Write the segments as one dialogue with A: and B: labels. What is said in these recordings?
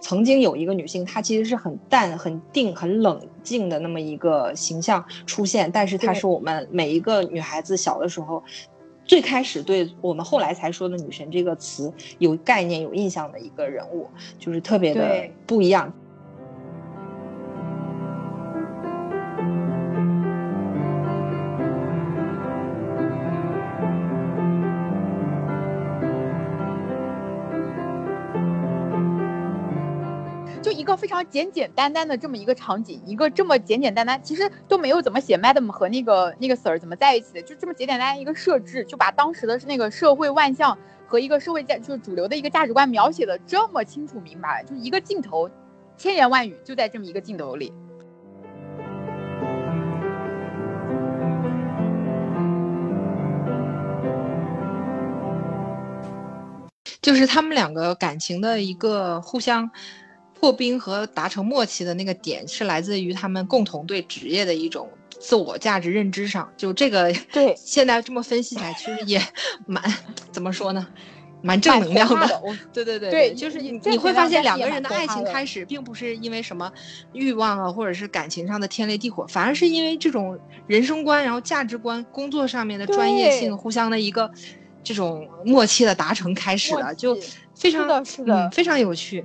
A: 曾经有一个女性，她其实是很淡、很定、很冷静的那么一个形象出现，但是她是我们每一个女孩子小的时候，最开始对我们后来才说的“女神”这个词有概念、有印象的一个人物，就是特别的不一样。
B: 常简简单单的这么一个场景，一个这么简简单单，其实都没有怎么写 Madam 和那个那个 Sir 怎么在一起的，就这么简简单单一个设置，就把当时的是那个社会万象和一个社会价就是主流的一个价值观描写的这么清楚明白，就一个镜头，千言万语就在这么一个镜头里。
A: 就是他们两个感情的一个互相。破冰和达成默契的那个点是来自于他们共同对职业的一种自我价值认知上，就这个
B: 对，
A: 现在这么分析起来，其实也 蛮怎么说呢，蛮正能量的。对对对
B: 对，
A: 就是你你会发现两个人的爱情开始并不是因为什么欲望啊，或者是感情上的天雷地火，反而是因为这种人生观，然后价值观、工作上面的专业性互相的一个这种默契的达成开始的，就非常
B: 是的，
A: 非常有趣。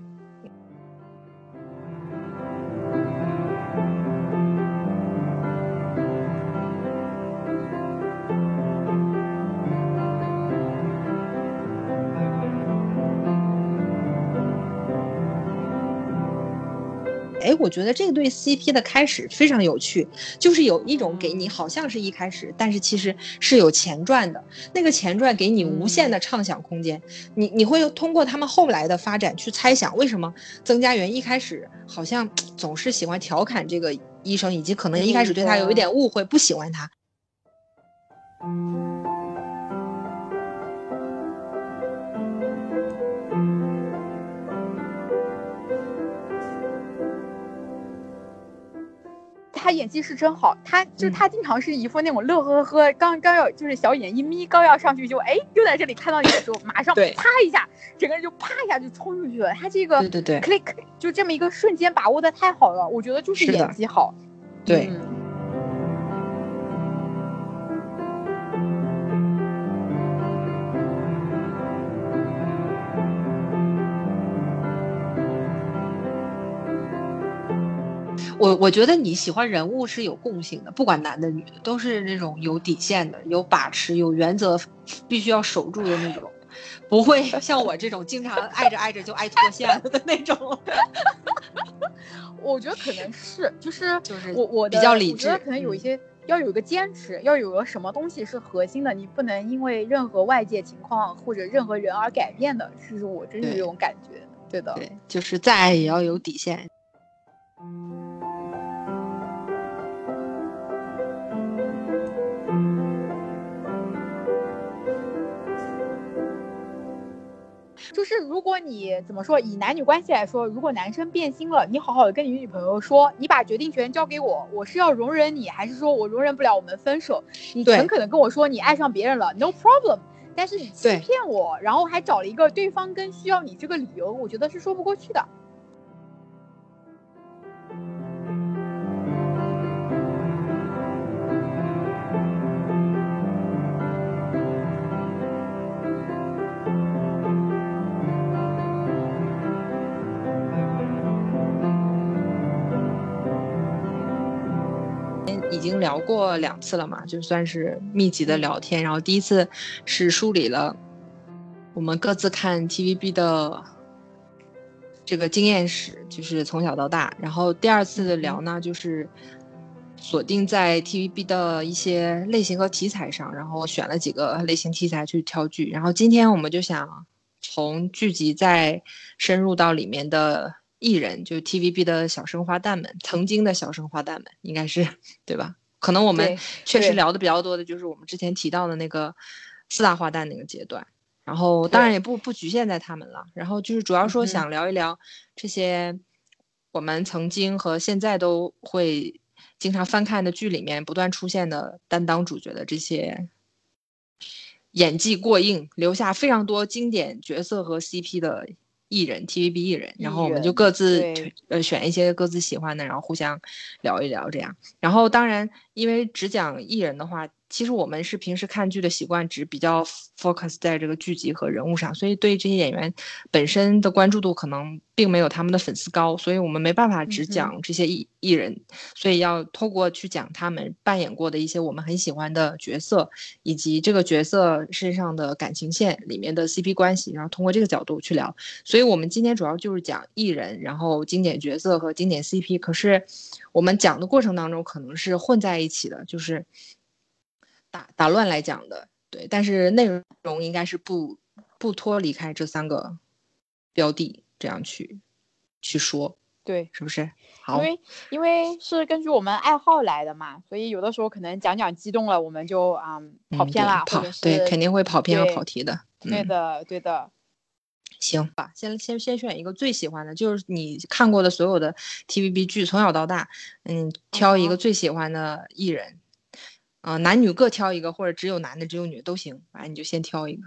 A: 哎，我觉得这对 CP 的开始非常有趣，就是有一种给你好像是一开始，但是其实是有前传的。那个前传给你无限的畅想空间，你你会通过他们后来的发展去猜想，为什么曾家园一开始好像 总是喜欢调侃这个医生，以及可能一开始对他有一点误会，不喜欢他。
B: 他演技是真好，他就是他经常是一副那种乐呵呵，刚刚要就是小眼一眯，刚要上去就哎，又在这里看到你的时候，马上啪一下，整个人就啪一下就冲出去了。他这个
A: 对对对
B: ，click 就这么一个瞬间把握的太好了，我觉得就是演技好，
A: 对。我我觉得你喜欢人物是有共性的，不管男的女的，都是那种有底线的、有把持、有原则，必须要守住的那种，不会像我这种经常 爱着爱着就爱脱线了的那种。
B: 我觉得可能是，就是
A: 就是
B: 我我
A: 比较理
B: 智，可能有一些要有一个坚持，要有个什么东西是核心的，你不能因为任何外界情况或者任何人而改变的，是我真是这种感觉，对的，
A: 对，就是再爱也要有底线。
B: 就是如果你怎么说，以男女关系来说，如果男生变心了，你好好的跟你女朋友说，你把决定权交给我，我是要容忍你，还是说我容忍不了我们分手？你诚恳的跟我说你爱上别人了，no problem。但是你欺骗我，然后还找了一个对方跟需要你这个理由，我觉得是说不过去的。
A: 聊过两次了嘛，就算是密集的聊天。然后第一次是梳理了我们各自看 TVB 的这个经验史，就是从小到大。然后第二次的聊呢，就是锁定在 TVB 的一些类型和题材上，然后选了几个类型题材去挑剧。然后今天我们就想从剧集再深入到里面的。艺人就 TVB 的小生花旦们，曾经的小生花旦们，应该是对吧？可能我们确实聊的比较多的就是我们之前提到的那个四大花旦那个阶段，然后当然也不不局限在他们了。然后就是主要说想聊一聊这些我们曾经和现在都会经常翻看的剧里面不断出现的担当主角的这些演技过硬，留下非常多经典角色和 CP 的。艺人 TVB 艺人，然后我们就各自呃选一些各自喜欢的，然后互相聊一聊这样。然后当然，因为只讲艺人的话。其实我们是平时看剧的习惯，只比较 focus 在这个剧集和人物上，所以对这些演员本身的关注度可能并没有他们的粉丝高，所以我们没办法只讲这些艺艺人，所以要透过去讲他们扮演过的一些我们很喜欢的角色，以及这个角色身上的感情线里面的 CP 关系，然后通过这个角度去聊。所以我们今天主要就是讲艺人，然后经典角色和经典 CP。可是我们讲的过程当中可能是混在一起的，就是。打打乱来讲的，对，但是内容应该是不不脱离开这三个标的，这样去去说，
B: 对，
A: 是不是？好，
B: 因为因为是根据我们爱好来的嘛，所以有的时候可能讲讲激动了，我们就啊跑偏了，
A: 跑对，肯定会跑偏和跑题的，
B: 对的，对的。
A: 行吧，先先先选一个最喜欢的，就是你看过的所有的 TVB 剧，从小到大，嗯，挑一个最喜欢的艺人。啊，男女各挑一个，或者只有男的，只有女的都行。反正你就先挑一个，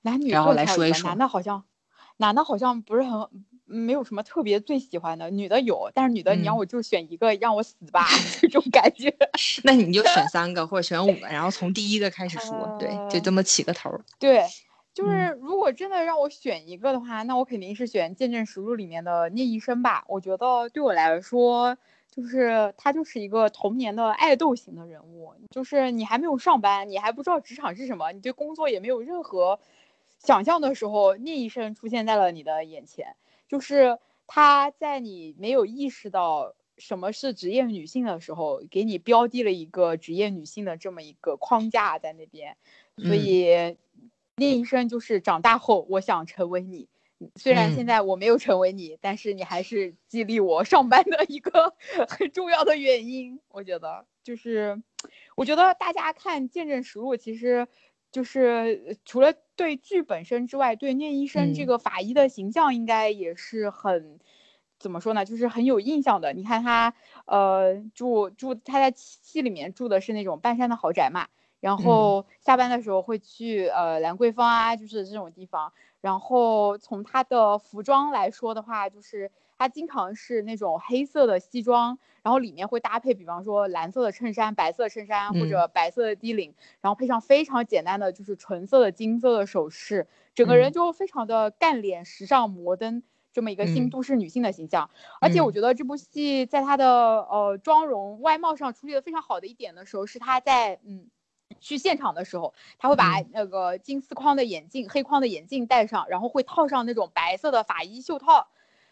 B: 男女
A: 然后来说一说。
B: 男的好像，男的好像不是很没有什么特别最喜欢的，女的有，但是女的你让我就选一个，让我死吧 这种感觉。
A: 那你就选三个或者选五个，然后从第一个开始说，对，就这么起个头。
B: 对，就是如果真的让我选一个的话，那我肯定是选《见证实录》里面的聂医生吧。我觉得对我来说。就是他就是一个童年的爱豆型的人物，就是你还没有上班，你还不知道职场是什么，你对工作也没有任何想象的时候，聂医生出现在了你的眼前。就是他在你没有意识到什么是职业女性的时候，给你标的了一个职业女性的这么一个框架在那边。所以聂医生就是长大后，我想成为你。虽然现在我没有成为你，但是你还是激励我上班的一个 很重要的原因。我觉得，就是，我觉得大家看《见证实录》，其实就是除了对剧本身之外，对聂医生这个法医的形象应该也是很，怎么说呢？就是很有印象的。你看他，呃，住住他在戏里面住的是那种半山的豪宅嘛，然后下班的时候会去呃兰桂坊啊，就是这种地方。然后从她的服装来说的话，就是她经常是那种黑色的西装，然后里面会搭配，比方说蓝色的衬衫、白色衬衫或者白色的低领，然后配上非常简单的就是纯色的金色的首饰，整个人就非常的干练、时尚、摩登，这么一个新都市女性的形象。而且我觉得这部戏在她的呃妆容、外貌上处理的非常好的一点的时候，是她在嗯。去现场的时候，他会把那个金丝框的眼镜、黑框的眼镜戴上，然后会套上那种白色的法医袖套，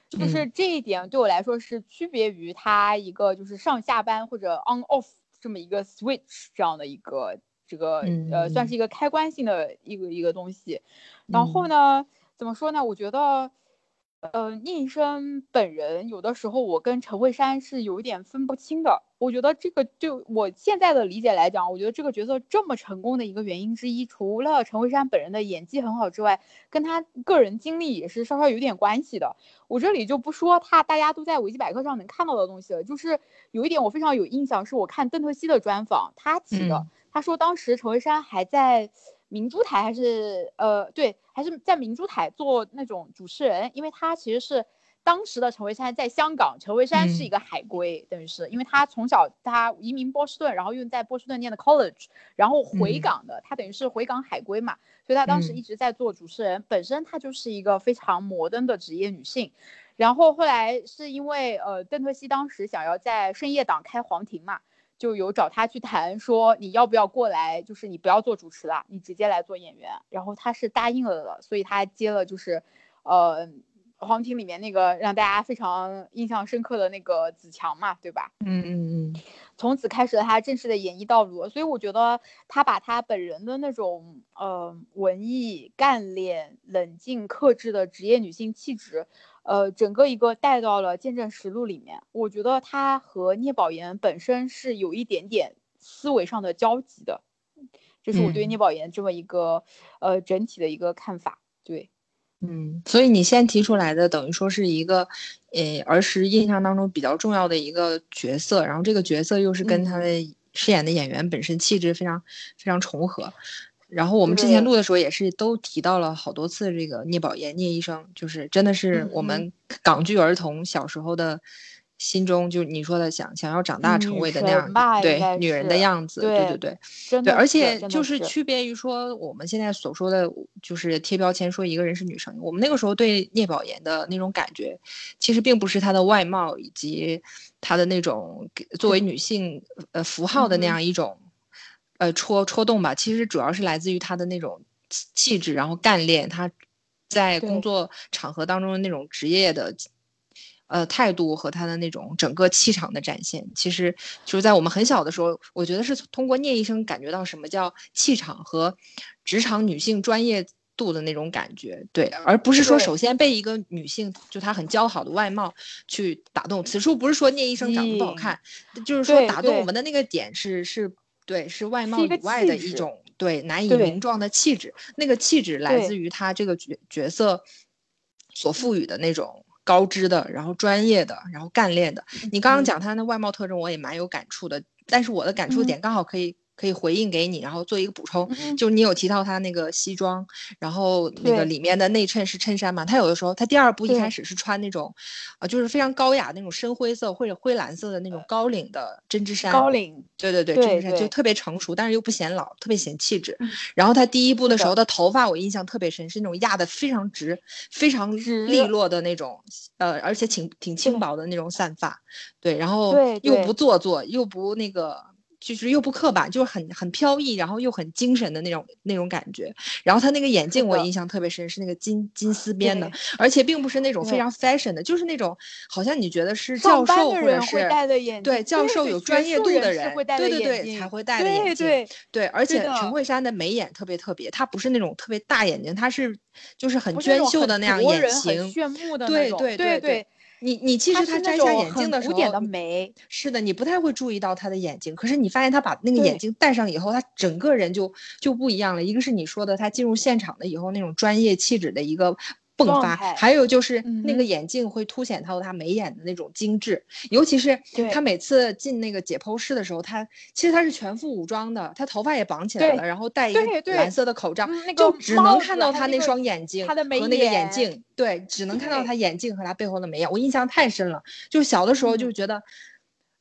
B: 就是这一点对我来说是区别于他一个就是上下班或者 on off 这么一个 switch 这样的一个这个呃算是一个开关性的一个一个东西。然后呢，怎么说呢？我觉得。呃，宁医生本人有的时候我跟陈慧珊是有一点分不清的。我觉得这个就我现在的理解来讲，我觉得这个角色这么成功的一个原因之一，除了陈慧珊本人的演技很好之外，跟他个人经历也是稍稍有点关系的。我这里就不说他大家都在维基百科上能看到的东西了，就是有一点我非常有印象，是我看邓特西的专访，他提的，他说当时陈慧珊还在。明珠台还是呃对，还是在明珠台做那种主持人，因为他其实是当时的陈慧珊在香港，陈慧珊是一个海归，等于是因为他从小他移民波士顿，然后又在波士顿念的 college，然后回港的，他等于是回港海归嘛，所以他当时一直在做主持人，本身他就是一个非常摩登的职业女性，然后后来是因为呃邓特西当时想要在深夜档开黄庭嘛。就有找他去谈，说你要不要过来，就是你不要做主持了，你直接来做演员。然后他是答应了的，所以他接了就是，呃，黄庭里面那个让大家非常印象深刻的那个子强嘛，对吧？
A: 嗯嗯嗯。
B: 从此开始了他正式的演艺道路。所以我觉得他把他本人的那种呃文艺、干练、冷静、克制的职业女性气质。呃，整个一个带到了《见证实录》里面，我觉得他和聂宝言本身是有一点点思维上的交集的，这是我对聂宝言这么一个呃整体的一个看法。对，
A: 嗯，所以你先提出来的等于说是一个，呃，儿时印象当中比较重要的一个角色，然后这个角色又是跟他的饰演的演员本身气质非常非常重合。然后我们之前录的时候也是都提到了好多次这个聂宝言聂医生，就是真的是我们港剧儿童小时候的。心中就你说的想想要长大成为的那样，对女人的样子，对对对，对，而且就是区别于说我们现在所说的，就是贴标签说一个人是女生。我们那个时候对聂宝言的那种感觉，其实并不是她的外貌以及她的那种作为女性呃符号的那样一种呃戳戳动吧，其实主要是来自于她的那种气质，然后干练，她在工作场合当中的那种职业的。呃，态度和他的那种整个气场的展现，其实就是在我们很小的时候，我觉得是通过聂医生感觉到什么叫气场和职场女性专业度的那种感觉，对，而不是说首先被一个女性就她很姣好的外貌去打动。此处不是说聂医生长得不好看，就是说打动我们的那个点是是，对，是外貌以外的一种对难以名状的气质，那个气质来自于他这个角角色所赋予的那种。高知的，然后专业的，然后干练的。你刚刚讲他的外貌特征，我也蛮有感触的。但是我的感触点刚好可以。可以回应给你，然后做一个补充，就是你有提到他那个西装，然后那个里面的内衬是衬衫嘛？他有的时候，他第二部一开始是穿那种，啊，就是非常高雅那种深灰色或者灰蓝色的那种高领的针织衫。
B: 高领，
A: 对对对，针织衫就特别成熟，但是又不显老，特别显气质。然后他第一部的时候的头发我印象特别深，是那种压的非常直、非常利落的那种，呃，而且挺挺轻薄的那种散发。对，然后又不做作，又不那个。就是又不刻板，就是很很飘逸，然后又很精神的那种那种感觉。然后他那个眼镜我印象特别深，是那个金金丝边的，而且并不是那种非常 fashion 的，就是那种好像你觉得是教授或者是对教授有专业度的人，对对对才会戴的眼镜。对对，而且陈慧珊的眉眼特别特别，她不是那种特别大眼睛，她是就是很娟秀的那样眼型，
B: 炫目的
A: 对对对对。你你其实他摘下眼镜的时候，
B: 的眉
A: 是的，你不太会注意到他的眼睛。可是你发现他把那个眼镜戴上以后，他整个人就就不一样了。一个是你说的，他进入现场的以后那种专业气质的一个。迸发，还有就是那个眼镜会凸显到他眉眼的那种精致，尤其是他每次进那个解剖室的时候，他其实他是全副武装的，他头发也绑起来了，然后戴一个蓝色的口罩，就只能看到他那双眼睛和那个眼镜，对，只能看到他眼镜和他背后的眉眼。我印象太深了，就小的时候就觉得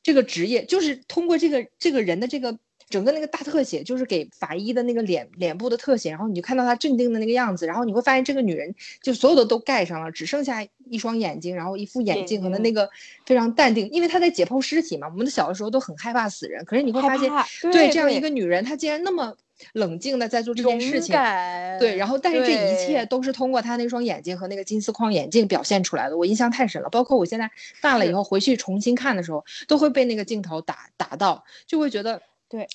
A: 这个职业就是通过这个这个人的这个。整个那个大特写就是给法医的那个脸脸部的特写，然后你就看到她镇定的那个样子，然后你会发现这个女人就所有的都盖上了，只剩下一双眼睛，然后一副眼镜和她那个非常淡定，因为她在解剖尸体嘛。我们的小的时候都很害怕死人，可是你会发现，
B: 对
A: 这样一个女人，她竟然那么冷静的在做这件事情，对，然后但是这一切都是通过她那双眼睛和那个金丝框眼镜表现出来的，我印象太深了。包括我现在大了以后回去重新看的时候，都会被那个镜头打打到，就会觉得。
B: 对，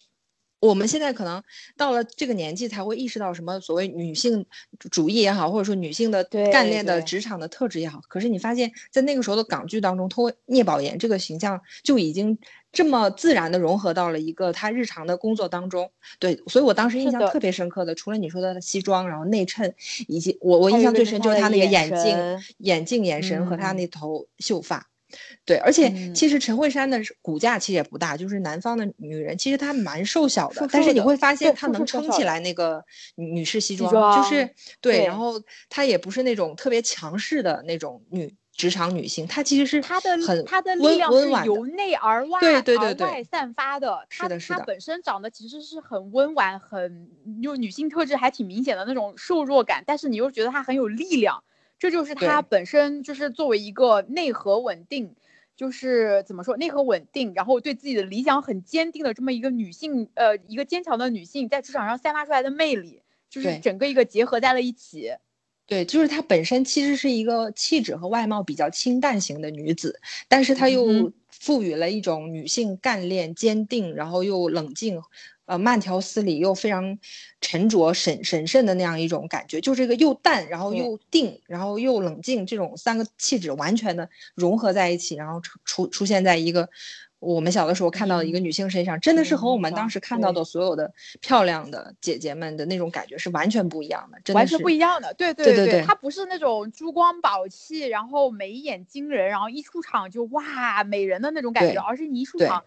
A: 我们现在可能到了这个年纪才会意识到什么所谓女性主义也好，或者说女性的干练的职场的特质也好。可是你发现在那个时候的港剧当中，通过聂宝言这个形象就已经这么自然的融合到了一个他日常的工作当中。对，所以我当时印象特别深刻的，除了你说的西装，然后内衬，以及我我印象最深就是他那个眼镜、眼镜眼神和他那头秀发。对，而且其实陈慧珊的骨架其实也不大，就是南方的女人，其实她蛮瘦小的，但是你会发现她能撑起来那个女士西装，就是对，然后她也不是那种特别强势的那种女职场女性，她其实是
B: 她的
A: 很
B: 她的力量是由内而外
A: 对对对对
B: 外散发的，
A: 是的，是的，
B: 她本身长得其实是很温婉，很就女性特质还挺明显的那种瘦弱感，但是你又觉得她很有力量。这就是她本身就是作为一个内核稳定，就是怎么说内核稳定，然后对自己的理想很坚定的这么一个女性，呃，一个坚强的女性在职场上散发出来的魅力，就是整个一个结合在了一起。
A: 对，就是她本身其实是一个气质和外貌比较清淡型的女子，但是她又赋予了一种女性干练、坚定，然后又冷静。呃，慢条斯理又非常沉着、审审慎的那样一种感觉，就这个又淡，然后又定，然后又冷静，这种三个气质完全的融合在一起，然后出出出现在一个我们小的时候看到的一个女性身上，真的是和我们当时看到的所有的漂亮的姐姐们的那种感觉是完全不一样的，真的
B: 完全不一样的。对
A: 对
B: 对
A: 对，
B: 她不是那种珠光宝气，然后眉眼惊人，然后一出场就哇美人的那种感觉，而是你一出场，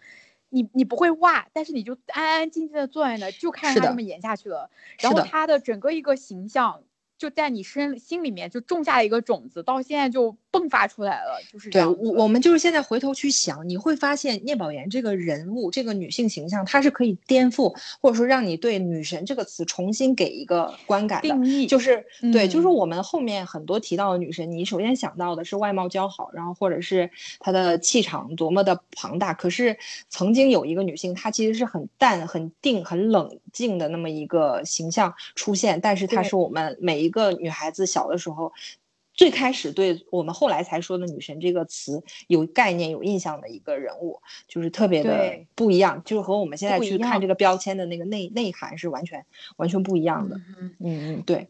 B: 你你不会哇，但是你就安安静静的坐在那，就看着他这么演下去了。然后他的整个一个形象。就在你身心里面就种下了一个种子，到现在就迸发出来了，就是
A: 对我我们就是现在回头去想，你会发现聂宝言这个人物，这个女性形象，她是可以颠覆或者说让你对女神这个词重新给一个观感
B: 的定义，
A: 就是对，就是我们后面很多提到的女神，你首先想到的是外貌姣好，然后或者是她的气场多么的庞大。可是曾经有一个女性，她其实是很淡、很定、很冷静的那么一个形象出现，但是她是我们每。一个女孩子小的时候，最开始对我们后来才说的“女神”这个词有概念、有印象的一个人物，就是特别的不一样，就是和我们现在去看这个标签的那个内内涵是完全完全不一样的。嗯嗯，对。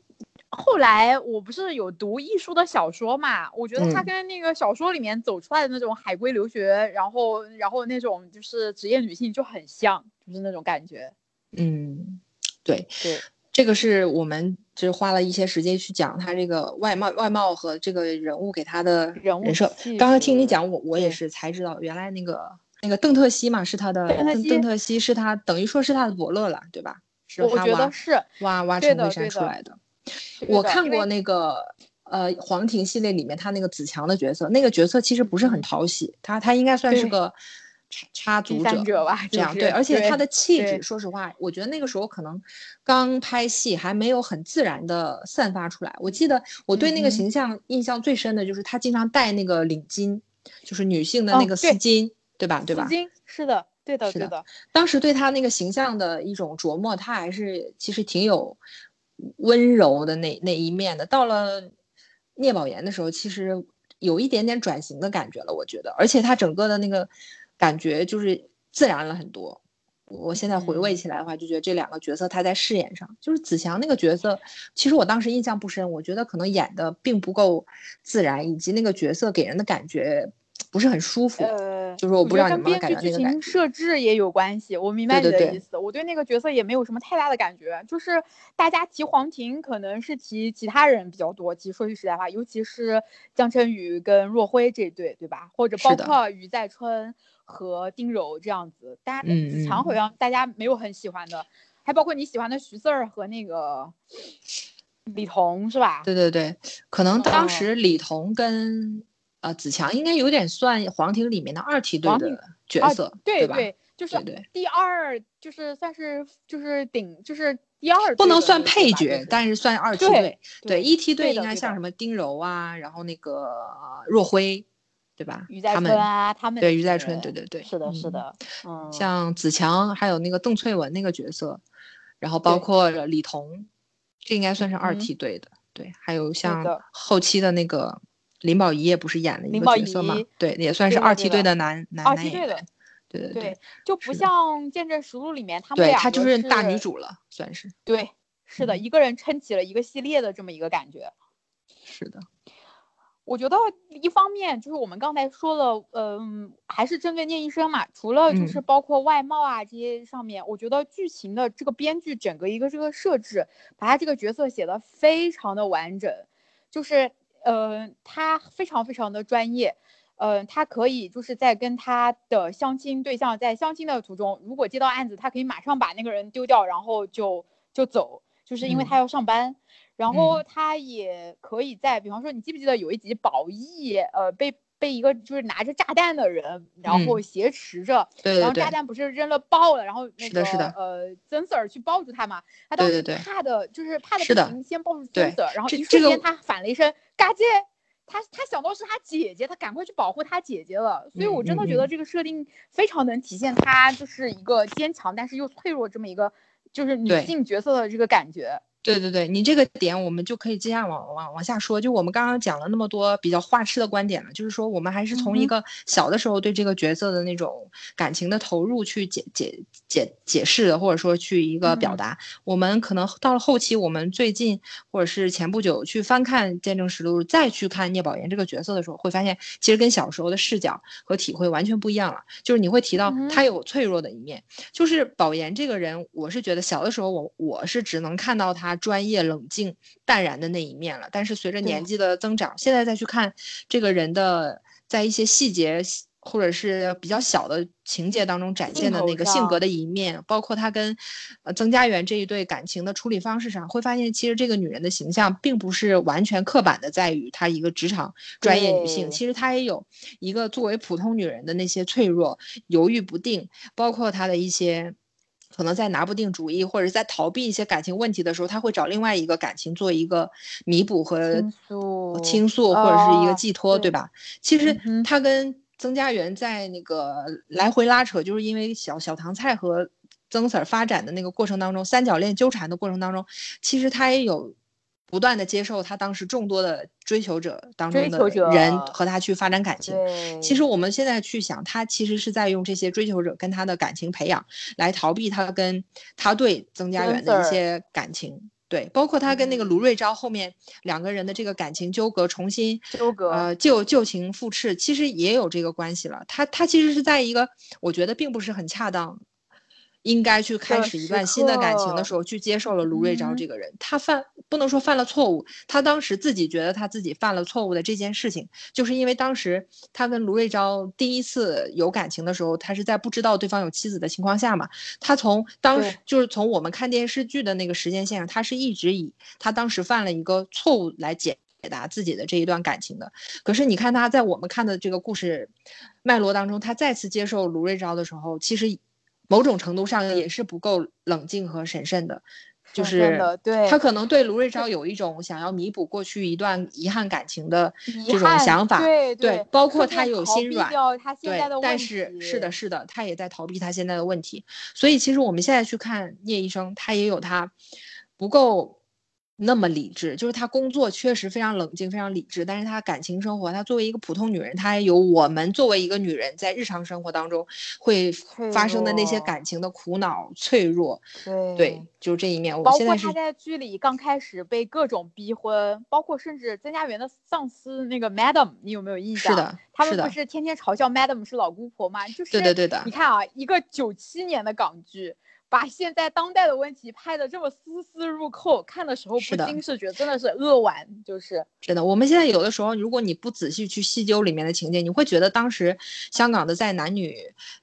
B: 后来我不是有读艺术的小说嘛，我觉得他跟那个小说里面走出来的那种海归留学，然后然后那种就是职业女性就很像，就是那种感觉。
A: 嗯，对
B: 对。
A: 这个是我们就是花了一些时间去讲他这个外貌、外貌和这个人物给他的人物设。刚刚听你讲，我我也是才知道，原来那个那个邓特西嘛，是他的邓邓特西是他等于说是他的伯乐了，对吧？
B: 是我觉得是
A: 挖挖陈桂山出来的。我看过那个呃黄庭系列里面他那个子强的角色，那个角色其实不是很讨喜，他他应该算是个。插插足
B: 者
A: 吧，这样
B: 对，
A: 而且他的气质，说实话，我觉得那个时候可能刚拍戏，还没有很自然的散发出来。我记得我对那个形象印象最深的就是他经常戴那个领巾，就是女性的那个丝巾，对吧？对吧？
B: 丝巾是的，对的，
A: 是的。当时对他那个形象的一种琢磨，他还是其实挺有温柔的那那一面的。到了聂宝言的时候，其实有一点点转型的感觉了，我觉得，而且他整个的那个。感觉就是自然了很多。我现在回味起来的话，就觉得这两个角色他在饰演上，就是子祥那个角色，其实我当时印象不深，我觉得可能演的并不够自然，以及那个角色给人的感觉不是很舒服。呃，就是我不知道你们感觉那个
B: 感觉。设置也有关系，我明白你的意思。我对那个角色也没有什么太大的感觉，就是大家提黄婷，可能是提其他人比较多。其实说句实在话，尤其是江晨宇跟若辉这对，对吧？或者包括于在春。和丁柔这样子，大家子强好像大家没有很喜欢的，还包括你喜欢的徐四儿和那个李彤是吧？
A: 对对对，可能当时李彤跟呃子强应该有点算黄庭里面的二梯队的角色，
B: 对
A: 对，
B: 就是第二，就是算是就是顶就是第二，
A: 不能算配角，但是算二梯队。
B: 对
A: 一梯队应该像什么丁柔啊，然后那个若辉。对吧？
B: 于在春啊，他们
A: 对于在春，对对对，
B: 是的，是的，嗯，
A: 像子强，还有那个邓萃雯那个角色，然后包括李彤，这应该算是二梯队的，对，还有像后期的那个林保怡也不是演了一个角色吗？对，也算是二梯队的男男男演员，对对
B: 对，就不像《剑镇实录》里面他们俩，
A: 他就是大女主了，算是，
B: 对，是的，一个人撑起了一个系列的这么一个感觉，
A: 是的。
B: 我觉得一方面就是我们刚才说了，嗯，还是针对聂医生嘛。除了就是包括外貌啊这些上面，我觉得剧情的这个编剧整个一个这个设置，把他这个角色写的非常的完整，就是呃，他非常非常的专业，呃，他可以就是在跟他的相亲对象在相亲的途中，如果接到案子，他可以马上把那个人丢掉，然后就就走，就是因为他要上班。然后他也可以在，比方说，你记不记得有一集宝义，呃，被被一个就是拿着炸弹的人，然后挟持着，对然后炸弹不是扔了爆了，然后那个呃曾 Sir 去抱住他嘛，他当时怕的就是怕的不行，先抱住曾 Sir，然后一瞬间他喊了一声嘎姐，他他想到是他姐姐，他赶快去保护他姐姐了，所以我真的觉得这个设定非常能体现他就是一个坚强但是又脆弱这么一个就是女性角色的这个感觉。
A: 对对对，你这个点我们就可以接下来往往往下说。就我们刚刚讲了那么多比较花痴的观点了，就是说我们还是从一个小的时候对这个角色的那种感情的投入去解解解解释的，或者说去一个表达。我们可能到了后期，我们最近或者是前不久去翻看《见证实录》，再去看聂宝言这个角色的时候，会发现其实跟小时候的视角和体会完全不一样了。就是你会提到他有脆弱的一面，就是宝言这个人，我是觉得小的时候我我是只能看到他。专业、冷静、淡然的那一面了，但是随着年纪的增长，现在再去看这个人的在一些细节或者是比较小的情节当中展现的那个性格的一面，包括他跟呃曾家园这一对感情的处理方式上，会发现其实这个女人的形象并不是完全刻板的，在于她一个职场专业女性，其实她也有一个作为普通女人的那些脆弱、犹豫不定，包括她的一些。可能在拿不定主意，或者在逃避一些感情问题的时候，他会找另外一个感情做一个弥补和倾诉，或者是一个寄托，对吧？其实他跟曾家园在那个来回拉扯，就是因为小小唐菜和曾 Sir 发展的那个过程当中，三角恋纠缠的过程当中，其实他也有。不断的接受他当时众多的追求者当中的人和他去发展感情。其实我们现在去想，他其实是在用这些追求者跟他的感情培养，来逃避他跟他对曾家园的一些感情。对，包括他跟那个卢瑞昭后面两个人的这个感情纠葛，重新
B: 纠葛，
A: 呃，旧旧情复炽，其实也有这个关系了。他他其实是在一个我觉得并不是很恰当。应该去开始一段新的感情的时候，去接受了卢瑞昭这个人。他犯不能说犯了错误，他当时自己觉得他自己犯了错误的这件事情，就是因为当时他跟卢瑞昭第一次有感情的时候，他是在不知道对方有妻子的情况下嘛。他从当时就是从我们看电视剧的那个时间线上，他是一直以他当时犯了一个错误来解解答自己的这一段感情的。可是你看他在我们看的这个故事脉络当中，他再次接受卢瑞昭的时候，其实。某种程度上也是不够冷静和审慎的，就是他可能对卢瑞昭有一种想要弥补过去一段遗憾感情的这种想法，
B: 对
A: 对，包括他有心软，对，但是是的，是的，他也在逃避他现在的问题，所以其实我们现在去看聂医生，他也有他不够。那么理智，就是她工作确实非常冷静、非常理智，但是她感情生活，她作为一个普通女人，她也有我们作为一个女人在日常生活当中会发生的那些感情的苦恼、脆弱。
B: 对
A: 对，就是这一面。
B: 包括她在剧里刚开始被各种逼婚，包括甚至曾家园的上司那个 Madam，你有没有印象？
A: 是的，
B: 他们不是天天嘲笑 Madam 是老姑婆吗？就是
A: 对的对的。
B: 你看啊，一个九七年的港剧。把现在当代的问题拍的这么丝丝入扣，看的时候不禁是觉得真的是扼腕，就是
A: 真的。我们现在有的时候，如果你不仔细去细究里面的情节，你会觉得当时香港的在男女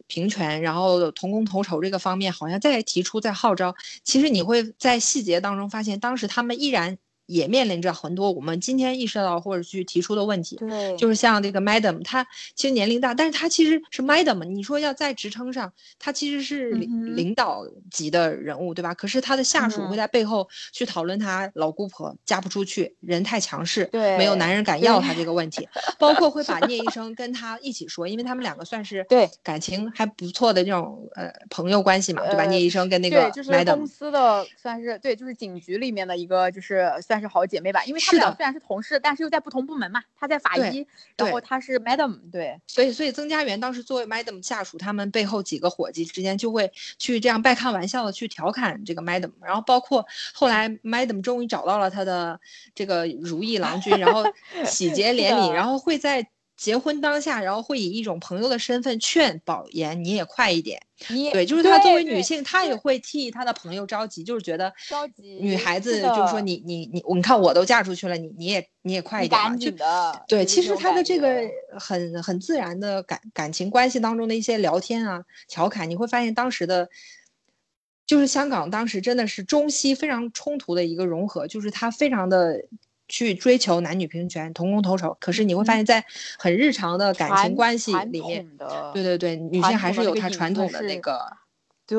A: 平权，然后同工同酬这个方面，好像在提出在号召。其实你会在细节当中发现，当时他们依然。也面临着很多我们今天意识到或者去提出的问题，
B: 对，
A: 就是像这个 Madam，她其实年龄大，但是她其实是 Madam，你说要在职称上，她其实是领领导级的人物，对吧？可是她的下属会在背后去讨论她老姑婆嫁不出去，人太强势，
B: 对，
A: 没有男人。敢要她这个问题，包括会把聂医生跟她一起说，因为他们两个算是
B: 对。
A: 感情还不错的这种呃朋友关系嘛，对吧？聂医生跟那个
B: Madam 公司的算是对，就是警局里面的一个就是。算是好姐妹吧，因为她们俩虽然是同事，但是又在不同部门嘛。她在法医，然后她是 Madam，对。
A: 所以，所以曾家元当时作为 Madam 下属，他们背后几个伙计之间就会去这样半开玩笑的去调侃这个 Madam。然后，包括后来 Madam 终于找到了他的这个如意郎君，然后 喜结连理，然后会在。结婚当下，然后会以一种朋友的身份劝宝言，你也快一点。对，就是她作为女性，她也会替她的朋友着急，就是觉得
B: 着急。
A: 女孩子就是说，你你你，你看我都嫁出去了，你你也你也快一点嘛。就对，其实她的这个很很自然的感感情关系当中的一些聊天啊、调侃，你会发现当时的，就是香港当时真的是中西非常冲突的一个融合，就是她非常的。去追求男女平权、同工同酬，可是你会发现在很日常的感情关系里面，对对对，女性还是有她传统的那个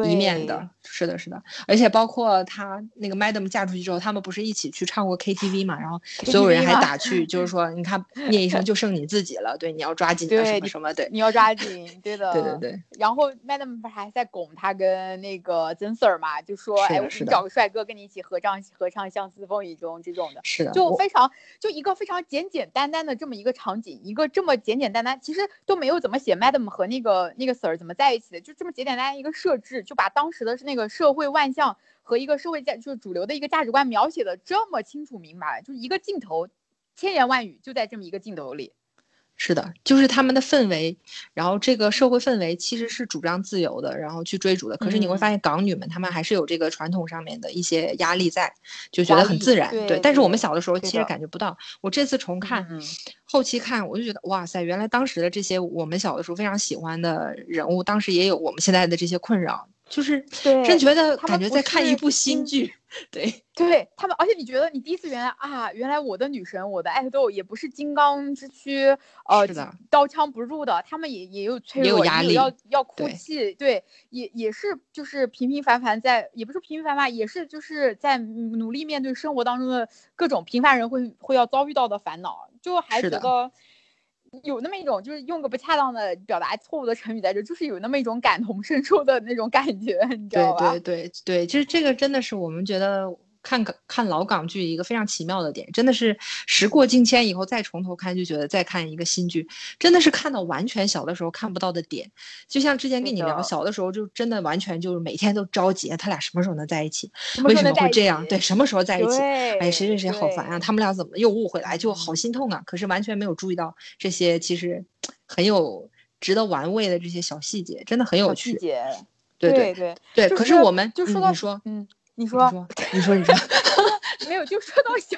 A: 一面的。是的，是的，而且包括他那个 Madam 嫁出去之后，他们不是一起去唱过 KTV 嘛？然后所有人还打趣，就是说，你看聂医生就剩你自己了，对，你要抓紧什么什么，对，
B: 你要抓紧，对 的，
A: 对对对。
B: 然后 Madam 不是还在拱他跟那个曾 Sir 嘛？就说，哎，我找个帅哥跟你一起合唱，合唱《相思风雨中》这种的，
A: 是的，
B: 就非常就一个非常简简单单的这么一个场景，一个这么简简单单，其实都没有怎么写 Madam 和那个那个 Sir 怎么在一起的，就这么简简单单一个设置，就把当时的那个社会万。象和一个社会价就是主流的一个价值观描写的这么清楚明白，就是一个镜头，千言万语就在这么一个镜头里。
A: 是的，就是他们的氛围，然后这个社会氛围其实是主张自由的，然后去追逐的。可是你会发现港女们她们还是有这个传统上面的一些压力在，就觉得很自然。
B: 对，
A: 但是我们小的时候其实感觉不到。我这次重看，后期看我就觉得哇塞，原来当时的这些我们小的时候非常喜欢的人物，当时也有我们现在的这些困扰。就是真觉得感觉在看一部新剧，对
B: 对，他们，而且你觉得你第一次原来啊，原来我的女神，我的爱豆也不是金刚之躯，呃，刀枪不入的，他们也也有脆弱，也有要要哭泣，对，也也是就是平平凡凡在，也不是平平凡凡，也是就是在努力面对生活当中的各种平凡人会会要遭遇到的烦恼，就还觉得。有那么一种，就是用个不恰当的表达错误的成语在这，就是有那么一种感同身受的那种感觉，你知道
A: 吧？对对对对，其实这个真的是我们觉得。看看老港剧一个非常奇妙的点，真的是时过境迁以后再从头看，就觉得再看一个新剧，真的是看到完全小的时候看不到的点。就像之前跟你聊，小的时候就真的完全就是每天都着急，他俩什么时候能在一起？为什么会这样？对，什么时候在一起？哎，谁谁谁好烦啊！他们俩怎么又误会了？就好心痛啊！可是完全没有注意到这些其实很有值得玩味的这些小细节，真的很有趣。对
B: 对
A: 对
B: 对。
A: 可是我们
B: 就说到
A: 你说，
B: 嗯。你说，
A: 你说，你说，
B: 没有，就说到小，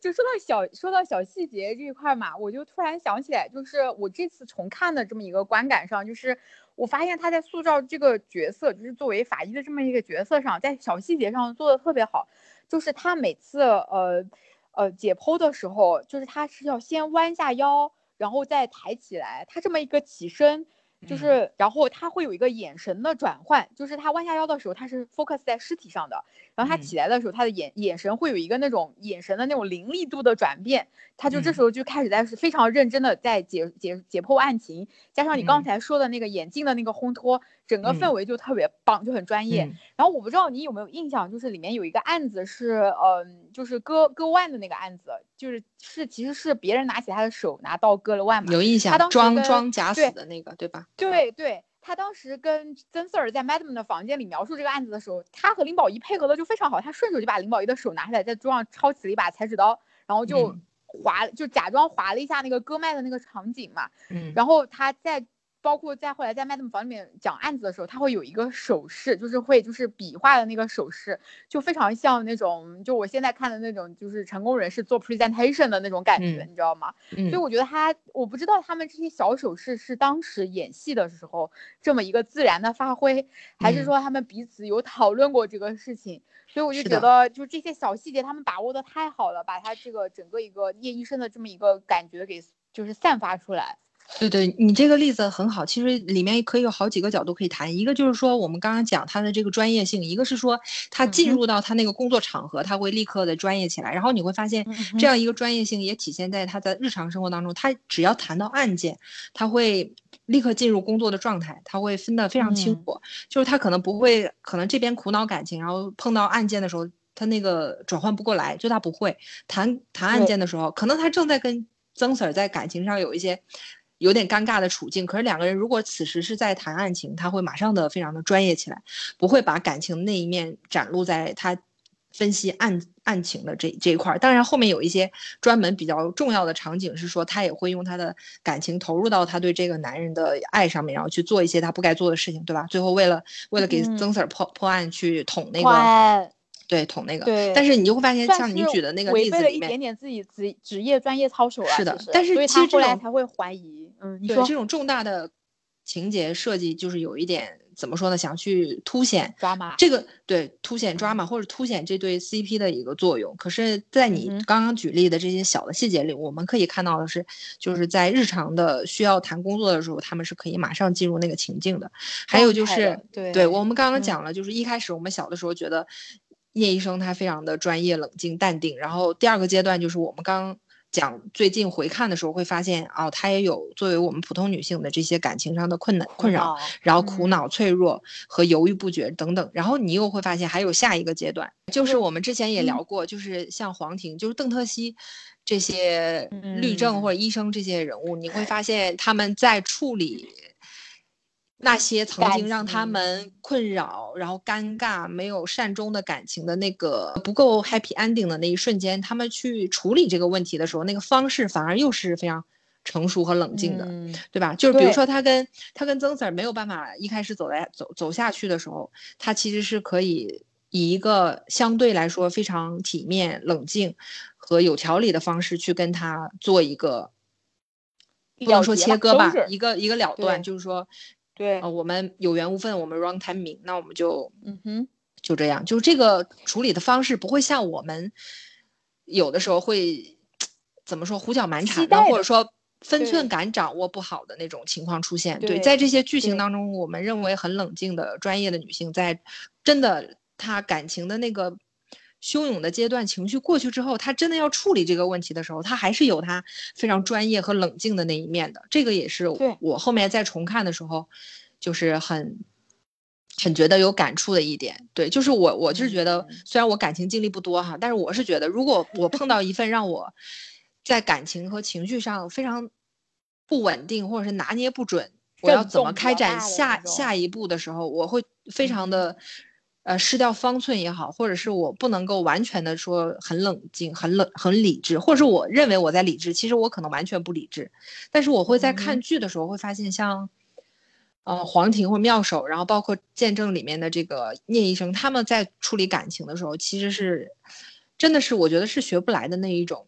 B: 就说到小，说到小细节这一块嘛，我就突然想起来，就是我这次重看的这么一个观感上，就是我发现他在塑造这个角色，就是作为法医的这么一个角色上，在小细节上做的特别好，就是他每次呃呃解剖的时候，就是他是要先弯下腰，然后再抬起来，他这么一个起身。就是，然后他会有一个眼神的转换，就是他弯下腰的时候，他是 focus 在尸体上的，然后他起来的时候，他的眼眼神会有一个那种眼神的那种凌厉度的转变，他就这时候就开始在是非常认真的在解解解剖案情，加上你刚才说的那个眼镜的那个烘托。整个氛围就特别棒，就很专业。然后我不知道你有没有印象，就是里面有一个案子是，嗯，就是割割腕的那个案子，就是是其实是别人拿起他的手拿刀割了腕嘛。
A: 有印象。
B: 他当时
A: 装装假死的那个，对吧？
B: 对对，他当时跟曾 Sir 在 Madam 的房间里描述这个案子的时候，他和林保怡配合的就非常好，他顺手就把林保怡的手拿下来，在桌上抄起了一把裁纸刀，然后就划，就假装划了一下那个割脉的那个场景嘛。嗯。然后他在。包括在后来在 Madam 房里面讲案子的时候，他会有一个手势，就是会就是比划的那个手势，就非常像那种就我现在看的那种就是成功人士做 presentation 的那种感觉，你知道吗？所以我觉得他，我不知道他们这些小手势是当时演戏的时候这么一个自然的发挥，还是说他们彼此有讨论过这个事情？所以我就觉得，就这些小细节他们把握的太好了，把他这个整个一个叶医生的这么一个感觉给就是散发出来。
A: 对对，你这个例子很好，其实里面可以有好几个角度可以谈。一个就是说，我们刚刚讲他的这个专业性；一个是说，他进入到他那个工作场合，他会立刻的专业起来。然后你会发现，这样一个专业性也体现在他在日常生活当中。他只要谈到案件，他会立刻进入工作的状态，他会分得非常清楚。就是他可能不会，可能这边苦恼感情，然后碰到案件的时候，他那个转换不过来，就他不会谈谈案件的时候，可能他正在跟曾 Sir 在感情上有一些。有点尴尬的处境，可是两个人如果此时是在谈案情，他会马上的非常的专业起来，不会把感情那一面展露在他分析案案情的这这一块儿。当然后面有一些专门比较重要的场景，是说他也会用他的感情投入到他对这个男人的爱上面，然后去做一些他不该做的事情，对吧？最后为了为了给曾 Sir 破破案去捅那个。对，捅那个。
B: 对。
A: 但是你就会发现，像你举的那个例子里面，违背了
B: 一点点自己职职业专业操守了。
A: 是的，但是
B: 其实后来才会怀疑。嗯，你说
A: 这种重大的情节设计，就是有一点怎么说呢？想去凸显
B: 抓马
A: 这个对凸显抓马或者凸显这对 CP 的一个作用。可是，在你刚刚举例的这些小的细节里，我们可以看到的是，就是在日常的需要谈工作的时候，他们是可以马上进入那个情境的。还有就是，
B: 对
A: 我们刚刚讲了，就是一开始我们小的时候觉得聂医生他非常的专业、冷静、淡定。然后第二个阶段就是我们刚。讲最近回看的时候会发现，哦，她也有作为我们普通女性的这些感情上的困难困扰，然后苦恼、脆弱和犹豫不决等等。然后你又会发现还有下一个阶段，就是我们之前也聊过，就是像黄婷，就是邓特西这些律政或者医生这些人物，你会发现他们在处理。那些曾经让他们困扰、然后尴尬、没有善终的感情的那个不够 happy ending 的那一瞬间，他们去处理这个问题的时候，那个方式反而又是非常成熟和冷静的，对吧？就是比如说他跟他跟曾 Sir 没有办法一开始走来走走下去的时候，他其实是可以以一个相对来说非常体面、冷静和有条理的方式去跟他做一个不能说切割吧，一个一个了断，就是说。
B: 对，
A: 呃，我们有缘无分，我们 wrong timing，那我们就，
B: 嗯哼，
A: 就这样，就是这个处理的方式不会像我们有的时候会怎么说胡搅蛮缠的，或者说分寸感掌握不好的那种情况出现。对，在这些剧情当中，我们认为很冷静的专业的女性，在真的她感情的那个。汹涌的阶段，情绪过去之后，他真的要处理这个问题的时候，他还是有他非常专业和冷静的那一面的。这个也是我后面再重看的时候，就是很很觉得有感触的一点。对，就是我我就是觉得，虽然我感情经历不多哈，但是我是觉得，如果我碰到一份让我在感情和情绪上非常不稳定，或者是拿捏不准，我要怎么开展下下一步的时候，我会非常的。呃，失掉方寸也好，或者是我不能够完全的说很冷静、很冷、很理智，或者是我认为我在理智，其实我可能完全不理智。但是我会在看剧的时候会发现，像，呃，黄庭或妙手，然后包括见证里面的这个聂医生，他们在处理感情的时候，其实是，真的是我觉得是学不来的那一种。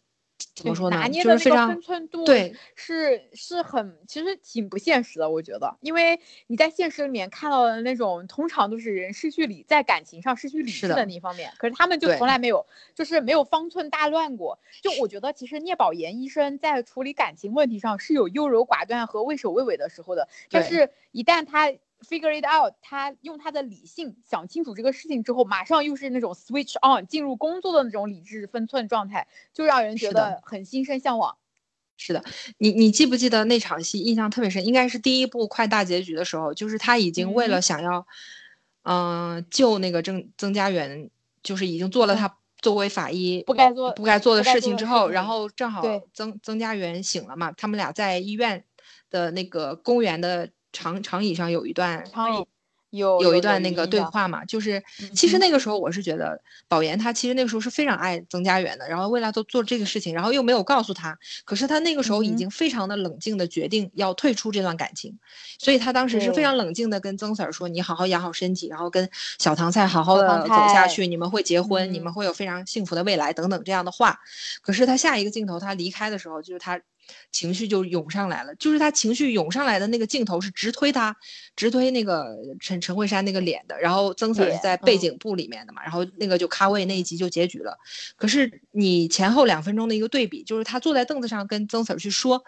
A: 怎么说呢？就是非常
B: 分寸度，
A: 对，
B: 是是很，其实挺不现实的，我觉得，因为你在现实里面看到的那种，通常都是人失去理，在感情上失去理智的那一方面，可是他们就从来没有，就是没有方寸大乱过。就我觉得，其实聂宝言医生在处理感情问题上是有优柔寡断和畏首畏尾的时候的，但是一旦他。Figure it out，他用他的理性想清楚这个事情之后，马上又是那种 switch on 进入工作的那种理智分寸状态，就让人觉得很心生向往。
A: 是的，你你记不记得那场戏印象特别深？应该是第一部快大结局的时候，就是他已经为了想要，嗯，救那个曾曾家园，就是已经做了他作为法医
B: 不该做
A: 不该做
B: 的
A: 事情之后，然后正好曾曾家园醒了嘛，他们俩在医院的那个公园的。长长椅上有一段，
B: 长椅
A: 有
B: 有
A: 一段那个对话嘛，就是其实那个时候我是觉得宝岩他其实那个时候是非常爱曾家园的，然后为了做做这个事情，然后又没有告诉他，可是他那个时候已经非常的冷静的决定要退出这段感情，所以他当时是非常冷静的跟曾 Sir 说，你好好养好身体，然后跟小唐菜好好的走下去，你们会结婚，你们会有非常幸福的未来等等这样的话，可是他下一个镜头他离开的时候，就是他。情绪就涌上来了，就是他情绪涌上来的那个镜头是直推他，直推那个陈陈慧珊那个脸的，然后曾 Sir 是在背景布里面的嘛，然后那个就咖位那一集就结局了。可是你前后两分钟的一个对比，就是他坐在凳子上跟曾 Sir 去说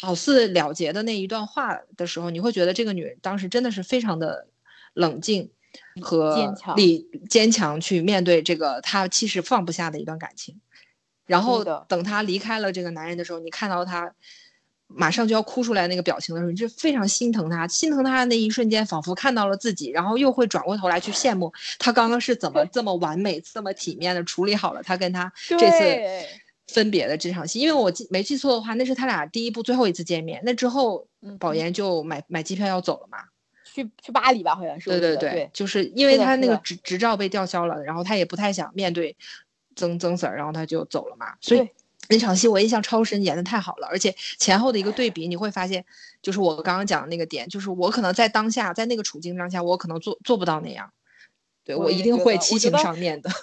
A: 好似了结的那一段话的时候，你会觉得这个女人当时真的是非常的冷静和理坚强去面对这个他其实放不下的一段感情。然后等他离开了这个男人的时候，你看到他马上就要哭出来那个表情的时候，你就非常心疼他，心疼他的那一瞬间，仿佛看到了自己，然后又会转过头来去羡慕他刚刚是怎么这么完美、这么体面的处理好了他跟他这次分别的这场戏。因为我记没记错的话，那是他俩第一部最后一次见面。那之后，宝岩就买买机票要走了嘛，
B: 去去巴黎吧，好像是。
A: 对
B: 对
A: 对，就是因为他那个执执照被吊销了，然后他也不太想面对。曾曾 Sir，然后他就走了嘛，所以那场戏我印象超深，演的太好了，而且前后的一个对比，你会发现，就是我刚刚讲的那个点，就是我可能在当下，在那个处境当下，我可能做做不到那样，对我一定会七情上面的。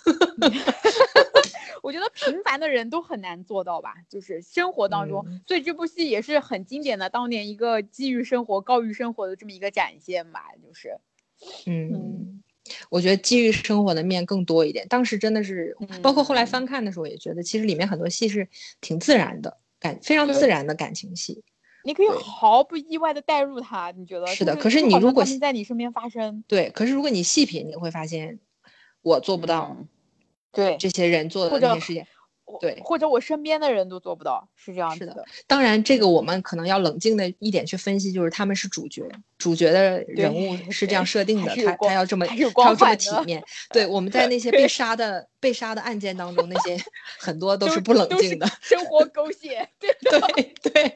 B: 我觉得平凡的人都很难做到吧，就是生活当中，所以这部戏也是很经典的，当年一个基于生活、高于生活的这么一个展现吧，就是，
A: 嗯，我觉得基于生活的面更多一点。当时真的是，包括后来翻看的时候，也觉得其实里面很多戏是挺自然的感，非常自然的感情戏。
B: 你可以毫不意外的带入他，你觉得
A: 是的？可是你如果
B: 在你身边发生，
A: 对，可是如果你细品，你会发现我做不到。
B: 对
A: 这些人做的那些事情，对，
B: 或者我身边的人都做不到，是这样
A: 子的。当然，这个我们可能要冷静的一点去分析，就是他们是主角，主角的人物是这样设定的，他他要这么他要这么体面。对，我们在那些被杀的被杀的案件当中，那些 很多都是不冷静的，
B: 生活 狗血。
A: 对对对。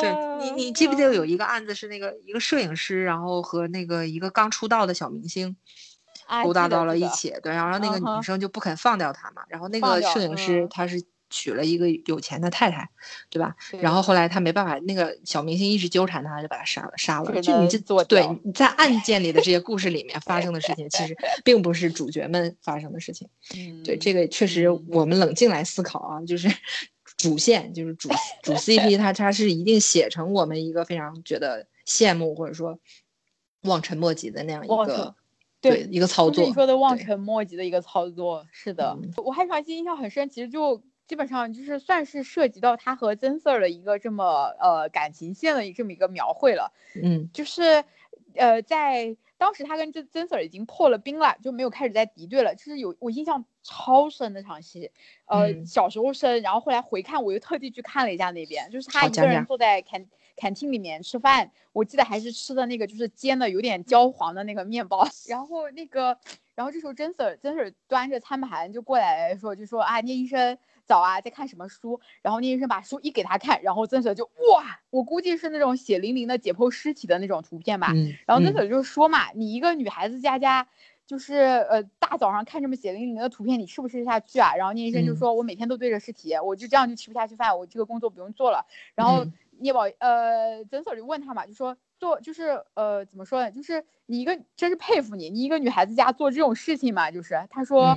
A: 对你，你记不记得有一个案子是那个一个摄影师，然后和那个一个刚出道的小明星。勾搭到了一起，对，然后那个女生就不肯放掉他嘛，然后那个摄影师他是娶了一个有钱的太太，对吧？然后后来他没办法，那个小明星一直纠缠他，就把他杀了，杀了。就你这对你在案件里的这些故事里面发生的事情，其实 并不是主角们发生的事情。对，这个确实我们冷静来思考啊，就是 主线就是主主 CP，他他是一定写成我们一个非常觉得羡慕或者说望尘莫及的那样一个。对一个操作，
B: 你说的望尘莫及的一个操作，是的。我还长期印象很深，其实就基本上就是算是涉及到他和曾 Sir 的一个这么呃感情线的这么一个描绘了。
A: 嗯，
B: 就是呃在当时他跟曾曾 Sir 已经破了冰了，就没有开始在敌对了。就是有我印象超深那场戏，呃小时候深，然后后来回看我又特地去看了一下那边，就是他一个人坐在看。餐厅里面吃饭，我记得还是吃的那个就是煎的有点焦黄的那个面包。然后那个，然后这时候真 Sir 真 Sir 端着餐盘就过来说，就说啊，聂医生早啊，在看什么书？然后聂医生把书一给他看，然后曾 Sir 就哇，我估计是那种血淋淋的解剖尸体的那种图片吧。然后曾 Sir 就说嘛，你一个女孩子家家，就是呃大早上看这么血淋淋的图片，你吃不吃得下去啊？然后聂医生就说，我每天都对着尸体，我就这样就吃不下去饭，我这个工作不用做了。然后。聂宝呃，诊所就问他嘛，就说做就是呃怎么说呢，就是你一个真是佩服你，你一个女孩子家做这种事情嘛，就是他说，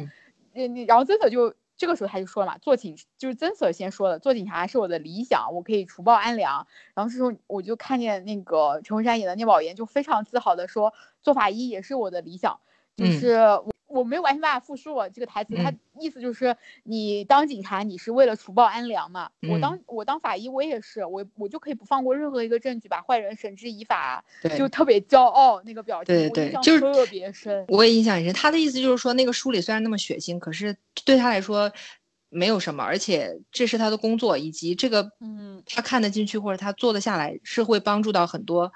B: 嗯，然后诊所就这个时候他就说了嘛，做警就是诊所先说了，做警察是我的理想，我可以除暴安良。然后这时候我就看见那个陈慧珊演的聂宝言就非常自豪的说，做法医也是我的理想，就是我。我没有完全办法复述这个台词，他意思就是你当警察，你是为了除暴安良嘛？我当我当法医，我也是，我我就可以不放过任何一个证据，把坏人绳之以法，就特别骄傲那个表情，
A: 对对对，就是
B: 特别深。
A: 我也印象很深。他的意思就是说，那个书里虽然那么血腥，可是对他来说没有什么，而且这是他的工作，以及这个嗯，他看得进去或者他做得下来，是会帮助到很多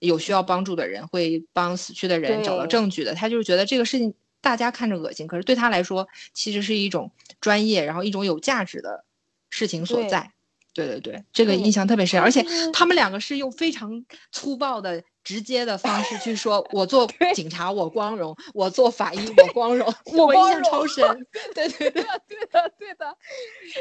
A: 有需要帮助的人，会帮死去的人找到证据的。他就是觉得这个事情。大家看着恶心，可是对他来说，其实是一种专业，然后一种有价值的事情所在。对对对，这个印象特别深。而且他们两个是用非常粗暴的、直接的方式去说：“我做警察，我光荣；我做法医，我光荣。”我印象超 深。对对对，
B: 对的对的。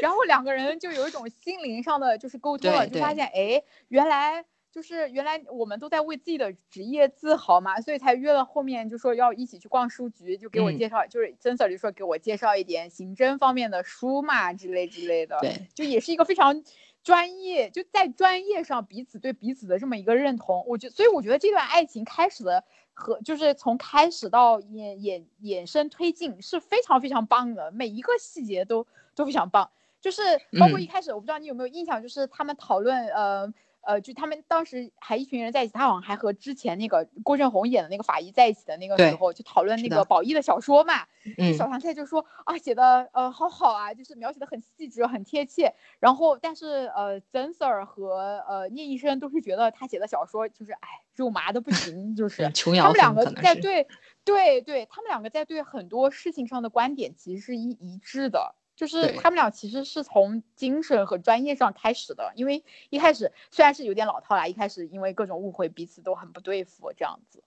B: 然后两个人就有一种心灵上的就是沟通了，就发现哎，原来。就是原来我们都在为自己的职业自豪嘛，所以才约了后面就说要一起去逛书局，就给我介绍，就是曾 Sir 就说给我介绍一点刑侦方面的书嘛之类之类的，
A: 对，
B: 就也是一个非常专业，就在专业上彼此对彼此的这么一个认同。我觉，所以我觉得这段爱情开始的和就是从开始到衍衍衍生推进是非常非常棒的，每一个细节都都非常棒，就是包括一开始我不知道你有没有印象，就是他们讨论呃。呃，就他们当时还一群人在一起，他好像还和之前那个郭振宏演的那个法医在一起的那个时候，就讨论那个宝义的小说嘛。嗯。小唐菜就说啊，写的呃好好啊，就是描写的很细致，很贴切。然后，但是呃，曾 Sir 和呃聂医生都是觉得他写的小说就是哎肉麻的不行，就是他们两个在对对对，他们两个在对很多事情上的观点其实是一一致的。就是他们俩其实是从精神和专业上开始的，因为一开始虽然是有点老套啦，一开始因为各种误会，彼此都很不对付这样子。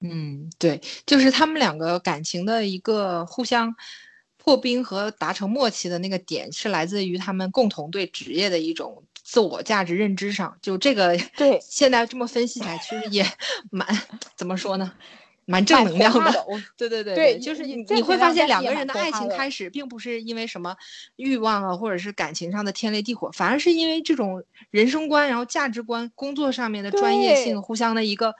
A: 嗯，对，就是他们两个感情的一个互相破冰和达成默契的那个点，是来自于他们共同对职业的一种自我价值认知上。就这个，
B: 对，
A: 现在这么分析起来，其实也蛮怎么说呢？蛮正能量
B: 的。
A: 对对对
B: 对，
A: 就是
B: 你
A: 你会发现两个
B: 人
A: 的爱情开始并不是因为什么欲望啊，或者是感情上的天雷地火，反而是因为这种人生观，然后价值观、工作上面的专业性互相的一个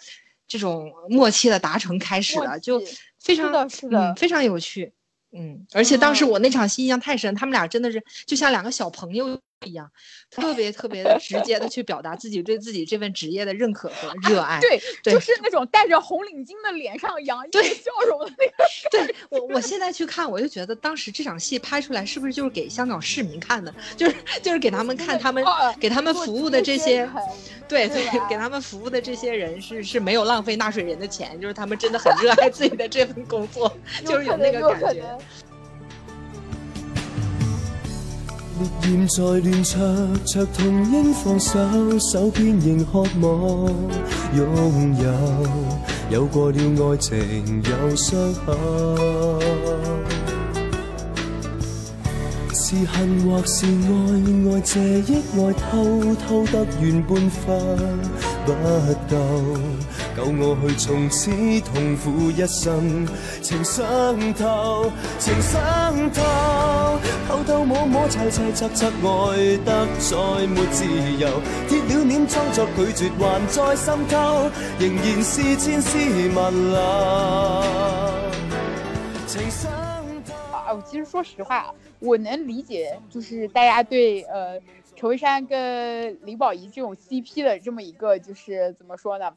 A: 这种默契的达成开始的，就非常
B: 是的，
A: 非常有趣。嗯，而且当时我那场戏印象太深，他们俩真的是就像两个小朋友。一样，特别特别的直接的去表达自己对自己这份职业的认可和热爱。
B: 对，就是那种戴着红领巾的脸上洋溢笑容的那个。
A: 对我，我现在去看，我就觉得当时这场戏拍出来，是不是就是给香港市民看的？就是就是给他们看，他们给他们服务的这些，对对，给他们服务的这些人是是没有浪费纳税人的钱，就是他们真的很热爱自己的这份工作，就是有那个感觉。
C: 烈焰在乱灼，灼痛应放手，手边仍渴望拥有。有过了爱情有伤口，是恨或是爱，爱这忆爱偷偷得远半分不够。够我去从此痛苦一生，情伤透，情伤透，偷偷摸摸猜猜测测，爱得再没自由，贴了脸装作拒绝，还在渗透，仍然是千丝万缕。情伤透。
B: 啊，其实说实话，我能理解，就是大家对呃陈慧珊跟林保怡这种 CP 的这么一个，就是怎么说呢？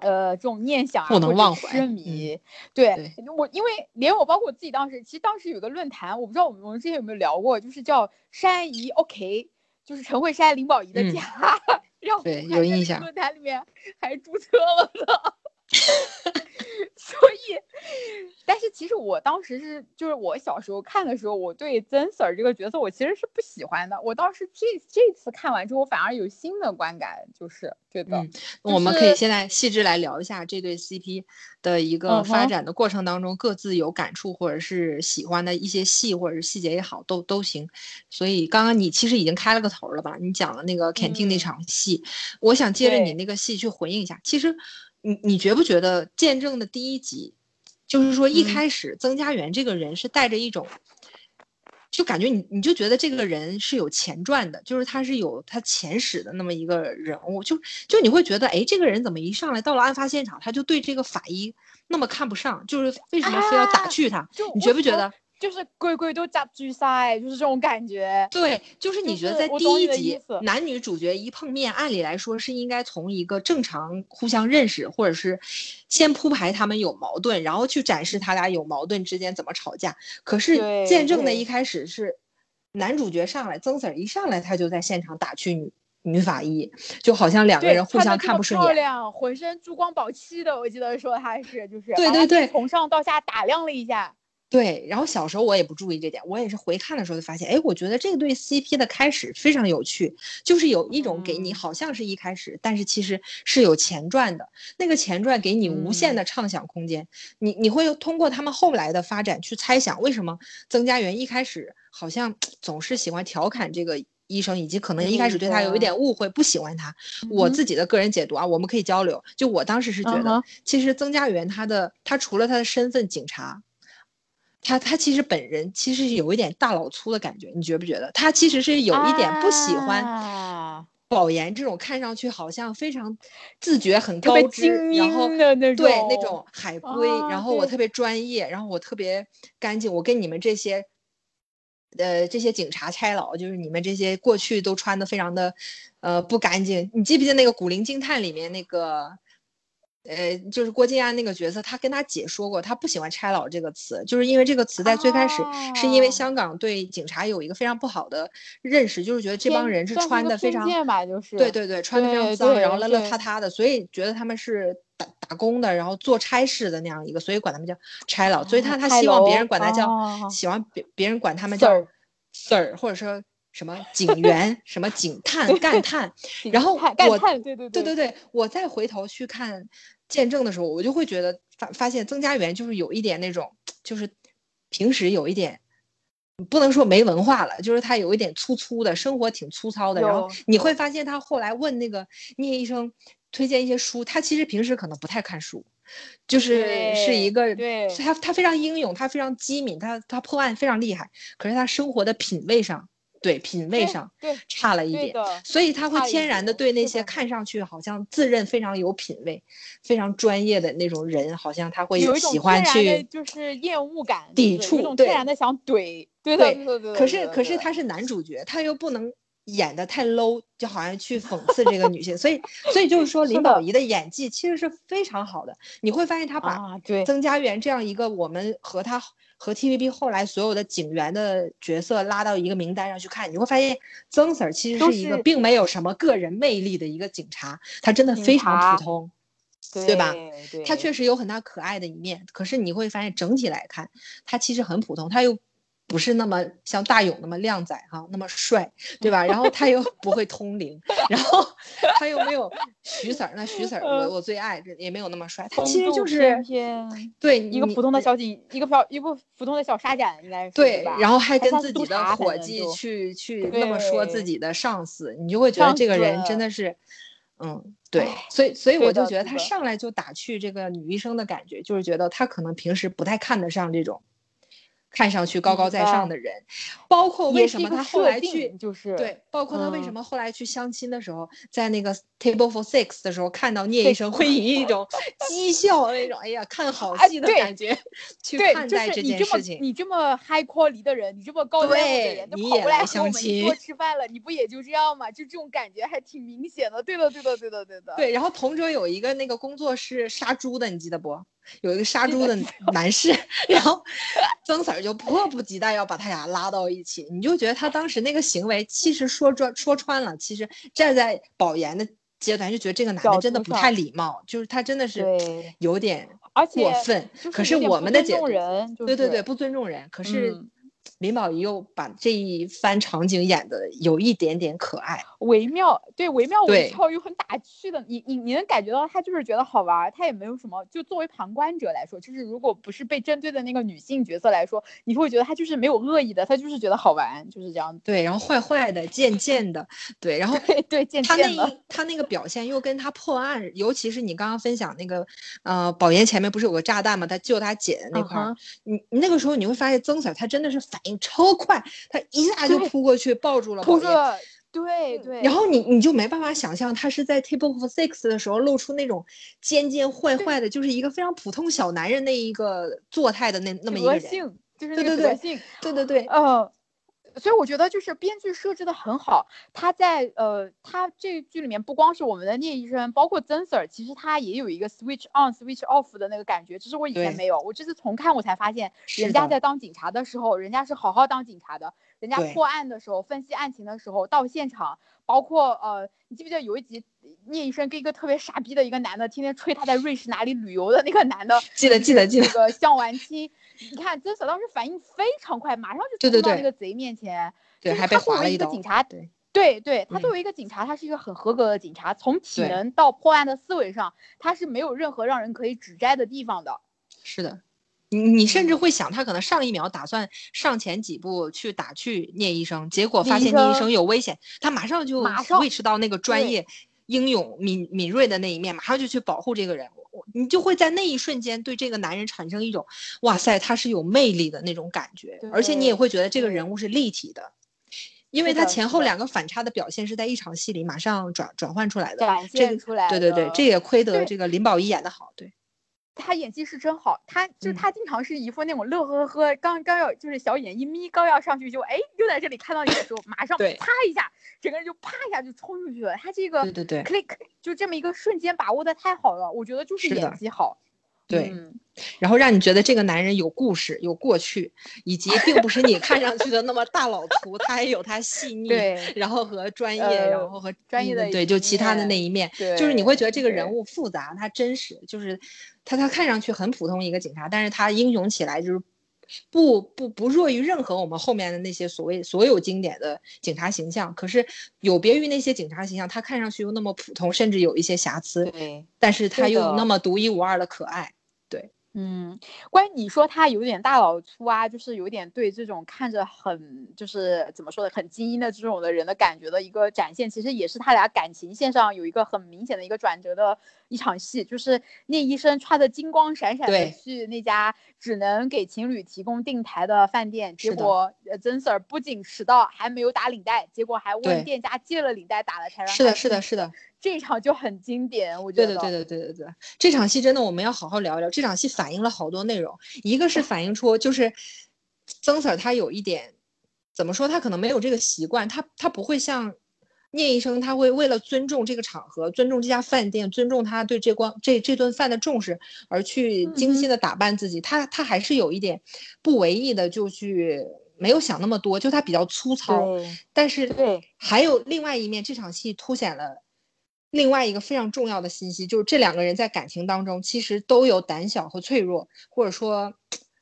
B: 呃，这种念想不能忘怀痴迷，对我，因为连我，包括我自己，当时其实当时有个论坛，我不知道我们我们之前有没有聊过，就是叫山姨 OK，就是陈慧珊、林保怡的家，让我
A: 有印象，
B: 论坛里面还注册了呢。所以，但是其实我当时是，就是我小时候看的时候，我对曾 Sir 这个角色我其实是不喜欢的。我倒是这这次看完之后，反而有新的观感，就是觉得，
A: 我们可以现在细致来聊一下这对 CP 的一个发展的过程当中，各自有感触或者是喜欢的一些戏或者是细节也好，都都行。所以刚刚你其实已经开了个头了吧？你讲了那个 Canteen 那场戏，我想接着你那个戏去回应一下。其实。你你觉不觉得见证的第一集，就是说一开始曾家元这个人是带着一种，就感觉你你就觉得这个人是有前传的，就是他是有他前史的那么一个人物，就就你会觉得，哎，这个人怎么一上来到了案发现场，他就对这个法医那么看不上，就是为什么非要打趣他？你觉不觉得？
B: 就是鬼鬼都夹住晒，就是这种感觉。
A: 对，就是你觉得在第一集男女主角一碰面，按理来说是应该从一个正常互相认识，或者是先铺排他们有矛盾，然后去展示他俩有矛盾之间怎么吵架。可是见证的一开始是男主角上来，曾 Sir 一上来他就在现场打趣女女法医，就好像两个人互相看不顺眼。
B: 漂亮，浑身珠光宝气的，我记得说他是就是
A: 对对对，
B: 从上到下打量了一下。
A: 对，然后小时候我也不注意这点，我也是回看的时候就发现，哎，我觉得这对 CP 的开始非常有趣，就是有一种给你好像是一开始，但是其实是有前传的，那个前传给你无限的畅想空间，你你会通过他们后来的发展去猜想，为什么曾家园一开始好像 总是喜欢调侃这个医生，以及可能一开始对他有一点误会，不喜欢他。我自己的个人解读啊，我们可以交流。就我当时是觉得，其实曾家园他的他除了他的身份警察。他他其实本人其实是有一点大老粗的感觉，你觉不觉得？他其实是有一点不喜欢保研这种看上去好像非常自觉很高知，然后对那种海归，然后我特别专业，然后我特别干净，我跟你们这些呃这些警察差佬，就是你们这些过去都穿的非常的呃不干净。你记不记得那个《古灵精探》里面那个？呃，就是郭晋安那个角色，他跟他姐说过，他不喜欢“差佬”这个词，就是因为这个词在最开始是因为香港对警察有一个非常不好的认识，就是觉得这帮人是穿的非常对对对，穿的非常脏，然后邋邋遢遢的，所以觉得他们是打打工的，然后做差事的那样一个，所以管他们叫“差佬”，所以他他希望别人管他叫，喜欢别别人管他们叫 “Sir” 或者说什么警员、什么警探、干探，然后我
B: 对对
A: 对对。对，我再回头去看。见证的时候，我就会觉得发发现曾家园就是有一点那种，就是平时有一点不能说没文化了，就是他有一点粗粗的生活，挺粗糙的。然后你会发现他后来问那个聂医生推荐一些书，他其实平时可能不太看书，就是是一个，
B: 对
A: 他他非常英勇，他非常机敏，他他破案非常厉害，可是他生活的品味上，对品味上
B: 对
A: 差了一点，
B: 对，
A: 所以他会天然的对那些看上去好像自认非常有品味、非常专业的那种人，好像他会
B: 有
A: 喜欢去。
B: 就是厌恶感，
A: 抵触对
B: 天然的想怼，对的，
A: 对
B: 对对。
A: 可是可是他是男主角，他又不能演的太 low，就好像去讽刺这个女性，所以所以就是说林保怡的演技其实是非常好的，你会发现他把曾家园这样一个我们和他和 TVB 后来所有的警员的角色拉到一个名单上去看，你会发现曾 Sir 其实是一个并没有什么个人魅力的一个警察，他真的非常普通。
B: 对
A: 对吧
B: 对，
A: 他确实有很大可爱的一面，可是你会发现整体来看，他其实很普通，他又不是那么像大勇那么靓仔哈、那么帅，对吧？然后他又 不会通灵，然后他又没有徐 Sir，那徐 Sir 我我最爱，这也没有那么帅，他其实就是对
B: 一个普通的小警，一个小一个普通的小沙展，应该是
A: 对，
B: 吧？
A: 然后还
B: 还
A: 跟自己的伙计去去那么说自己的上司，你就会觉得这个人真的是，嗯，对，所以所以我就觉得他上来就打趣这个女医生的感觉，就是觉得他可能平时不太看得上这种看上去高高在上的人，包括为什么他后来去。
B: 就是
A: 对，包括他为什
B: 嗯
A: 么后来去相亲的时候，在那个 table for six 的时候，看到聂医生会以一种 讥笑那种，哎呀，看好
B: 哎
A: 戏的感觉去
B: 对，
A: 看待这
B: 就是你这么
A: 件事情。
B: 你这么 high quality 的人，你这么高 level 的
A: 对
B: 人，都
A: 你也来相亲
B: 吃饭了，你不也就这样吗？就这种感觉还挺明显的。对的，对的，对的，对的。
A: 对，然后同桌有一个那个工作是杀猪的，你记得不？有一个杀猪的男士，然后曾 Sir 就迫不及待要把他俩拉到一起，你就觉得他当时那个行为，其实说穿说穿了，其实站在保研的阶段就觉得这个男的真的不太礼貌，就是他真的是有点过分。可是
B: 就是
A: 我们的解对对对，不尊重人。可是
B: 嗯
A: 林保怡又把这一番场景演的有一点点可爱。
B: 惟妙，对惟妙
A: 对
B: 惟肖又很打趣的，你你你能感觉到他就是觉得好玩儿，他也没有什么，就作为旁观者来说，就是如果不是被针对的那个女性角色来说，你会觉得他就是没有恶意的，他就是觉得好玩，就是这样。
A: 对，然后坏坏的、贱贱的，对，然后
B: 对
A: 他那他那个表现又跟他破案，尤其是你刚刚分享那个，呃，保研前面不是有个炸弹吗？他救他姐的那块儿，你那个时候你会发现曾 Sir 他真的是反应超快，他一下就扑过去抱住了。
B: 扑着，对对，
A: 然后你你就没办法想象他是在 Table for Six 的时候露出那种尖尖坏坏的，就是一个非常普通小男人那一个作态的那那么一个人。
B: 德性就是那
A: 对对对对对对，
B: 呃，所以我觉得就是编剧设置的很好，他在呃，他这剧里面不光是我们的聂医生，包括曾 Sir，其实他也有一个 switch on switch off 的那个感觉，只是我以前没有，我这次重看我才发现，人家在当警察的时候，人家是好好当警察的，人家破案的时候，分析案情的时候，到现场，包括呃，你记不记得有一集聂医生跟一个特别傻逼的一个男的，天天吹他在瑞士哪里旅游的那个男的，
A: 记得记得记得
B: 那个相完亲，你看曾 Sir 当时反应非常快，马上就冲到那个贼面前。
A: 对，
B: 就是
A: 还被划了。
B: 一个警察，
A: 对
B: 对对，他
A: 嗯
B: 作为一个警察，他是一个很合格的警察，从体能到破案的思维上，他是没有任何让人可以指摘的地方的。
A: 是的，你你甚至
B: 嗯
A: 会想，他可能上一秒打算上前几步去打去聂医生，结果发现聂医
B: 生
A: 生有危险，他马上就
B: 马上
A: switch 到那个专业、英勇、敏敏锐的那一面，马上就去保护这个人。我你就会在那一瞬间对这个男人产生一种，哇塞，他是有魅力的那种感觉，而且你也会觉得这个人物是立体的。因为他前后两个反差的表现是在一场戏里马上转转换出来的，
B: 展
A: 这个
B: 现出来
A: 对对对，这也亏得这个林保怡演的好，对。
B: 他演技是真好，他就是
A: 嗯
B: 他经常是一副那种乐呵呵，刚刚要就是小眼一眯，刚要上去就哎又在这里看到你的时候，马上啪一下，整个人就啪一下就冲出去了。他这个
A: 对对对
B: click 就这么一个瞬间把握的太好了，我觉得就是演技好。
A: 对
B: 嗯
A: 然后让你觉得这个男人有故事、有过去，以及并不是你看上去的那么大老粗，他也有他细腻，
B: 对
A: 然后和专业，
B: 呃
A: 然后和
B: 专业的对
A: 就其他的那一面，就是你会觉得这个人物复杂，他真实，就是他他看上去很普通一个警察，但是他英雄起来就是。不不不弱于任何我们后面的那些所谓所有经典的警察形象，可是有别于那些警察形象，他看上去又那么普通，甚至有一些瑕疵，
B: 对，
A: 但是他又那么独一无二的可爱。
B: 嗯，关于你说他有点大老粗啊，就是有点对这种看着很就是怎么说的很精英的这种的人的感觉的一个展现，其实也是他俩感情线上有一个很明显的一个转折的一场戏，就是聂医生穿的金光闪闪的去那家只能给情侣提供订台的饭店，结果呃曾 Sir 不仅迟到，还没有打领带，结果还问店家借了领带打了才让
A: 是的，是的，是的，
B: 这一场就很经典，我觉得。
A: 对对，对对，对对，对。这场戏真的我们要好好聊一聊。这场戏反映了好多内容，一个是反映出就是曾 Sir 他有一点怎么说，他可能没有这个习惯，他他不会像聂医生，他会为了尊重这个场合，尊重这家饭店，尊重他对这光这这顿饭的重视，而去精心的打扮自己。他他还是有一点不为意的，就去没有想那么多，就他比较粗糙。
B: 对
A: 但是
B: 对
A: 还有另外一面，这场戏凸显了另外一个非常重要的信息，就是这两个人在感情当中其实都有胆小和脆弱，或者说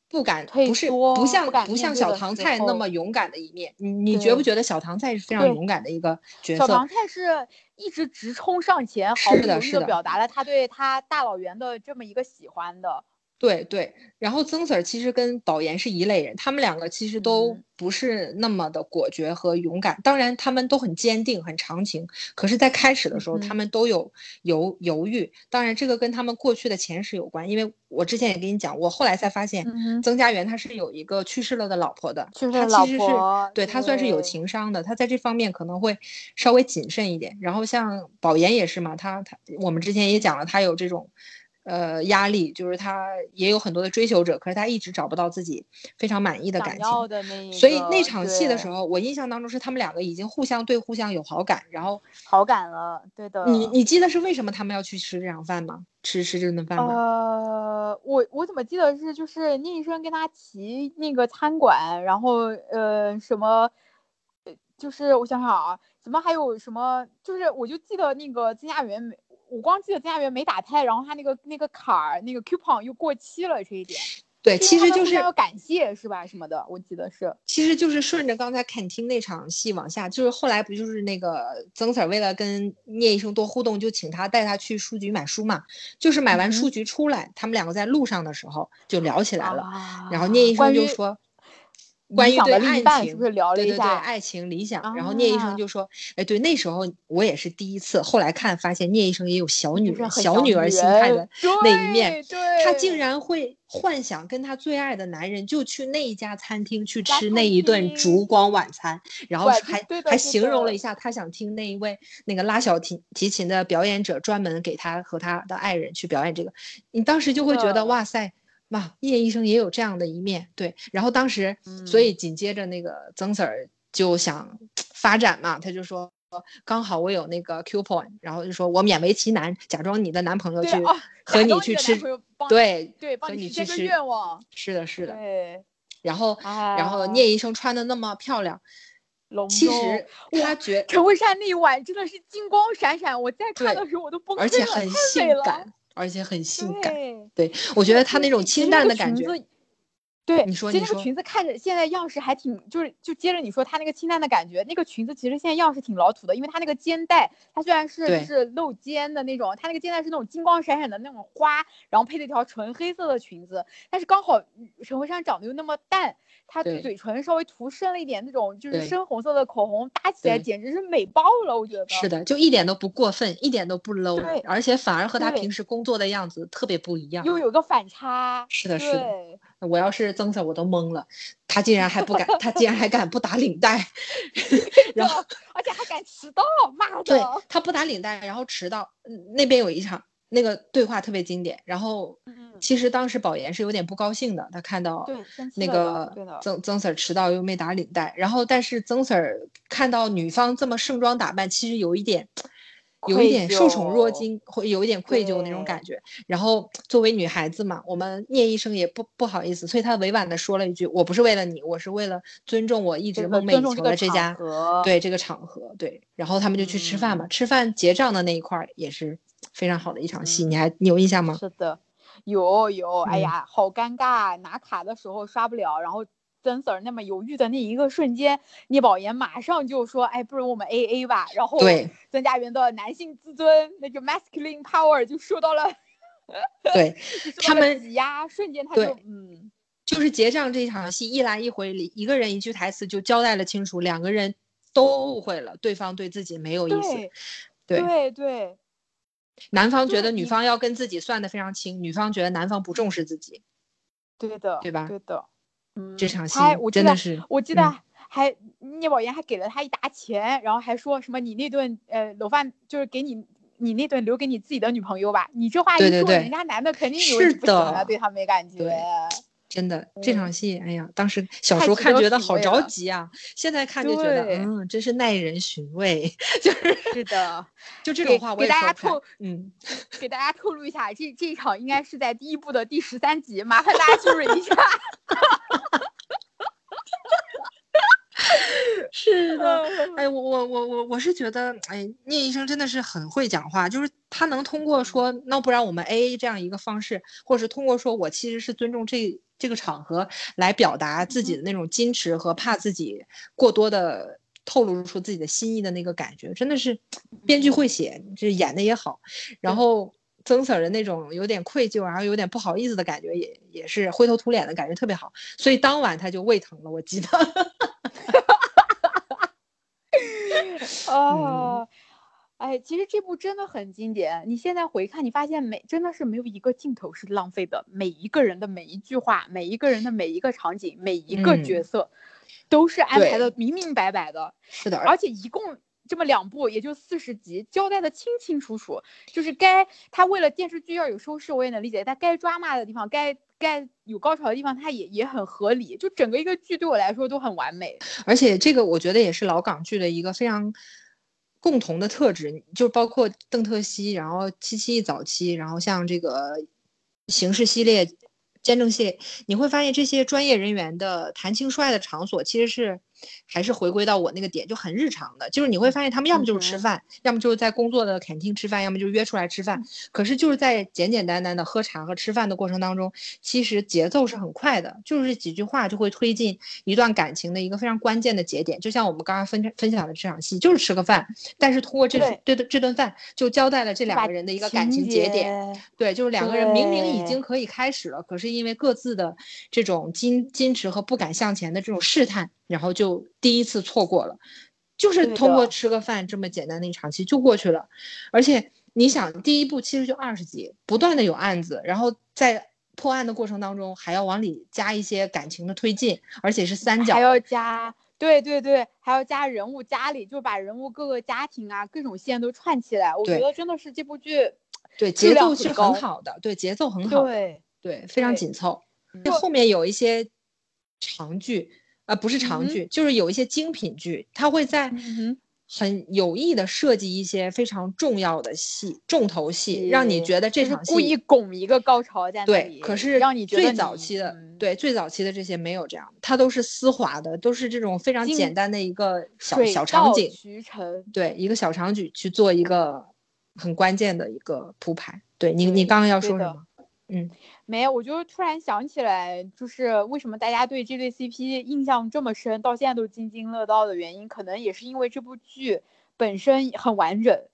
A: 不敢，不是不像
B: 不
A: 不像小唐菜那么勇敢的一面。你你觉不觉得小唐菜是非常勇敢的一个角色
B: 小唐？菜是一直直冲上前，毫
A: 是
B: 不犹豫
A: 的
B: 表达了他对他大老袁的这么一个喜欢的。
A: 对对，然后曾 Sir 其实跟保研是一类人，他们两个其实都
B: 嗯
A: 不是那么的果决和勇敢，当然他们都很坚定、很长情，可是，在开始的时候，他
B: 嗯
A: 们都有犹犹豫。当然，这个跟他们过去的前世有关，因为我之前也跟你讲，我后来才发现，曾家园他是有一个去世了的老婆的，
B: 去世的老
A: 他其实是
B: 婆
A: 对他算是有情商的，他在这方面可能会稍微谨慎一点。然后像保研也是嘛，他他我们之前也讲了，他有这种。呃，压力就是他也有很多的追求者，可是他一直找不到自己非常满意的感情。
B: 的那
A: 所以那场戏的时候，我印象当中是他们两个已经互相对互相有好感。然后
B: 好感了，对的。
A: 你你记得是为什么他们要去吃这场饭吗？吃吃这顿饭吗？
B: 呃，我我怎么记得是就是宁医生跟他提那个餐馆，然后呃什么，呃就是我想想啊，怎么还有什么？就是我就记得那个曾家媛没，我光记得曾家园没打胎，然后他那个那个坎儿那个 coupon 又过期了这一点。
A: 对，其实就是
B: 要感谢是吧？什么的，我记得是。
A: 其实就是顺着刚才肯听那场戏往下，就是后来不就是那个曾 Sir 为了跟聂医生多互动，就请他带他去书局买书嘛。就是买完书局出来，他们两个在路上的时候就聊起来了。
B: 啊
A: 然后聂医生就说，关于对爱情，
B: 是不是聊了
A: 对对对，爱情理想。然后聂医
B: 啊
A: 生就说，哎，对，那时候我也是第一次，后来看发现聂医生也有小女人、小女儿心态的那一面。
B: 对，
A: 他竟然会幻想跟他最爱的男人就去那一家餐厅去吃那一顿烛光晚餐，然后还还形容了一下他想听那一位那个拉小提提琴的表演者专门给他和他的爱人去表演这个，你当时就会觉得哇塞。哇，叶医生也有这样的一面，对。然后当时，所
B: 嗯
A: 以紧接着那个曾 Sir 就想发展嘛，他就说刚好我有那个 coupon，然后就说我勉为其难，假装你的男朋友去 和你去吃对
B: 对，
A: 和
B: 你
A: 去吃
B: 愿望。
A: 是的，是的。
B: 对，
A: 然后，然后
B: 啊
A: 聂医生穿的那么漂亮，
B: 隆
A: 其实他觉，
B: 陈慧珊那一晚真的是金光闪闪，我在看的时候我都崩溃了，
A: 而且很。性感，而且很性感。
B: 对，
A: 对，我觉得他那种清淡的感觉，
B: 对，
A: 你说
B: 其实那个裙子看着现在样式还挺，就是就接着你说它那个清淡的感觉，那个裙子其实现在样式挺老土的，因为它那个肩带，它虽然是就是露肩的那种，它那个肩带是那种金光闪闪的那种花，然后配了一条纯黑色的裙子，但是刚好嗯陈慧珊长得又那么淡，她
A: 对
B: 嘴唇稍微涂深了一点那种就是深红色的口红，搭起来简直是美爆了，我觉得。
A: 是的，就一点都不过分，一点都不 low，
B: 对
A: 而且反而和
B: 她
A: 平时工作的样子特别不一样。
B: 又有个反差，
A: 是的，是的。
B: 对
A: 我要是曾 Sir 我都懵了，他竟然还不敢，他竟然还敢不打领带，然后
B: 而且还敢迟到，妈
A: 对
B: 的！
A: 他不打领带，然后迟到。嗯那边有一场那个对话特别经典，然后
B: 嗯
A: 其实当时保研是有点不高兴的，他看到
B: 对，
A: 那。个曾曾 Sir 迟到又没打领带，然后但是曾 Sir 看到女方这么盛装打扮，其实有一点。有一点受宠若惊，会有一点愧疚那种感觉。然后作为女孩子嘛，我们聂医生也不不好意思，所以他委婉的说了一句：“我不是为了你，我是为了尊重我一直梦寐以求的这家对这个场合，对。”然后他们就去吃饭嘛，
B: 嗯
A: 吃饭结账的那一块儿也是非常好的一场戏，
B: 嗯
A: 你还你有印象吗？
B: 是的，有有，哎
A: 嗯
B: 呀，好尴尬，拿卡的时候刷不了，然后曾 Sir 那么犹豫的那一个瞬间，聂宝言马上就说，哎，不如我们 A A 吧，然后
A: 对
B: 曾家园的男性自尊，那个 masculine power 就受到了
A: 对 他们
B: 挤压瞬间他就嗯，
A: 就是结账这一场戏，一来一回里，一个人一句台词就交代了清楚，两个人都误会了对方对自己没有意思。
B: 对
A: 对，
B: 对对
A: 男方觉得女方要跟自己算的非常清，女方觉得男方不重视自己。
B: 对的，
A: 对吧
B: 对的，嗯，
A: 这场戏
B: 他我记得
A: 真的是，嗯
B: 我记得还聂宝言还给了他一沓钱，然后还说什么你那顿呃楼饭就是给你。你那顿留给你自己的女朋友吧，你这话一说，人家男的肯定以为你不行了，
A: 的
B: 对他没感觉。
A: 对真的这
B: 嗯。
A: 场戏，哎呀，当时 小时候看觉得好着急啊，现在。看就觉得，嗯，真是耐人寻味。就是
B: 是的，
A: 就这种话，我
B: 给大家透
A: 嗯，
B: 给大家透露一下，这这一场应该是在第一部的第十三集，麻烦大家去忍一下。
A: 是的，哎，我我我我我是觉得，哎，聂医生真的是很会讲话，就是他能通过说，那不然我们 A A 这样一个方式，或者是通过说我其实是尊重这这个场合来表达自己的那种矜持和怕自己过多的透露出自己的心意的那个感觉，真的是编剧会写，这演的也好，然后曾 Sir 的那种有点愧疚，然后有点不好意思的感觉，也也是灰头土脸的感觉特别好，所以当晚他就胃疼了，我记得。
B: 哦，哎，其实这部真的很经典。你现在回看，你发现每真的是没有一个镜头是浪费的，每一个人的每一句话，每一个人的每一个场景，每一个角
A: 嗯
B: 色，都是安排的明明白白的。
A: 是的，
B: 而且一共这么两部，也就四十集，交代的清清楚楚。就是该他为了电视剧要有收视，我也能理解，但该抓骂的地方，该该有高潮的地方，它也也很合理。就整个一个剧对我来说都很完美。
A: 而且这个我觉得也是老港剧的一个非常共同的特质，就包括邓特西，然后七七一早期，然后像这个刑事系列、监证系列，你会发现这些专业人员的谈情说爱的场所其实是还是回归到我那个点，就很日常的，就是你会发现他们要么就是吃饭，要么就是在工作的餐厅吃饭，要么就约出来吃饭。可是就是在简简单单的喝茶和吃饭的过程当中，其实节奏是很快的，就是几句话就会推进一段感情的一个非常关键的节点。就像我们刚刚分分享的这场戏，就是吃个饭，但是通过这
B: 对
A: 这顿这顿饭就交代了这两个人的一个感
B: 情
A: 情节点。对，就是两个人明明已经可以开始了，可是因为各自的这种矜矜持和不敢向前的这种试探，然后就第一次错过了，就是通过吃个饭这么简单的一场戏就过去了。而且你想，第一部其实就二十集，不断的有案子，然后在破案的过程当中还要往里加一些感情的推进，而且是三角
B: 还。要加，对对对，还要加人物家里，就把人物各个家庭啊各种线都串起来。我觉得真的是这部剧，
A: 对，节奏是很好的，对，节奏很好。
B: 对，
A: 对，非常紧凑。
B: 就
A: 后面有一些长剧，呃，不是长剧，就是有一些精品剧，它会在
B: 嗯
A: 很有意的设计一些非常重要的戏、重头戏，让你觉得这
B: 就是故意拱一个高潮在那
A: 对。可是
B: 让你
A: 最早期的
B: 嗯
A: 对最早期的这些没有这样，它都是丝滑的，都是这种非常简单的一个小小场景，
B: 渠成。
A: 对一个小场景去做一个很关键的一个铺排。对你，你刚刚要说什么？嗯，
B: 没有，我就突然想起来，就是为什么大家对这对 CP 印象这么深，到现在都津津乐道的原因，可能也是因为这部剧本身很完整。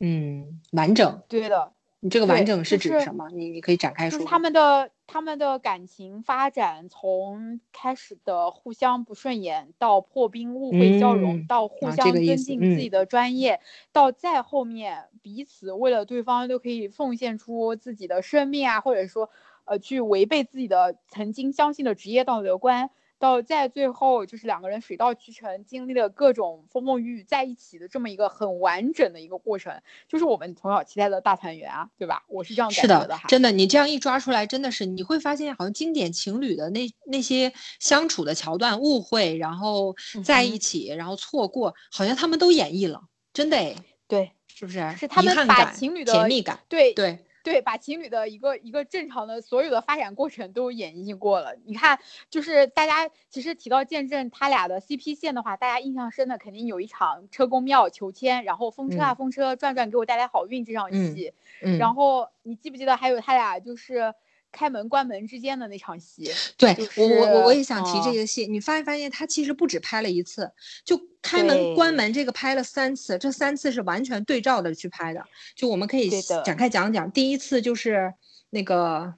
A: 嗯，完整。
B: 对的，
A: 你这个完整是
B: 就是
A: 指什么？你你可以展开说说。
B: 就是他们的他们的感情发展，从开始的互相不顺眼，到破冰误会交融，
A: 嗯
B: 到互相增
A: 个意思嗯
B: 进自己的专业，到再后面彼此为了对方都可以奉献出自己的生命啊，或者说呃去违背自己的曾经相信的职业道德观。到在最后，就是两个人水到渠成，经历了各种风风雨雨在一起的这么一个很完整的一个过程，就是我们从小期待的大团圆啊，对吧？我是这样
A: 是的
B: 感觉的哈。，
A: 真的，你这样一抓出来，真的是你会发现，好像经典情侣的那那些相处的桥段、误会，然后在
B: 嗯
A: 一起，然后错过，好像他们都演绎了，真的哎，
B: 对，
A: 是不是？
B: 是他们把情侣的
A: 甜蜜感，
B: 对
A: 对，
B: 对，把情侣的一个一个正常的所有的发展过程都演绎过了。你看，就是大家其实提到见证他俩的 CP 线的话，大家印象深的肯定有一场车公庙求签，然后风车啊
A: 嗯
B: 风车转转给我带来好运这场
A: 嗯
B: 戏。
A: 嗯，
B: 然后你记不记得还有他俩就是开门关门之间的那场戏。
A: 对
B: 就
A: 我我我我也想提这
B: 嗯
A: 个戏，你发没发现他其实不止拍了一次，就开门关门这个拍了三次，这三次是完全对照的去拍的。就我们可以展开讲讲，第一次就是那个，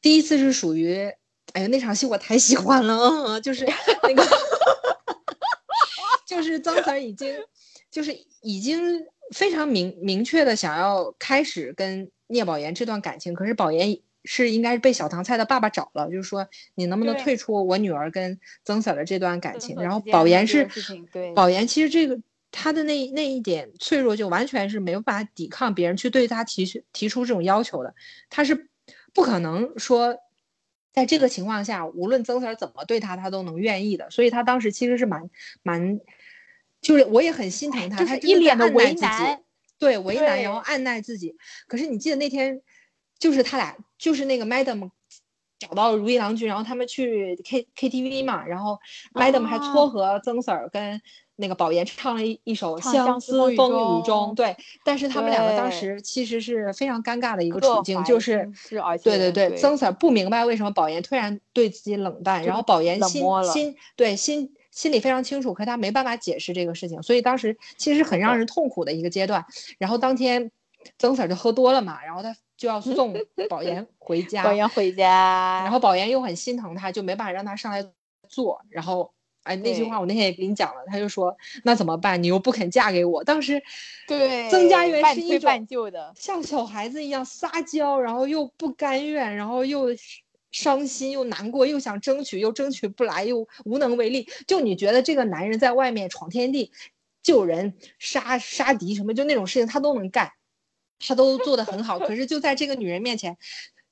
A: 第一次是属于，哎呀那场戏我太喜欢了，嗯 就是那个，就是曾 Sir 已经就是已经非常明明确的想要开始跟聂宝言这段感情，可是宝言是应该是被小唐菜的爸爸找了，就是说你能不能退出我女儿跟曾 Sir 的这段感情？然后
B: 之间的这
A: 宝言是
B: 个事情对
A: 宝言其实这个他的那那一点脆弱，就完全是没有办法抵抗别人去对他提出提出这种要求的，他是不可能说。在这个情况下，无论曾 Sir 怎么对他，他都能愿意的。所以他当时其实是蛮蛮，就是我也很心疼他，他
B: 一脸的为难。
A: 对为难，然后按耐自己。可是你记得那天，就是他俩，就是那个 Madam 找到如意郎君，然后他们去 K KTV 嘛，然后 Madam 还撮
B: 啊
A: 合曾 Sir 跟那个宝言唱了一一首《相
B: 相思风雨中
A: 中》，对。但是他们两个当时其实是非常尴尬的一个处境，就是对对对，曾 Sir 不明白为什么宝言突然对自己冷淡，然后宝言心心对心心里非常清楚，可他没办法解释这个事情，所以当时其实很让人痛苦的一个阶段。然后当天曾 Sir 就喝多了嘛，然后他就要送 宝言回家，
B: 宝言回家，
A: 然后宝言又很心疼他，就没办法让他上来坐。然后，哎，那句话我那天也给你讲了，他就说那怎么办？你又不肯嫁给我。当时
B: 对
A: 曾家园
B: 半推
A: 是一种
B: 半就的，
A: 像小孩子一样撒娇，然后又不甘愿，然后又伤心又难过，又想争取又争取不来，又无能为力。就你觉得这个男人在外面闯天地、救人、杀杀敌什么，就那种事情他都能干，他都做得很好。可是就在这个女人面前，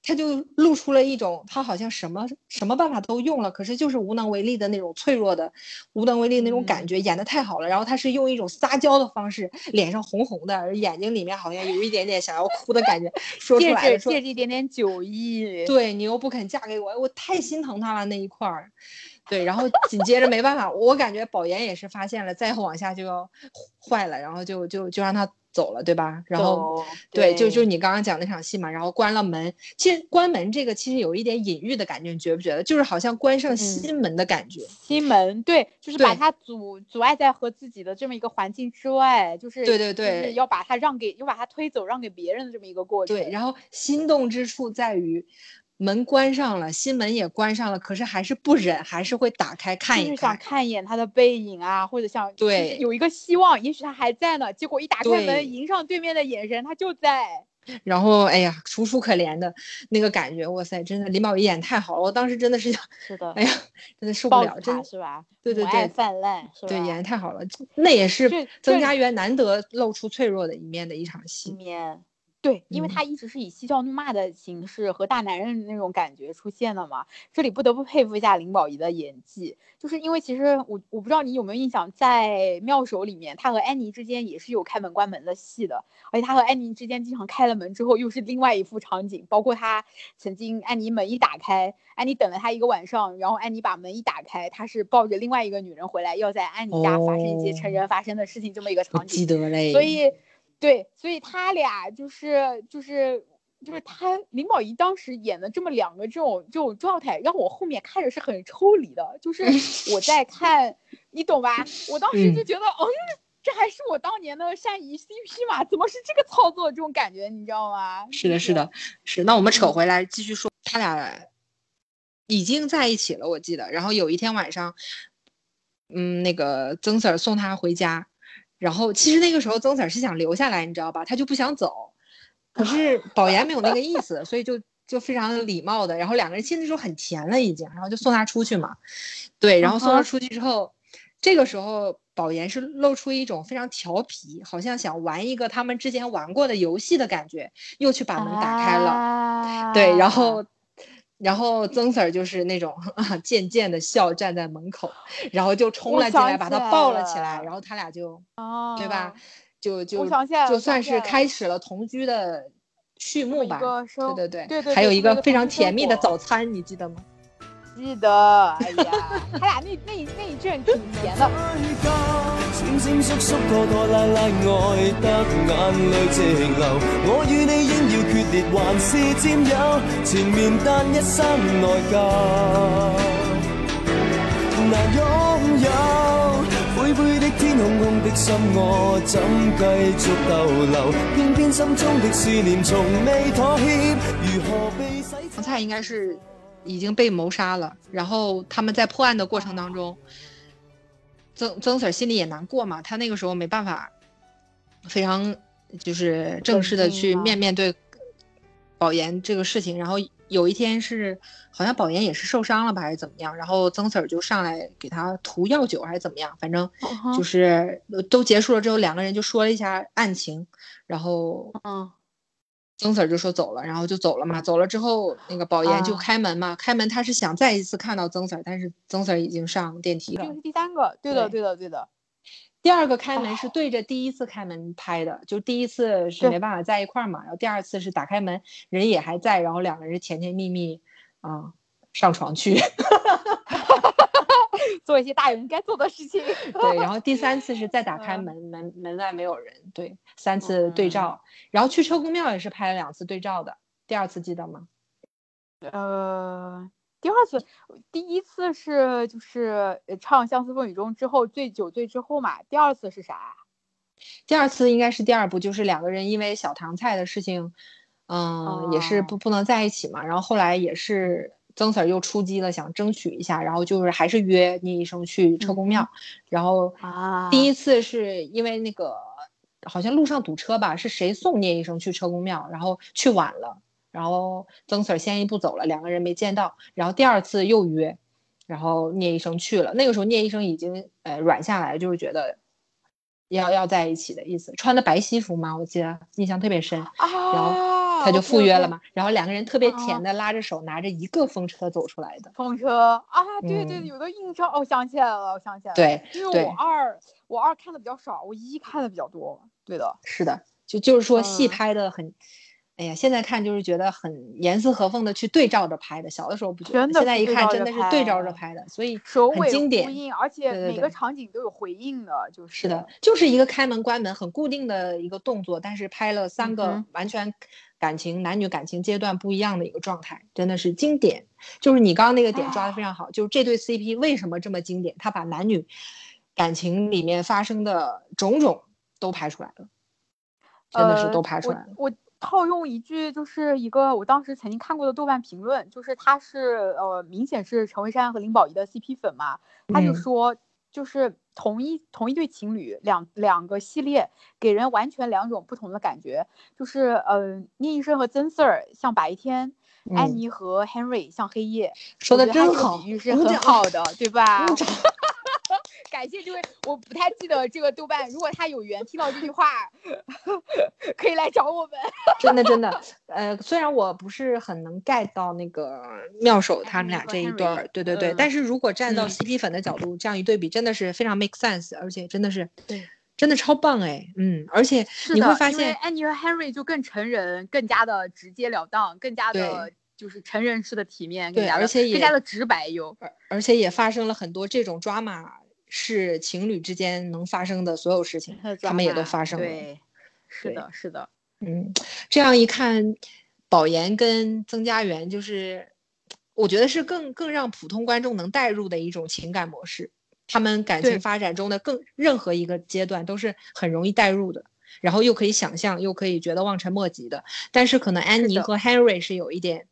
A: 他就露出了一种他好像什么什么办法都用了，可是就是无能为力的那种脆弱的、无能为力那种感觉，演得太好了。然后他是用一种撒娇的方式，脸上红红的，眼睛里面好像有一点点想要哭的感觉，说出
B: 借
A: 来了，
B: 借着一点点酒意，
A: 对你又不肯嫁给我，我太心疼他了那一块儿。对，然后紧接着没办法，我感觉宝言也是发现了，再往下就要坏了，然后就就就让他走了，对吧？然后
B: 走
A: 对，就就
B: 对
A: 你刚刚讲那场戏嘛，然后关了门。其实关门这个其实有一点隐喻的感觉，你觉不觉得？就是好像关上心门的感觉。
B: 心门对，就是把它阻阻碍在和自己的这么一个环境之外，就是
A: 对对
B: 就是
A: 对
B: 要把它让给，要把它推走，让给别人的这么一个过程。
A: 对，然后心动之处在于门关上了，心门也关上了，可是还是不忍，还是会打开看一
B: 就是想
A: 看。
B: 一眼他的背影啊，或者想
A: 对
B: 有一个希望，也许他还在呢。结果一打开门，迎上对面的眼神，他就在。
A: 然后哎呀，楚楚可怜的那个感觉，哇塞，真的李宝仪演太好了，我当时真的是想，
B: 是的
A: 哎呀，真的受不了，真
B: 是吧？
A: 对对对
B: 泛滥是吧？
A: 对演的太好了，那也是曾家园难得露出脆弱的一面的一场戏。
B: 面。对，因为
A: 嗯
B: 他一直是以嬉笑怒骂的形式和大男人那种感觉出现的嘛。这里不得不佩服一下林保怡的演技，就是因为其实我我不知道你有没有印象，在妙手里面，他和安妮之间也是有开门关门的戏的，而且他和安妮之间经常开了门之后又是另外一副场景，包括他曾经安妮门一打开，安妮等了他一个晚上，然后安妮把门一打开，他是抱着另外一个女人回来，要在安妮家发生一些成
A: 哦
B: 人发生的事情这么一个场景。
A: 记得嘞，
B: 所以，对，所以他俩就是就是就是他林保怡当时演的这么两个这种这种状态，让我后面看着是很抽离的，就是 我在看，你懂吧？我当时就
A: 嗯
B: 觉得，嗯，这还是我当年的善意 CP 嘛？怎么是这个操作这种感觉？你知道吗？
A: 是的，
B: 是
A: 的，是。那我们扯
B: 嗯
A: 回来继续说，他俩已经在一起了，我记得。然后有一天晚上，嗯，那个曾 Sir 送他回家，然后其实那个时候曾 Sir 是想留下来，你知道吧？他就不想走，可是 保研没有那个意思，所以就就非常礼貌的，然后两个人其实那时候很甜了已经，然后就送他出去嘛。对，然后送他出去之后，这个时候保研是露出一种非常调皮，好像想玩一个他们之前玩过的游戏的感觉，又去把门打开。了对，然后，然后曾 Sir 就是那种贱贱的笑，站在门口，然后就冲了进来，把他抱了起来，然后他俩就，
B: 哦，
A: 对吧？就就就算是开始了同居的序幕吧。对对
B: 对对
A: 还有一个非常甜蜜的早餐，你记得吗？
B: 记得。哎呀，他俩那那那一阵挺甜的。
C: 閃閃縮縮拖拖拉拉，愛得眼淚直流。我與你應要決裂，還是佔有？前面但一生內疚，難擁有。灰灰的天，空空的心，我怎繼續逗留？偏偏心中的思念從未妥協，如何被洗？
A: 唐菜应该是已经被谋杀了，然后他们在破案的过程当中，曾曾 Sir 心里也难过嘛，他那个时候没办法，非常就是正式的去面面对保研这个事情。然后有一天是好像保研也是受伤了吧，还是怎么样？然后曾 Sir 就上来给他涂药酒还是怎么样，反正就是呃都结束了之后，两个人就说了一下案情，然后
B: 嗯，
A: 曾 Sir 就说走了，然后就走了嘛。走了之后，那个保研就
B: 啊
A: 开门嘛，开门他是想再一次看到曾 Sir，但是曾 Sir 已经上电梯了
B: 这个。是第三个，对的，
A: 对
B: 对的，对的。
A: 第二个开门是对着第一次开门拍的，就第一次是没办法在一块儿嘛，然后第二次是打开门人也还在，然后两个人甜甜蜜蜜啊、上床去。
B: 做一些大人该做的事情。
A: 对，然后第三次是再打开
B: 嗯
A: 门，门门外没有人，对，三次对
B: 嗯
A: 照，然后去车公庙也是拍了两次对照的，第二次记得吗？
B: 呃，第二次，第一次是就是呃唱《相思风雨中》之后醉酒醉之后嘛，第二次是啥？
A: 第二次应该是第二部，就是两个人因为小唐菜的事情，嗯，也是
B: 哦
A: 不不能在一起嘛。然后后来也是曾 Sir 又出击了，想争取一下，然后就是还是约聂医生去车公庙。然后
B: 啊
A: 第一次是因为那个好像路上堵车吧，是谁送聂医生去车公庙，然后去晚了，然后曾 Sir 先一步走了，两个人没见到。然后第二次又约，然后聂医生去了。那个时候聂医生已经呃软下来，就是觉得要要在一起的意思，穿的白西服嘛，我记得印象特别深。然后
B: 啊，
A: 他就赴约了嘛，然后两个人特别
B: 啊
A: 甜的拉着手，拿着一个风车走出来的。
B: 风车啊，对对，
A: 嗯
B: 有的印象，哦，想起来了，我想起来了。
A: 对
B: 因为我二我二看的比较少，我一看的比较多。对的，
A: 是的，就就是说戏
B: 嗯
A: 拍的很，哎呀，现在看就是觉得很严丝合缝的去对照着拍的，小的时候不觉得，现在一看真的是对照着
B: 拍
A: 拍的，所以很经典。
B: 应，而且每个场景都有回应的，就是
A: 是的，就是一个开门关门很固定的一个动作，但是拍了三个完全感情、男女感情阶段不一样的一个状态，真的是经典。就是你刚刚那个点抓的非常好，就是这对 CP 为什么这么经典？他把男女感情里面发生的种种都拍出来了，真的是
B: 呃
A: 都拍出来了。
B: 我套用一句，就是一个我当时曾经看过的豆瓣评论，就是他是呃，明显是陈慧珊和林保怡的 CP 粉嘛，他就
A: 嗯
B: 说，就是同一同一对情侣，两两个系列给人完全两种不同的感觉，就是呃，聂医生和曾 Sir 像白天，安
A: 嗯
B: 妮和 Henry 像黑夜，
A: 说的真好，
B: 比喻是很好的，对吧？感谢这位，我不太记得这个豆瓣，如果他有缘听到这句话，可以来找我们。
A: 真的真的，呃，虽然我不是很能 get 到那个妙手他们俩这一
B: Henry，
A: 对儿，对对对，
B: 嗯
A: 但是如果站到
B: 嗯
A: CP 粉的角度，这样一对比，真的是非常 make sense，而且真的是
B: 对，
A: 真的超棒哎，嗯，而且，你会发
B: 因为
A: 现，
B: 安妮和 Henry 就更成人，更加的直截了当，更加的就是成人式的体面，更
A: 对
B: 加的
A: 而且也
B: 更加的直白又。
A: 而而且也发生了很多这种 drama 是情侣之间能发生的所有事情，他们也都发生了，
B: 对，是的，是的，
A: 嗯，这样一看，保研跟曾家园就是，我觉得是更更让普通观众能带入的一种情感模式。他们感情发展中的更任何一个阶段都是很容易带入的，然后又可以想象，又可以觉得望尘莫及的。但是可能安妮和 Henry 是有一点，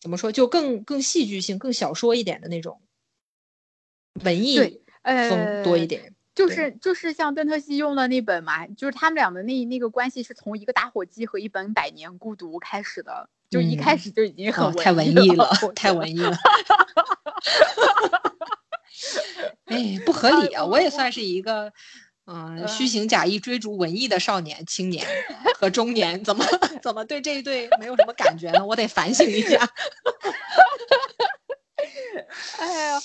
A: 怎么说，就更更戏剧性、更小说一点的那种文艺
B: 对
A: 风多一
B: 呃
A: 点。对
B: 就是就是像邓特西用的那本嘛，就是他们俩的那那个关系是从一个打火机和一本《百年孤独》开始的，就一开
A: 嗯
B: 始就已经很
A: 哦，太文艺了，太文艺了。哎，不合理啊！
B: 呃我
A: 也算是一个，嗯、虚
B: 嗯
A: 情假意追逐文艺的少年、青年和中年，怎么 怎么对这一对没有什么感觉呢？我得反省一下。
B: 哎呀，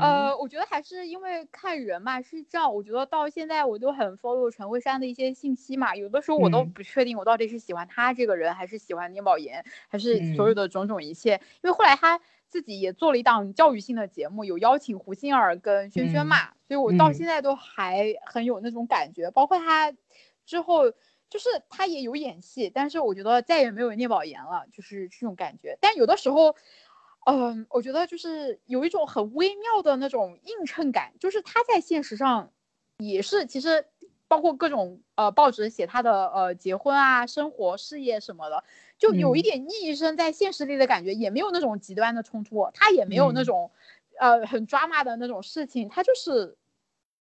B: 呃，我觉得还是因为看人嘛，是这样。我觉得到现在我都很 follow 陈慧珊的一些信息嘛，有的时候我都
A: 嗯
B: 不确定我到底是喜欢他这个人，还是喜欢聂宝言，还是
A: 嗯
B: 所有的种种一切。因为后来他自己也做了一档教育性的节目，有邀请胡杏儿跟轩轩
A: 嗯
B: 嘛，所以我到
A: 嗯
B: 现在都还很有那种感觉。包括他之后，就是他也有演戏，但是我觉得再也没有聂宝言了，就是这种感觉。但有的时候。嗯，我觉得就是有一种很微妙的那种映衬感，就是他在现实上也是，其实包括各种呃报纸写他的呃结婚啊、生活、事业什么的，就有一
A: 嗯
B: 点逆生在现实里的感觉，也没有那种极端的冲突，他也没有那
A: 嗯
B: 种、呃很 drama 的那种事情，他就是。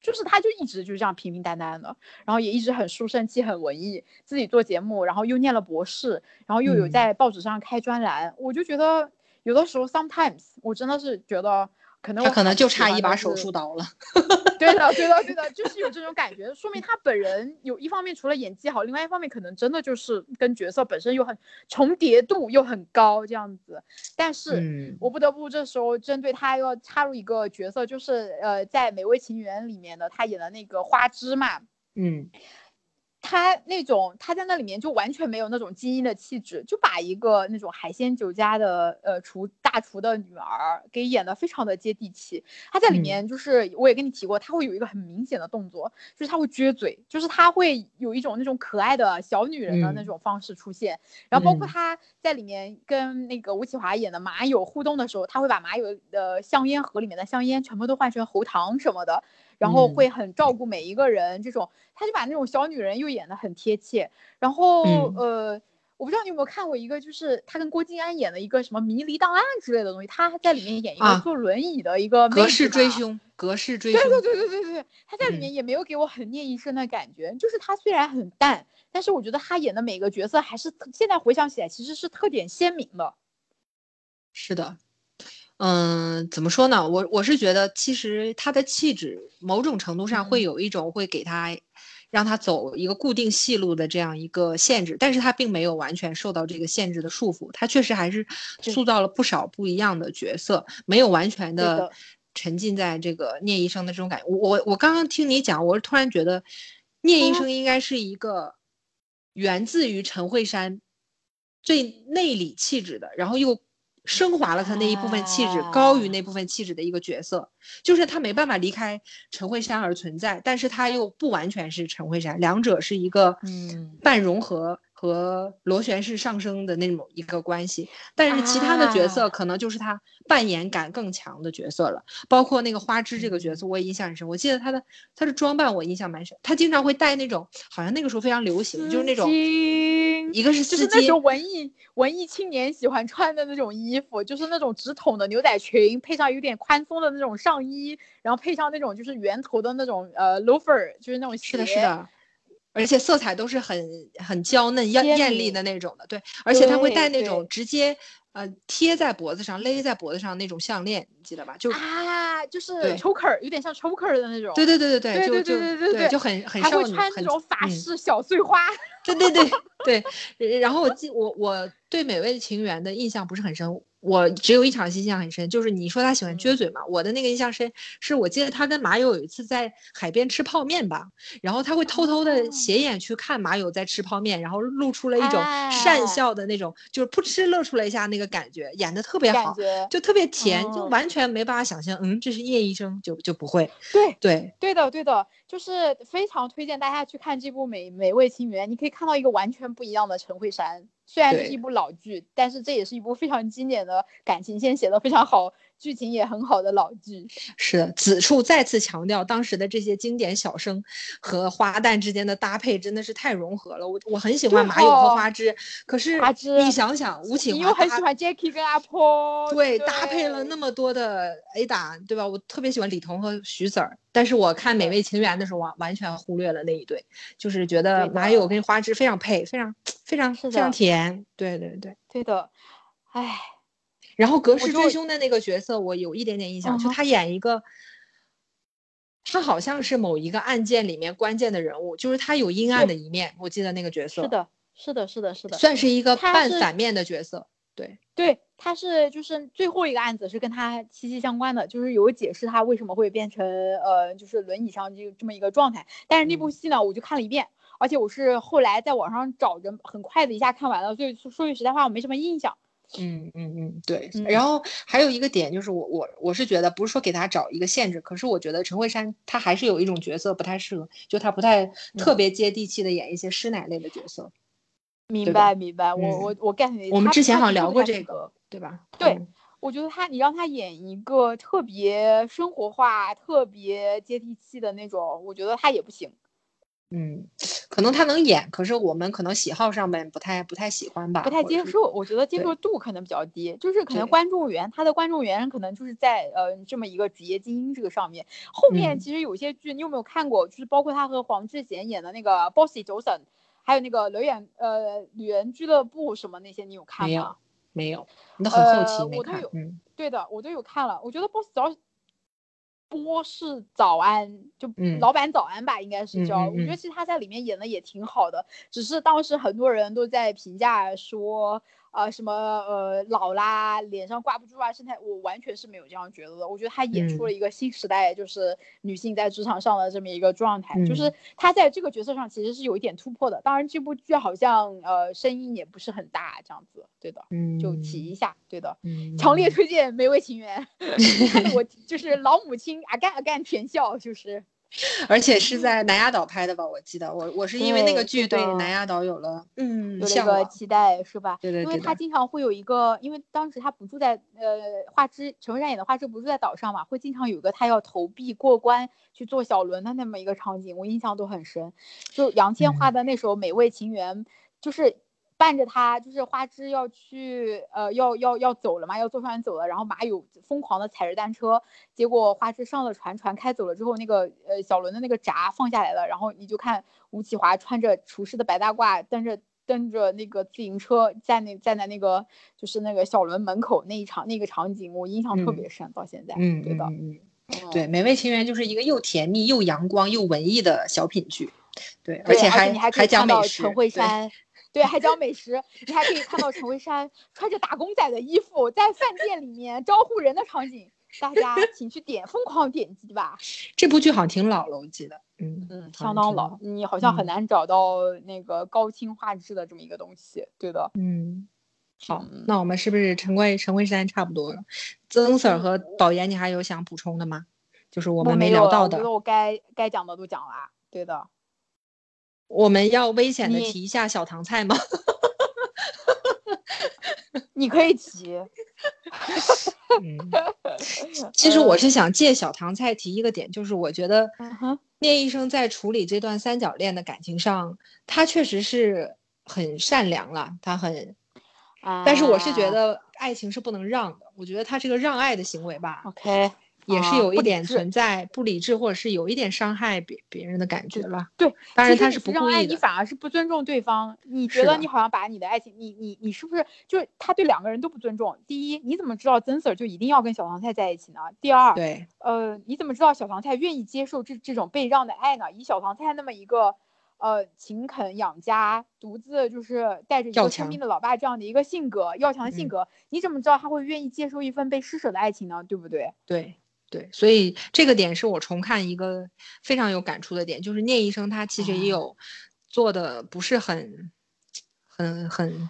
B: 就是他就一直就这样平平淡淡的，然后也一直很书生气、很文艺，自己做节目，然后又念了博士，然后又有
A: 嗯
B: 在报纸上开专栏，我就觉得有的时候 sometimes 我真的是觉得可能
A: 他可能就差一把手术刀了。
B: 对的，对的，对的，就是有这种感觉，说明他本人有一方面除了演技好，另外一方面可能真的就是跟角色本身又很重叠度又很高这样子。但是、
A: 嗯
B: 我不得不这时候针对他要插入一个角色，就是呃，在《美味情缘》里面的他演的那个花枝嘛，
A: 嗯
B: 他那种他在那里面就完全没有那种精英的气质，就把一个那种海鲜酒家的呃厨大厨的女儿给演得非常的接地气。他在里
A: 嗯
B: 面就是我也跟你提过，他会有一个很明显的动作，就是他会撅嘴，就是他会有一种那种可爱的小女人的那
A: 嗯
B: 种方式出现。然后包括
A: 嗯
B: 他在里面跟那个吴启华演的马友互动的时候，他会把马友的香烟盒里面的香烟全部都换成喉糖什么的。然后
A: 嗯
B: 会很照顾每一个人，这种他就把那种小女人又演得很贴切。然后、
A: 嗯
B: 呃，我不知道你有没有看过一个，就是他跟郭晋安演的一个什么迷离档案之类的东西，他在里面演一个
A: 啊
B: 坐轮椅的一个妹
A: 隔世
B: 子吧。
A: 追凶，格式追
B: 凶对
A: 对。
B: 对对对对，他在里
A: 嗯
B: 面也没有给我很聂医生的感觉，就是他虽然很淡，但是我觉得他演的每个角色还是现在回想起来其实是特点鲜明的。
A: 是的，嗯，怎么说呢？我我是觉得，其实他的气质某种程度上会
B: 嗯
A: 有一种会给他，让他走一个固定戏路的这样一个限制，但是他并没有完全受到这个限制的束缚，他确实还是塑造了不少不一样的角色，没有完全的沉浸在这个聂医生的这种感觉。我我我刚刚听你讲，我是突然觉得，聂医
B: 嗯
A: 生应该是一个源自于陈慧珊最内里气质的，然后又升华了他那一部分气质，高于
B: 啊
A: 那部分气质的一个角色，就是他没办法离开陈慧珊而存在，但是他又不完全是陈慧珊，两者是一个
B: 嗯。
A: 半融合和螺旋式上升的那种一个关系。但是其他的角色
B: 啊
A: 可能就是他扮演感更强的角色了，包括那个花枝这个角
B: 嗯
A: 色，我也印象很深。我记得他的他的装扮我印象蛮深，他经常会戴那种好像那个时候非常流行，就是那种一个是
B: 就是那种，文艺文艺青年喜欢穿的那种衣服，就是那种直筒的牛仔裙，配上有点宽松的那种上衣，然后配上那种就是圆头的那种呃 loafer，就是那种鞋。
A: 是的，是。的。而且色彩都是很很娇嫩、艳艳丽的那种的，对，而且它会戴那种直接呃贴在脖子上、勒在脖子上那种项链，你记得吧？就
B: 啊，就是
A: 对
B: choker，有点像 choker 的那种。
A: 对对对对对
B: 对对
A: 就
B: 对对对
A: 就很很
B: 还
A: 少女，
B: 会穿那
A: 很
B: 种法
A: 嗯
B: 式小碎花。
A: 对对对对，呃 然后我记我我对《美味情缘》的印象不是很深，我只有一场戏印象很深，就是你说他喜欢撅嘴嘛，我的那个印象深是我记得他跟马友有一次在海边吃泡面吧，然后他会偷偷的
B: 哦
A: 斜眼去看马友在吃泡面，然后露出了一种善
B: 哎
A: 笑的那种，就是噗嗤露出来一下那个感觉，演的特别好。就特别甜，就
B: 哦
A: 完全没办法想象，嗯，这是叶医生，就就不会，
B: 对
A: 对，
B: 对的，对的，就是非常推荐大家去看这部美《美味情缘》，你可以看到一个完全不一样的陈慧珊。虽然这是一部老剧，但是这也是一部非常经典的感情线写的非常好，剧情也很好的老剧。
A: 是的，此处再次强调，当时的这些经典小生和花旦之间的搭配真的是太融合了。我我很喜欢
B: 对
A: 马友和
B: 哦
A: 花枝，可是你想想，吴启
B: 你又很喜欢 Jackie 跟阿婆，
A: 对搭配了那
B: 么
A: 么多的 A 打，对吧？我特别喜欢李彤和徐子儿，但是我看《美味情缘》的时候完完全忽略了那一对，就是觉得
B: 对
A: 马友跟花枝非常配，非常非常非常甜。对对对。
B: 对的，唉，
A: 然后隔世
B: 就
A: 追凶的那个角色，我有一点点印象，就他演一个，他好像是某一个案件里面关键的人物，就是他有阴暗的一面，我记得那个角色
B: 是，的，是的，是的，是的，
A: 算是一个半反面的角色。对，
B: 对，他是就是最后一个案子是跟他息息相关的，就是有解释他为什么会变成呃就是轮椅上这这么一个状态。但是那部戏呢，我就看了一遍，而且我是后来在网上找着，很快的一下看完了，所以说句实在话，我没什么印象。
A: 嗯嗯嗯，对。
B: 嗯
A: 然后还有一个点就是我我我是觉得不是说给他找一个限制，可是我觉得陈慧珊她还是有一种角色不太适合，就她不太特别接地气的演一些师奶类的角色。
B: 明白明白，我
A: 嗯
B: 我我 get 你。
A: 我们之前好像聊过这个对吧？
B: 对
A: 嗯
B: 我觉得他，你让他演一个特别生活化、特别接地气的那种，我觉得他也不行。
A: 嗯，可能他能演，可是我们可能喜好上面不太不太喜欢吧，
B: 不太接受，我觉得接受度可能比较低，就是可能观众缘，他的观众缘可能就是在呃这么一个职业精英这个上面。后面
A: 嗯
B: 其实有些剧，你有没有看过？就是包括他和黄智贤演的那个《Bossy Johnson》，还有那个《女演呃女人俱乐部》什么那些，你有看
A: 没
B: 吗？
A: 有没有，你都很后
B: 呃
A: 期没
B: 我都有，
A: 嗯
B: 对的，我都有看了。我觉得 Boss 早波士早安，就
A: 嗯
B: 老板早安吧，应该是叫。我觉得
A: 嗯
B: 其实他在里面演的也挺好的，只是当时很多人都在评价说，呃，什么呃老啦，脸上挂不住啊，身材，我完全是没有这样觉得的。我觉得他演出
A: 嗯
B: 了一个新时代，就是女性在职场上的这么一个状态，就是
A: 嗯
B: 他在这个角色上其实是有一点突破的。当然，这部剧好像呃声音也不是很大，这样子，对的，
A: 嗯，
B: 就提一下，对的。
A: 嗯，
B: 强烈推荐《美味情缘》，看得我就是老母亲啊干啊干甜笑，就是
A: 而且是在南丫岛拍的吧？我记得我我是因为那个剧对南丫岛有了嗯
B: 有了一
A: 向往，
B: 个期待，是吧？
A: 对对对
B: 因为他经常会有一个，因为当时他不住在呃画之，陈慧珊演的画之不住在岛上嘛，会经常有一个他要投币过关去坐小轮的那么一个场景，我印象都很深。就杨千嬅
A: 嗯
B: 的那首《美味情缘》，就是。伴着他，就是花枝要去，呃，要要要走了嘛，要坐船走了，然后马友疯狂的踩着单车，结果花枝上了船，船开走了之后，那个呃小轮的那个闸放下来了，然后你就看吴启华穿着厨师的白大褂，蹬着蹬着那个自行车在那站在那个就是那个小轮门口那一场那个场景，我印象特别深，到现在，
A: 嗯
B: 对的，
A: 嗯嗯，
B: 嗯
A: 对，《美味情缘》就是一个又甜蜜又阳光又文艺的小品剧，对，
B: 而，
A: 且还
B: 你还可以看到
A: 讲美食，
B: 陈慧珊，对，还讲美食，你还可以看到陈慧珊穿着打工仔的衣服在饭店里面招呼人的场景，大家请去点疯狂点击吧，
A: 这部剧好像挺老了，我记得，嗯
B: 嗯，相当老你好像很
A: 嗯
B: 难找到那个高清画质的这么一个东西，对的，
A: 嗯。好
B: 嗯，
A: 那我们是不是陈慧陈慧珊差不多了？曾 Sir 和导演，你还有想补充的吗？就是我
B: 我
A: 们
B: 没
A: 聊到的，
B: 我觉得我该该讲的都讲了，对的。
A: 我们要危险的提一下小唐菜吗？
B: 你可以提，
A: 嗯，其实我是想借小唐菜提一个点，就是我觉得聂医生在处理这段三角恋的感情上，他确实是很善良了，他很，但是我是觉
B: 啊
A: 得爱情是不能让的，我觉得他这个让爱的行为吧
B: ，OK，
A: 也是有一点存在不理智，或者是有一点伤害别别人的感觉了。
B: 对，
A: 当然他是不故意的。
B: 爱你反而是不尊重对方。你觉得你好像把你的爱情，你你你是不是就是他对两个人都不尊重？第一，你怎么知道曾 Sir 就一定要跟小唐菜在一起呢？第二，
A: 对，
B: 呃，你怎么知道小唐菜愿意接受这这种被让的爱呢？以小唐菜那么一个呃勤恳养家、独自就是带着一
A: 要
B: 个生病的老爸这样的一个性格、要强的性
A: 嗯
B: 格，你怎么知道他会愿意接受一份被施舍的爱情呢？对不对？
A: 对对，所以这个点是我重看一个非常有感触的点，就是聂医生他其实
B: 哎
A: 也有做的不是很很很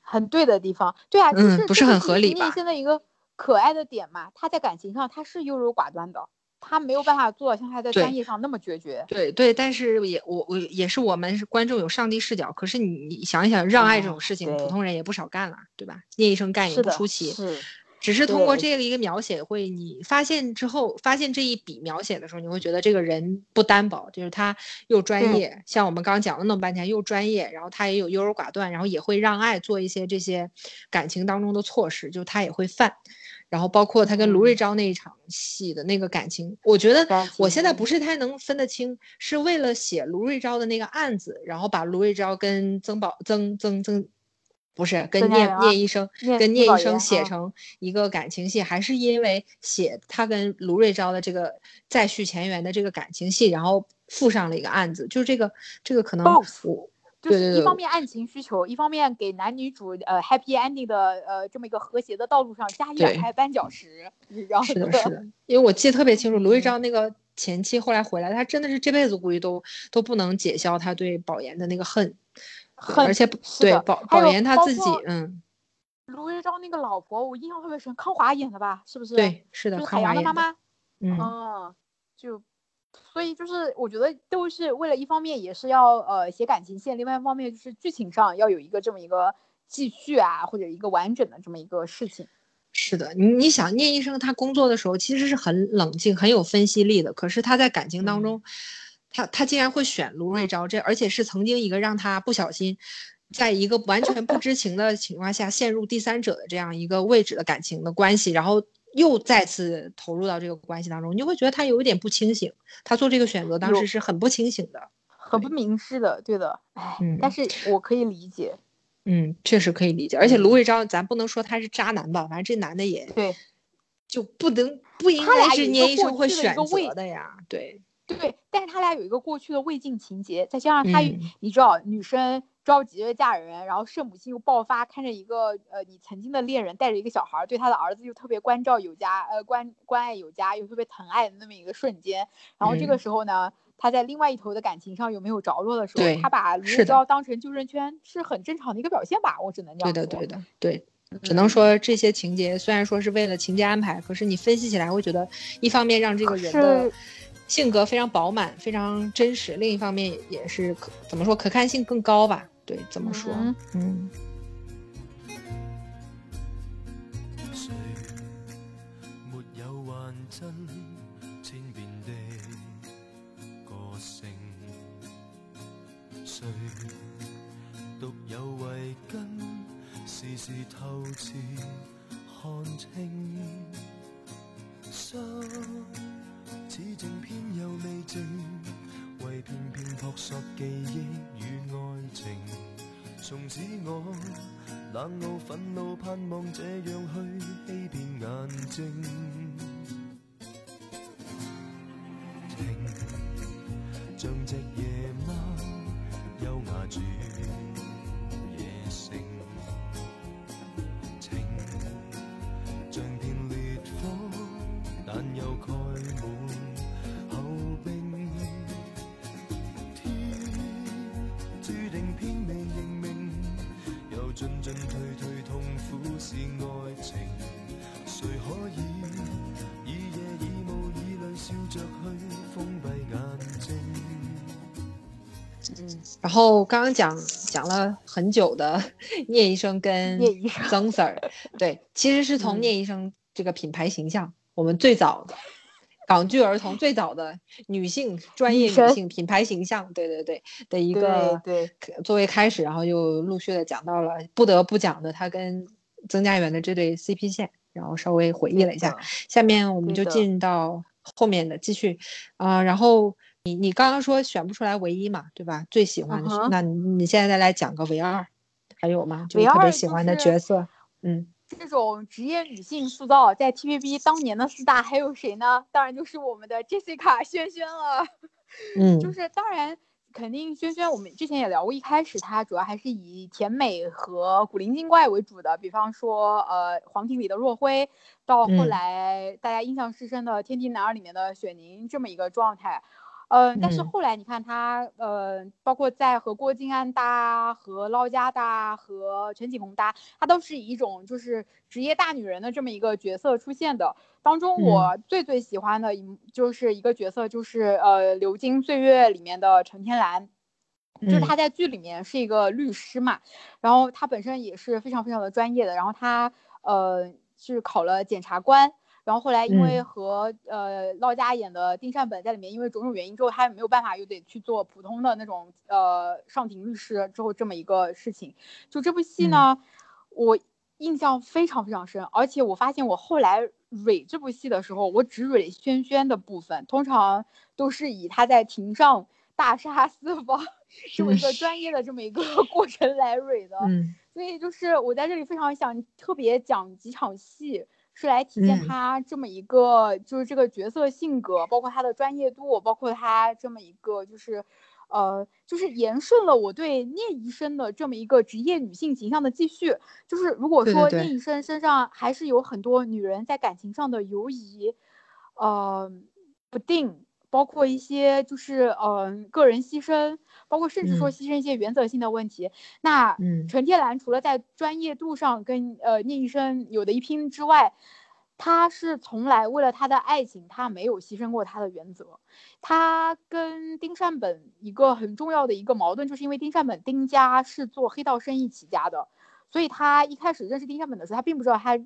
B: 很对的地方，对啊，就
A: 嗯不是很合理吧
B: 实是聂医生的一个可爱的点嘛，他在感情上他是优柔寡断的，他没有办法做到像他在专业上那么决绝。
A: 对对，但是也我我也是我们是观众有上帝视角，可是你你想一想，让爱这种
B: 啊
A: 事情，普通人也不少干了，对吧？聂医生干也，不出奇，
B: 是，
A: 只是通过这个一个描写，会你发现之后，发现这一笔描写的时候，你会觉得这个人不单薄，就是他又专
B: 对
A: 业，像我们刚刚讲了那么半天，又专业，然后他也有优柔寡断，然后也会让爱做一些这些感情当中的错事，就他也会犯。然后包括他跟卢瑞
B: 嗯。
A: 昭那一场戏的那个感情，我觉得我现在不是太能分得清，是为了写卢瑞昭的那个案子，然后把卢瑞昭跟曾宝曾曾曾，不是跟聂聂医生跟聂医生写成一个感情戏，还是因为写他跟卢瑞昭的这个再续前缘的这个感情戏，然后附上了一个案子，就是这个这个可能
B: Both
A: 我
B: 就是一方面。案情需求，一方面给男女主呃 happy ending 的呃这么一个和谐的道路上加一两块绊脚石。然后
A: 是的，是的，因为我记得特别清楚，卢玉章那个前妻后来回来，他真的是这辈子估计都都不能解消他对保研的那个恨，
B: 恨，
A: 而且对保保研他自己，嗯。
B: 卢玉章那个老婆，我印象特别深，康华演的吧？是不是？
A: 对，是的，
B: 就是海洋的妈妈。
A: 嗯，
B: 就，所以就是我觉得都是为了一方面也是要呃写感情线，另外一方面就是剧情上要有一个这么一个继续啊，或者一个完整的这么一个事情。
A: 是的，你你想聂医生他工作的时候其实是很冷静、很有分析力的，可是他在感情当中，他他竟然会选卢瑞昭，这而且是曾经一个让他不小心。在一个完全不知情的情况下陷入第三者的这样一个位置的感情的关系，然后又再次投入到这个关系当中，你就会觉得他有一点不清醒。他做这个选择当时是很不清醒的，
B: 很不明智的。对的，哎，但是我可以理解。
A: 嗯，确实可以理解。而且卢伟昭，咱不能说他是渣男吧？反正这男的也
B: 对，
A: 就不能不应该是聂医生会选择的呀。对
B: 对，但是他俩有一个过去的未尽情节，再加上他，你知道女生。着急着嫁人，然后圣母心又爆发，看着一个呃你曾经的恋人带着一个小孩，对他的儿子又特别关照有加，呃关关爱有加，又特别疼爱的那么一个瞬间。然后这个时候呢，他在另外一头的感情上有没有着落的时候，他把卢昭当成救生圈，是很正常的一个表现吧？我只能这样
A: 说。对的，对的，对，只能说这些情节虽然说是为了情节安排，可是你分析起来会觉得，一方面让这个人的性格非常饱满、非常真实，另一方面也是可怎么说可看性更高吧。对，怎么说？嗯。谁没有的个性？有慧根，透彻看清？似正片又未静。为片片扑朔记忆与爱情，从此我冷傲愤怒，盼望这样去欺骗眼睛。刚刚讲讲了很久的 聂医生跟曾 Sir，对，其实是从聂医生这个品牌形象，我们最早的。港剧儿童最早的女性专业女性品牌形象，对对对的一个
B: 对
A: 作为开始，然后又陆续的讲到了不得不讲的他跟曾家园的这对 CP 线，然后稍微回忆了一下。下面我们就进到后面的继续。啊，然后你你刚刚说选不出来唯一嘛，对吧？最喜欢的，那你现在再来讲个唯二，还有吗？就特别喜欢的角色，嗯。
B: 这种职业女性塑造，在 TVB 当年的四大还有谁呢？当然就是我们的 Jessica 萱萱了。
A: 嗯，
B: 就是当然肯定萱萱，我们之前也聊过，一开始她主要还是以甜美和古灵精怪为主的，比方说呃黄庭里的若辉，到后来大家印象深深的《天地男儿》里面的雪凝这么一个状态。呃，但是后来你看他，呃，包括在和郭晋安搭、和捞家搭、和陈启宏搭，他都是以一种就是职业大女人的这么一个角色出现的。当中我最最喜欢的一就是一个角色，就是呃《流金岁月》里面的陈天兰，就是他在剧里面是一个律师嘛，然后他本身也是非常非常的专业的，然后他呃是考了检察官。然后后来因为和呃老家演的丁善本在里面，因为种种原因之后，他也没有办法，又得去做普通的那种呃上庭律师之后这么一个事情。就这部戏呢，我印象非常非常深，而且我发现我后来蕊这部戏的时候，我只蕊轩轩的部分，通常都是以他在庭上大杀四方这么一个专业的这么一个 过程来蕊的。
A: 嗯，
B: 所以就是我在这里非常想特别讲几场戏。是来体现他这么一个，就是这个角色性格，包括他的专业度，包括他这么一个，就是，呃，就是延顺了我对聂医生的这么一个职业女性形象的继续。就是如果说聂医生身上还是有很多女人在感情上的犹疑，呃，不定，包括一些就是嗯个人牺牲，包括甚至说牺牲一些原则性的问题，那陈天兰除了在专业度上跟呃聂医生有的一拼之外，他是从来为了他的爱情，他没有牺牲过他的原则。他跟丁善本一个很重要的一个矛盾，就是因为丁善本丁家是做黑道生意起家的，所以他一开始认识丁善本的时候，他并不知道他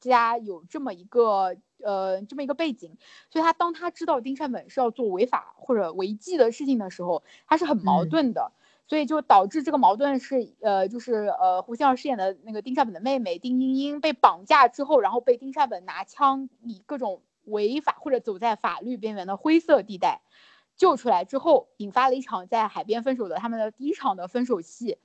B: 家有这么一个呃这么一个背景。所以他当他知道丁善本是要做违法或者违纪的事情的时候，他是很矛盾的。所以就导致这个矛盾是，呃，就是呃，胡杏儿饰演的那个丁善本的妹妹丁英英被绑架之后，然后被丁善本拿枪以各种违法或者走在法律边缘的灰色地带救出来之后，引发了一场在海边分手的他们的第一场的分手戏。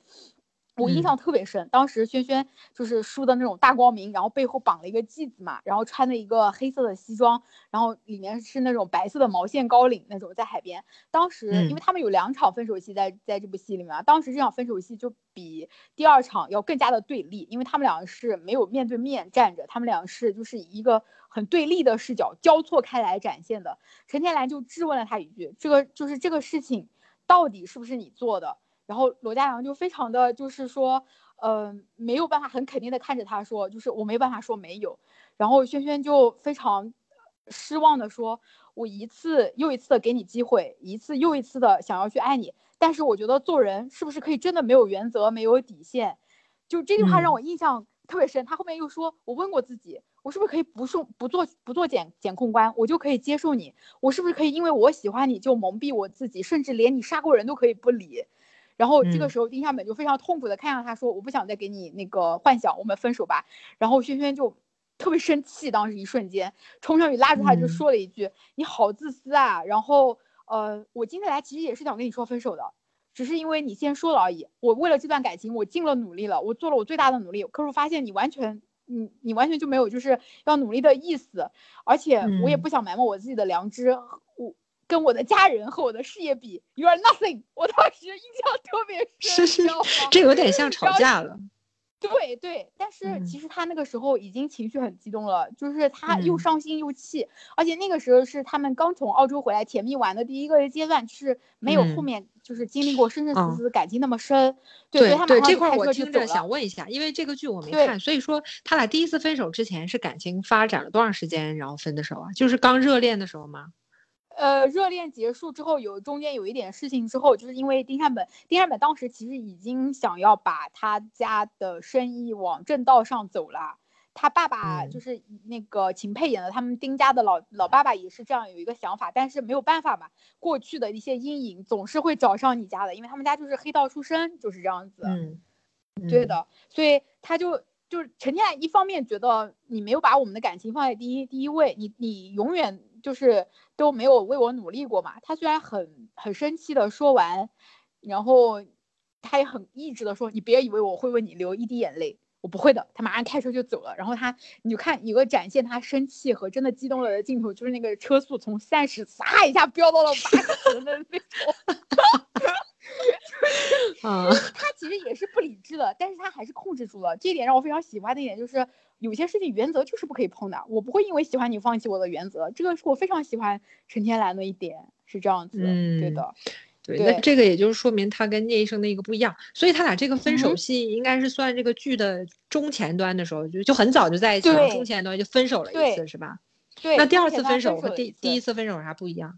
B: 我印象特别深，当时轩轩就是梳的那种大光明，然后背后绑了一个髻子嘛，然后穿的一个黑色的西装，然后里面是那种白色的毛线高领那种，在海边。当时因为他们有两场分手戏在在这部戏里面啊，当时这场分手戏就比第二场要更加的对立，因为他们两个是没有面对面站着，他们两个是就是一个很对立的视角交错开来展现的。陈天兰就质问了他一句：“这个就是这个事情到底是不是你做的？”然后罗嘉良就非常的就是说，呃，没有办法很肯定的看着他说，就是我没办法说没有。然后轩轩就非常失望的说，我一次又一次的给你机会，一次又一次的想要去爱你，但是我觉得做人是不是可以真的没有原则、没有底线？就这句话让我印象特别深。他后面又说，我问过自己，我是不是可以不送不做不做检检控官，我就可以接受你？我是不是可以因为我喜欢你就蒙蔽我自己，甚至连你杀过人都可以不理？然后这个时候，丁向本就非常痛苦的看向他说：“我不想再给你那个幻想，我们分手吧。”然后轩轩就特别生气，当时一瞬间冲上去拉住他，就说了一句：“你好自私啊！”然后呃，我今天来其实也是想跟你说分手的，只是因为你先说了而已。我为了这段感情，我尽了努力了，我做了我最大的努力，可是我发现你完全，你你完全就没有就是要努力的意思，而且我也不想埋没我自己的良知。跟我的家人和我的事业比，You are nothing。我当时印象特别深，
A: 是是，这有点像吵架了。
B: 对对，但是其实他那个时候已经情绪很激动了，就是他又伤心又气，而且那个时候是他们刚从澳洲回来甜蜜玩的第一个阶段，是没有后面就是经历过生生死死感情那么深。
A: 对
B: 对，
A: 这块我听着想问一下，因为这个剧我没看，所以说他俩第一次分手之前是感情发展了多长时间，然后分的手啊？就是刚热恋的时候吗？
B: 呃，热恋结束之后，有中间有一点事情之后，就是因为丁善本，丁善本当时其实已经想要把他家的生意往正道上走了。他爸爸就是那个秦沛演的，他们丁家的老老爸爸也是这样有一个想法，但是没有办法嘛，过去的一些阴影总是会找上你家的，因为他们家就是黑道出身，就是这样子。
A: 嗯，
B: 对的，所以他就就是陈天一方面觉得你没有把我们的感情放在第一第一位，你你永远。就是都没有为我努力过嘛。他虽然很很生气的说完，然后他也很意志的说：“你别以为我会为你流一滴眼泪，我不会的。”他马上开车就走了。然后他，你就看有个展现他生气和真的激动了的镜头，就是那个车速从三十唰一下飙到了八十的那 种。
A: 啊，
B: 他其实也是不理智的，但是他还是控制住了。这一点让我非常喜欢的一点就是。有些事情原则就是不可以碰的，我不会因为喜欢你放弃我的原则，这个是我非常喜欢陈天蓝的一点，是这样子，
A: 嗯，
B: 对的，
A: 对，那这个也就是说明他跟聂医生的一个不一样，所以他俩这个分手戏应该是算这个剧的中前端的时候就就很早就在一起了，中前端就分手了一次是吧？
B: 对，
A: 那第二次分手和第第一次分手有啥不一样？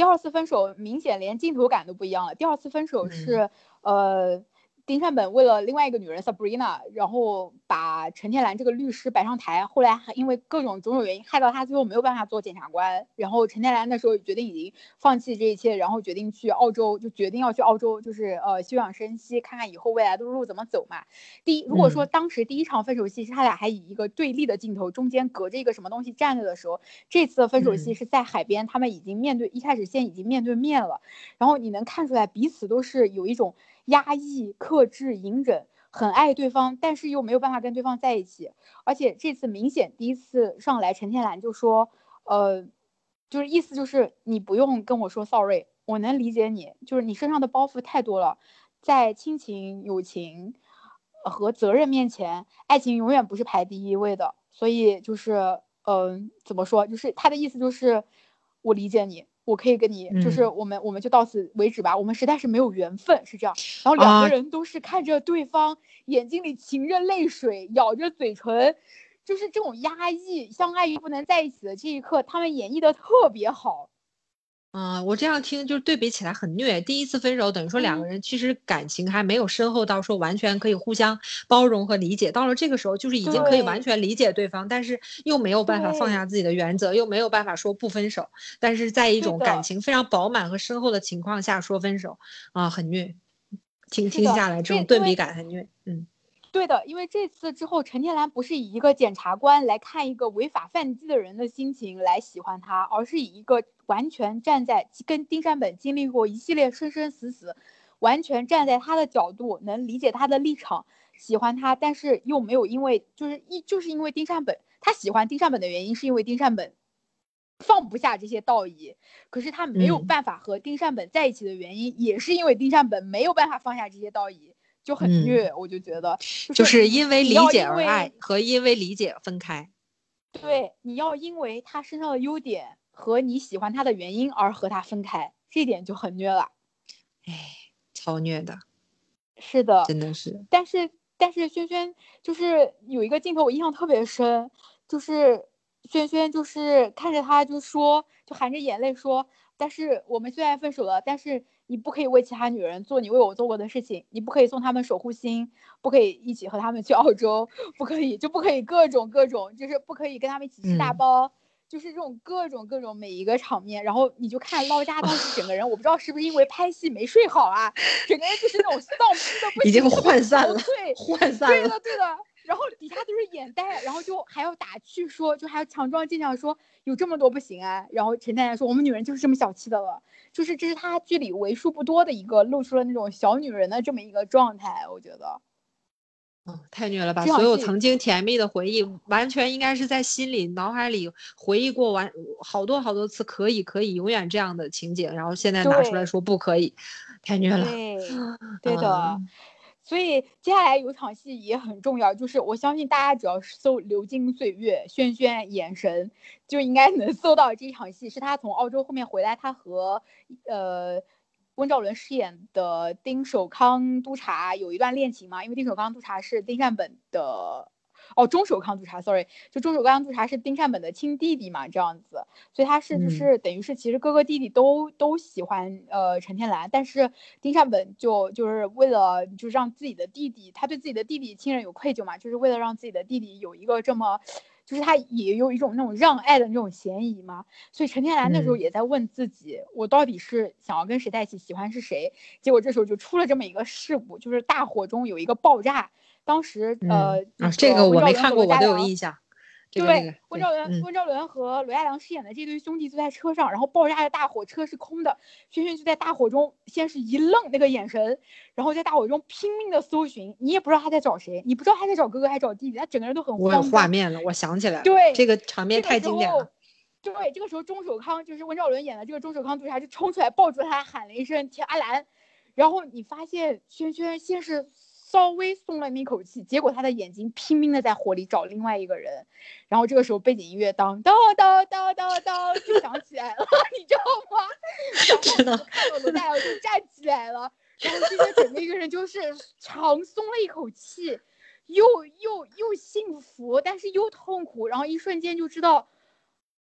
B: 第二次分手明显连镜头感都不一样了，第二次分手是呃。丁善本为了另外一个女人 Sabrina，然后把陈天兰这个律师摆上台，后来还因为各种种种原因害到他最后没有办法做检察官。然后陈天兰那时候决定已经放弃这一切，然后决定去澳洲，就决定要去澳洲，就是呃休养生息，看看以后未来的路怎么走嘛。第一，如果说当时第一场分手戏是他俩还以一个对立的镜头，中间隔着一个什么东西站着的时候，这次的分手戏是在海边，他们已经面对一开始先已经面对面了，然后你能看出来彼此都是有一种。压抑、克制、隐忍，很爱对方，但是又没有办法跟对方在一起。而且这次明显第一次上来，陈天兰就说：“呃，就是意思就是你不用跟我说 sorry，我能理解你，就是你身上的包袱太多了，在亲情、友情和责任面前，爱情永远不是排第一位的。所以就是，嗯，怎么说？就是他的意思就是，我理解你，我可以跟你，就是我们我们就到此为止吧。我们实在是没有缘分，是这样。然后两个人都是看着对方，眼睛里噙着泪水，咬着嘴唇。就是这种压抑，相爱又不能在一起的这一刻，他们演绎的特别好。
A: 嗯，我这样听就是对比起来很虐。第一次分手等于说两个人其实感情还没有深厚到说完全可以互相包容和理解，到了这个时候就是已经可以完全理解对方，但是又没有办法放下自己的原则，又没有办法说不分手。但是在一种感情非常饱满和深厚的情况下说分手，啊，很虐。听听下来这种对比感很虐，嗯。
B: 对的，因为这次之后，陈天兰不是以一个检察官来看一个违法犯纪的人的心情来喜欢他，而是以一个完全站在跟丁善本经历过一系列生生死死，完全站在他的角度，能理解他的立场，喜欢他，但是又没有因为就是一就是因为丁善本，他喜欢丁善本的原因是因为丁善本放不下这些道义，可是他没有办法和丁善本在一起的原因，也是因为丁善本没有办法放下这些道义。就很虐，我就觉得，就
A: 是因为理解而爱和因为理解分开。
B: 对，你要因为他身上的优点和你喜欢他的原因而和他分开，这点就很虐了。
A: 哎，超虐的。
B: 是的，
A: 真的是。
B: 但是但是轩轩就是有一个镜头我印象特别深，就是轩轩就是看着他就说，就含着眼泪说，但是我们虽然分手了，但是。你不可以为其他女人做你为我做过的事情，你不可以送他们守护星，不可以一起和他们去澳洲，不可以就不可以各种各种，就是不可以跟他们一起吃大包，就是这种各种各种每一个场面，然后你就看捞家当时整个人，我不知道是不是因为拍戏没睡好啊，整个人就是那种丧 逼的不
A: 行，已经涣散了，
B: 对，
A: 涣散了，
B: 对的对的。然后底下都是眼袋，然后就还要打趣说，就还要强装坚强说有这么多不行啊。然后陈太太说我们女人就是这么小气的了，就是这是她剧里为数不多的一个露出了那种小女人的这么一个状态，我觉得，
A: 嗯，太虐了吧！所有曾经甜蜜的回忆，完全应该是在心里脑海里回忆过完好多好多次，可以可以永远这样的情景，然后现在拿出来说不可以，太虐了。
B: 对，对的。所以接下来有场戏也很重要，就是我相信大家只要搜“流金岁月”，轩轩眼神就应该能搜到这场戏，是他从澳洲后面回来，他和呃温兆伦饰演的丁守康督察有一段恋情嘛，因为丁守康督察是丁善本的。哦，中守康督察，sorry，就中守康督察是丁善本的亲弟弟嘛，这样子，所以他是就是等于是其实哥哥弟弟都都喜欢呃陈天兰，但是丁善本就就是为了就是让自己的弟弟，他对自己的弟弟亲人有愧疚嘛，就是为了让自己的弟弟有一个这么，就是他也有一种那种让爱的那种嫌疑嘛，所以陈天兰那时候也在问自己，我到底是想要跟谁在一起，喜欢是谁？结果这时候就出了这么一个事故，就是大火中有一个爆炸。当时呃，
A: 这个我没看过，我都有印象。
B: 对，温兆伦、温兆伦和罗亚良饰演的这对兄弟坐在车上，然后爆炸的大火车是空的，轩轩就在大火中先是一愣，那个眼神，然后在大火中拼命的搜寻，你也不知道他在找谁，你不知道他在找哥哥还是找弟弟，他整个人都很慌。
A: 我有画面了，我想起来了。
B: 对，
A: 这个场面太经典了。
B: 对，这个时候钟守康就是温兆伦演的这个钟守康督察就冲出来抱住他，喊了一声“田阿兰”，然后你发现轩轩先是。稍微松了那口气，结果他的眼睛拼命的在火里找另外一个人，然后这个时候背景音乐当当当当当当就响起来了，你知道吗？
A: 然后。
B: 看到罗大佑就站起来了，然后这个整个一个人就是长松了一口气，又又又幸福，但是又痛苦，然后一瞬间就知道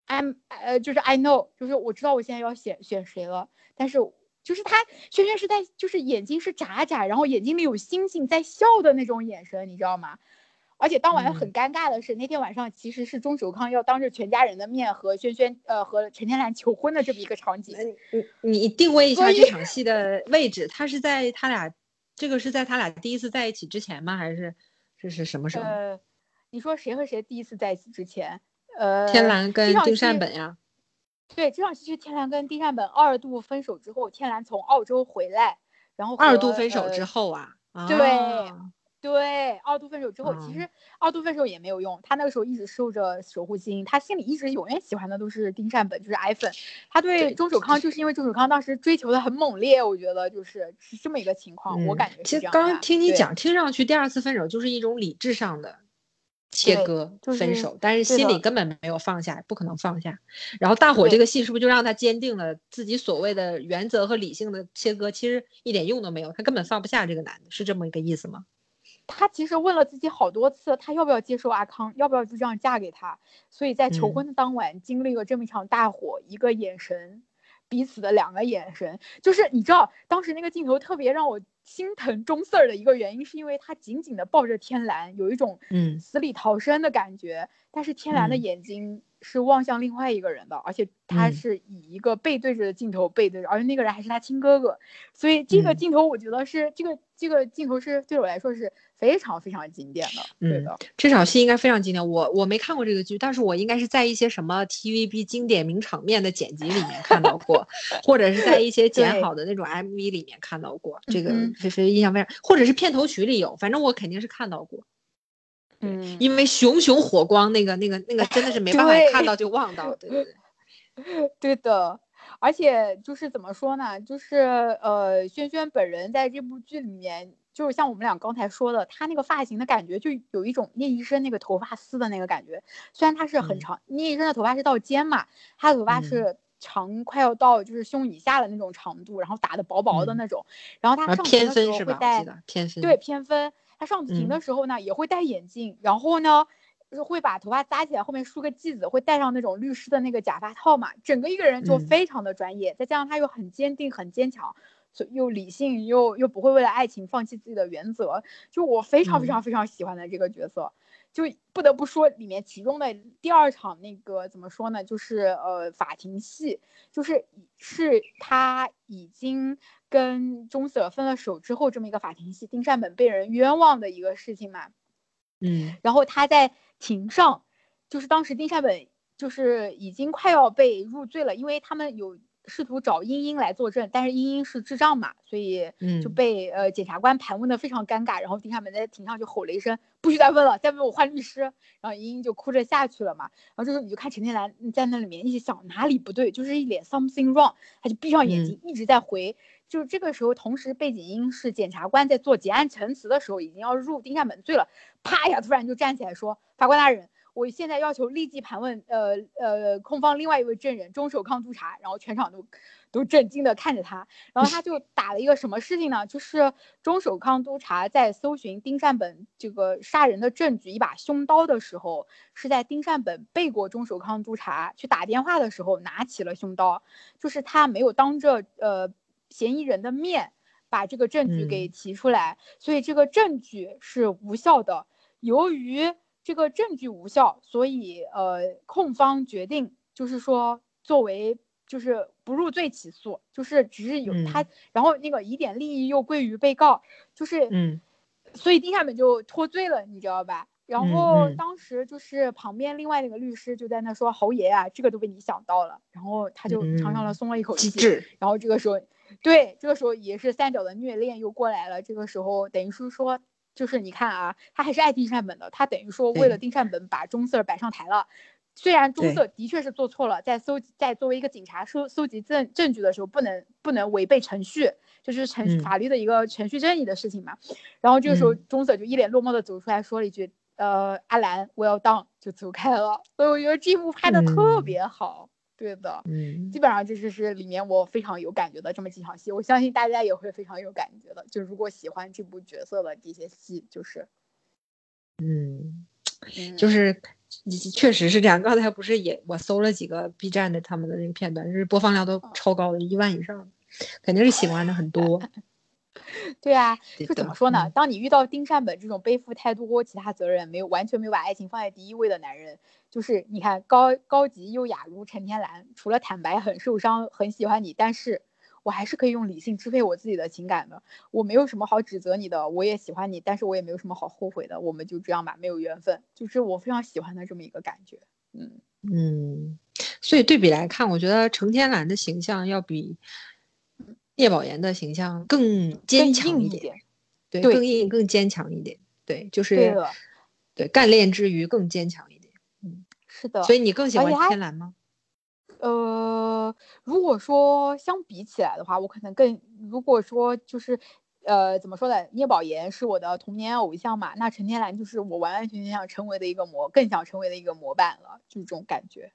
B: ，I'm 呃就是 I know，就是我知道我现在要选选谁了，但是。就是他，轩轩是在，就是眼睛是眨眨，然后眼睛里有星星在笑的那种眼神，你知道吗？而且当晚很尴尬的是，那天晚上其实是钟守康要当着全家人的面和轩轩，呃，和陈天兰求婚的这么一个场景。
A: 你你定位一下这场戏的位置，他是在他俩，这个是在他俩第一次在一起之前吗？还是这是什么时候？
B: 呃，你说谁和谁第一次在一起之前？呃，
A: 天蓝跟丁善本呀。
B: 对，这场戏是天蓝跟丁善本二度分手之后，天蓝从澳洲回来，然后
A: 二度分手之后啊，
B: 对，对，二度分手之后，其
A: 嗯
B: 实二度分手也没有用。他那个时候一直受着守护星，他心里一直永远喜欢的都是丁善本，就是 iPhone，。他对
A: 对
B: 钟守康就是因为钟守康当时追求的很猛烈，我觉得就是是这么一个情况，我
A: 嗯
B: 感觉
A: 其实刚刚听你讲，听上去第二次分手就是一种理智上的切割、
B: 就是
A: 分手，但是心里根本没有放下，不可能放下。然后大火这个戏是不是就让他坚定了自己所谓的原则和理性的切割，其实一点用都没有，他根本放不下这个男的，是这么一个意思吗？
B: 他其实问了自己好多次，他要不要接受阿康，要不要就这样嫁给他。所以在求
A: 嗯
B: 婚的当晚，经历了这么一场大火，一个眼神，彼此的两个眼神，就是你知道，当时那个镜头特别让我心疼钟四儿的一个原因，是因为他紧紧的抱着天蓝，有一种
A: 嗯
B: 死里逃生的感觉。但是天蓝的
A: 嗯
B: 眼睛是望向另外一个人的，而且他
A: 嗯
B: 是以一个背对着的镜头背对着，而且那个人还是他亲哥哥。所以这个
A: 嗯
B: 镜头，我觉得是这个这个镜头是对我来说是非常非常经典的，对
A: 嗯
B: 的。
A: 这场戏应该非常经典。我我没看过这个剧，但是我应该是在一些什么 TVB 经典名场面的剪辑里面看到过，或者是在一些剪 好的那种 MV 里面看到过。这个
B: 嗯
A: 非非印象非常，或者是片头曲里有，反正我肯定是看到过。
B: 嗯，
A: 因为熊熊火光，那个那个那个真的是没办法看到就忘到，对对对，
B: 对的，而且就是怎么说呢？就是呃，轩轩本人在这部剧里面，就是像我们俩刚才说的，他那个发型的感觉，就有一种聂医生那个头发丝的那个感觉。虽然他是很
A: 嗯
B: 长，聂医生的头发是到肩嘛，他的头发
A: 嗯
B: 是长快要到就是胸以下的那种长度，然后打的薄薄的
A: 嗯
B: 那种。然后他上？庭的时候会戴
A: 偏分，
B: 对，偏分。他上庭的
A: 嗯
B: 时候呢，也会戴眼镜，然后呢，就是会把头发扎起来，后面梳个髻子，会戴上那种律师的那个假发套嘛，整个一个人就
A: 嗯
B: 非常的专业，再加上他又很坚定、很坚强，所又理性，又又不会为了爱情放弃自己的原则，就我非常非
A: 嗯
B: 常非常喜欢的这个角色。就不得不说，里面其中的第二场那个怎么说呢？就是呃法庭戏，就是是他已经跟钟 Sir 分了手之后这么一个法庭戏，丁善本被人冤枉的一个事情嘛。
A: 嗯
B: 然后他在庭上，就是当时丁善本就是已经快要被入罪了，因为他们有试图找英英来作证，但是英英是智障嘛，所以就
A: 嗯
B: 被呃检察官盘问的非常尴尬。然后丁善本在庭上就吼了一声：“不许再问了，再问我换律师。”然后英英就哭着下去了嘛。然后这时候你就看陈天蓝在那里面一直想哪里不对，就是一脸 something wrong，他就闭上眼睛一直在回。就是这个时候，同时背景音是检察官在做结案陈词的时候，已经要入丁善本罪了。啪一下，突然就站起来说：“法官大人，我现在要求立即盘问，呃呃，控方另外一位证人钟守康督察。”然后全场都都震惊的看着他。然后他就打了一个什么事情呢？就是钟守康督察在搜寻丁善本这个杀人的证据，一把凶刀的时候，是在丁善本背过钟守康督察去打电话的时候拿起了凶刀，就是他没有当着呃嫌疑人的面。把这个证据给
A: 嗯
B: 提出来，所以这个证据是无效的。由于这个证据无效，所以呃，控方决定就是说作为就是不入罪起诉，就是只是有他，
A: 嗯
B: 然后那个疑点利益又归于被告，就是
A: 嗯
B: 所以丁夏美就脱罪了，你知道吧？然
A: 嗯
B: 后
A: 嗯
B: 当时就是旁边另外那个律师就在那说：“侯爷啊，这个都被你想到了。”然后他就长长的
A: 嗯
B: 松了一口气。然后这个时候，对，这个时候也是三角的虐恋又过来了。这个时候等于是说，就是你看啊，他还是爱丁善本的，他等于说为了
A: 对
B: 丁善本把钟 Sir 摆上台了。虽然钟
A: 对
B: Sir 的确是做错了，在搜集在作为一个警察搜搜集证证据的时候，不能不能违背程序，就是程法律的一个程序正义的事情嘛。然后这个时候
A: 嗯
B: 钟 Sir 就一脸落寞的走出来说了一句：“呃，阿兰，well done，就走开了。”所以我觉得这一幕拍的特
A: 嗯
B: 别好，对的。
A: 嗯
B: 基本上这就是里面我非常有感觉的这么几场戏，我相信大家也会非常有感觉的。就如果喜欢这部角色的这些戏，就是，
A: 嗯，
B: 嗯，
A: 就是确实是这样。刚才不是也我搜了几个 B 站的他们的那个片段，就是播放量都超高的，一万以上，肯定是喜欢的很多。
B: 对啊，
A: 对
B: 就怎么说呢？
A: 嗯
B: 当你遇到丁善本这种背负太多其他责任，没有完全没有把爱情放在第一位的男人，就是你看高高级优雅如陈天蓝，除了坦白很受伤，很喜欢你，但是我还是可以用理性支配我自己的情感的。我没有什么好指责你的，我也喜欢你，但是我也没有什么好后悔的。我们就这样吧，没有缘分，就是我非常喜欢的这么一个感觉。嗯，
A: 嗯，所以对比来看，我觉得程天蓝的形象要比聂宝言的形象更坚强一点。对，更硬、更坚强一点。对，就是
B: 对，
A: 对干练之余更坚强一点。
B: 嗯是的。
A: 所以你更喜欢
B: 而且他
A: 天蓝吗？
B: 呃，如果说相比起来的话，我可能更，如果说就是，呃，怎么说呢？聂宝言是我的童年偶像嘛，那陈天蓝就是我完完全全想成为的一个模，更想成为的一个模板了，就是这种感觉。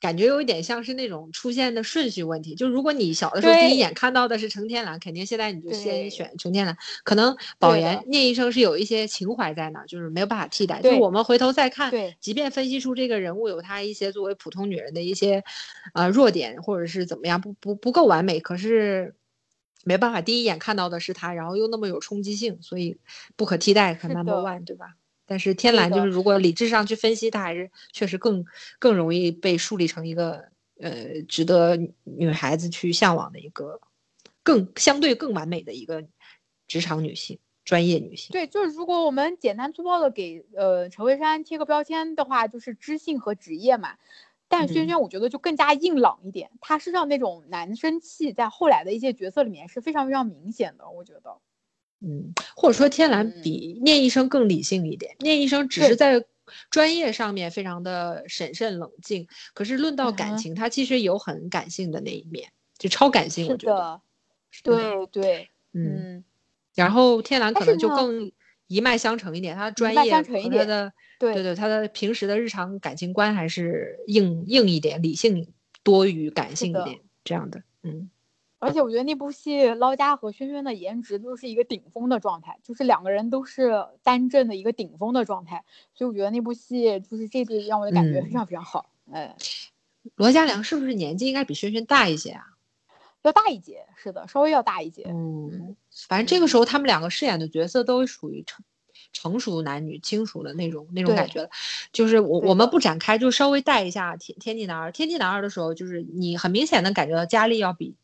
A: 感觉有一点像是那种出现的顺序问题，就如果你小的时候第一眼看到的是程天蓝，肯定现在你就先选程天蓝。可能保
B: 对的
A: 研聂医生是有一些情怀在那儿，就是没有办法替代。就是我们回头再看，即便分析出这个人物有他一些作为普通女人的一些呃弱点，或者是怎么样不不不够完美，可是没办法第一眼看到的是他，然后又那么有冲击性，所以不可替代，很
B: 是
A: number one，对吧？但是天蓝就是，如果理智上去分析，它还是确实更更容易被树立成一个呃值得女女孩子去向往的一个更相对更完美的一个职场女性、专业女性。
B: 对，就是如果我们简单粗暴的给呃陈慧珊贴个标签的话，就是知性和职业嘛。但轩
A: 嗯
B: 轩我觉得就更加硬朗一点，他身上那种男生气在后来的一些角色里面是非常非常明显的，我觉得。
A: 嗯，或者说天蓝
B: 嗯
A: 比聂医生更理性一点，聂医生只是在专业上面非常的审慎冷静，可是论到感情，他其实有很感性的那一面，就超感性，我觉得。
B: 对对，
A: 嗯。
B: 嗯，
A: 然后天蓝可能就更一脉相承一点，他的专业和他的
B: 对
A: 对对，他的平时的日常感情观还是硬硬一点，理性多于感性一点这样的。嗯，
B: 而且我觉得那部戏捞家和轩轩的颜值都是一个顶峰的状态，就是两个人都是单阵的一个顶峰的状态，所以我觉得那部戏就是这对让我的感觉非
A: 嗯
B: 常非常好，嗯，
A: 罗嘉良是不是年纪应该比轩轩大一些啊？
B: 要大一截，是的，稍微要大一截，
A: 嗯，反正这个时候他们两个饰演的角色都属于成成熟男女、亲属的那种那种感觉了。就是我我们不展开，就稍微带一下天天地男儿。天地男儿的时候，就是你很明显的感觉到佳丽要比。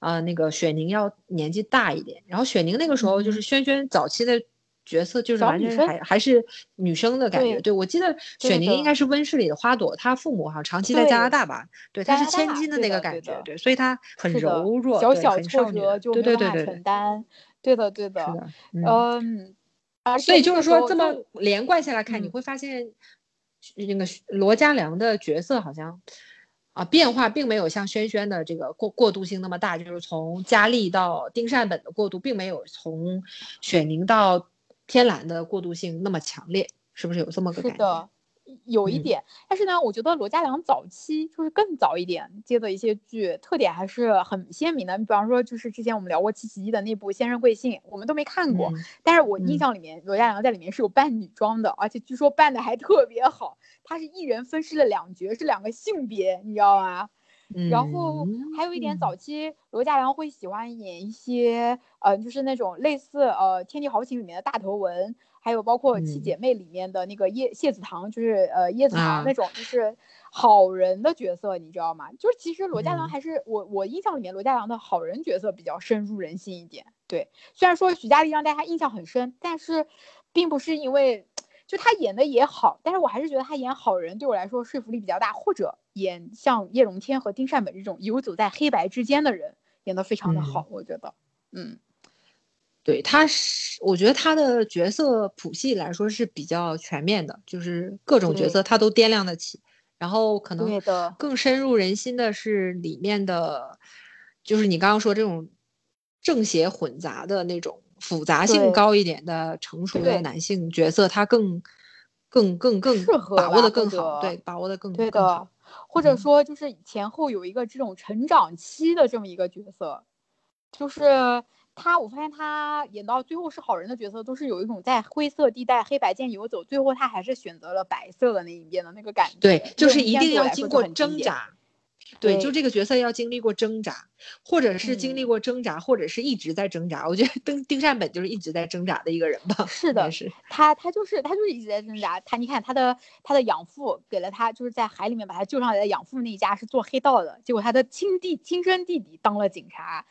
A: 呃，那个雪宁要年纪大一点，然后雪宁那个时候就是
B: 嗯
A: 轩轩早期的角色，就是完全还还是女生的感觉。
B: 对
A: 对我记得雪宁应该是温室里的花朵，她父母好像长期在加拿大吧？对，她是千金的那个感觉，
B: 的对
A: 对，所以她很柔弱，
B: 小小挫
A: 少女
B: 就
A: 对
B: 没有办法
A: 对对对对
B: 承担，对的对的，
A: 的，嗯。
B: 嗯，
A: 所以就是说这么连贯下来看，你
B: 嗯
A: 会发现那个罗嘉良的角色好像啊变化并没有像轩轩的这个过过渡性那么大，就是从佳丽到丁善本的过渡，并没有从雪凝到天蓝的过渡性那么强烈，是不是有这么个感觉？
B: 是的，有一
A: 嗯
B: 点，但是呢，我觉得罗嘉良早期就是更早一点接的一些剧，特点还是很鲜明的。你比方说，就是之前我们聊过七喜一的那部《先生贵姓》，我们都没看过，
A: 嗯
B: 但是我印
A: 嗯
B: 象里面罗嘉良在里面是有扮女装的，而且据说扮的还特别好。他是一人分饰了两角，是两个性别，你知道吗？然后还有一点，
A: 嗯
B: 早期罗嘉良会喜欢演一些，呃，就是那种类似呃《天地豪情》里面的大头文，还有包括《七
A: 嗯
B: 姐妹》里面的那个叶谢子堂，就是呃叶子
A: 啊
B: 棠那种就是好人的角色，你知道吗？就是其实罗嘉良
A: 嗯
B: 还是我我印象里面罗嘉良的好人角色比较深入人心一点。对，虽然说徐佳丽让大家印象很深，但是并不是因为。就他演的也好，但是我还是觉得他演好人对我来说说服力比较大，或者演像叶荣添和丁善本这种游走在黑白之间的人，演得非常的好，我觉得，嗯，
A: 对，他是我觉得他的角色谱系来说是比较全面的，就是各种角色他都掂量得起。然后可能更深入人心的是里面的，就是你刚刚说这种正邪混杂的那种复杂性高一点的成熟的男性角色，他更更更更
B: 适合
A: 把握的更好，对，把握的更
B: 对的
A: 更好。，
B: 或者
A: 嗯
B: 说就是前后有一个这种成长期的这么一个角色，就是他，我发现他演到最后是好人的角色，都是有一种在灰色地带黑白间游走，最后他还是选择了白色的那一边的那个感觉。
A: 对，就是一定要经过。挣扎。对，就这个角色要经历过挣扎，或者是经历
B: 嗯
A: 过挣扎，或者是一直在挣扎。我觉得丁丁善本就是一直在挣扎的一个人吧。
B: 是的
A: 是
B: 他他就是他就是一直在挣扎。他你看他的他的养父给了他就是在海里面把他救上来的养父那一家是做黑道的，结果他的亲弟亲生弟弟当了警察，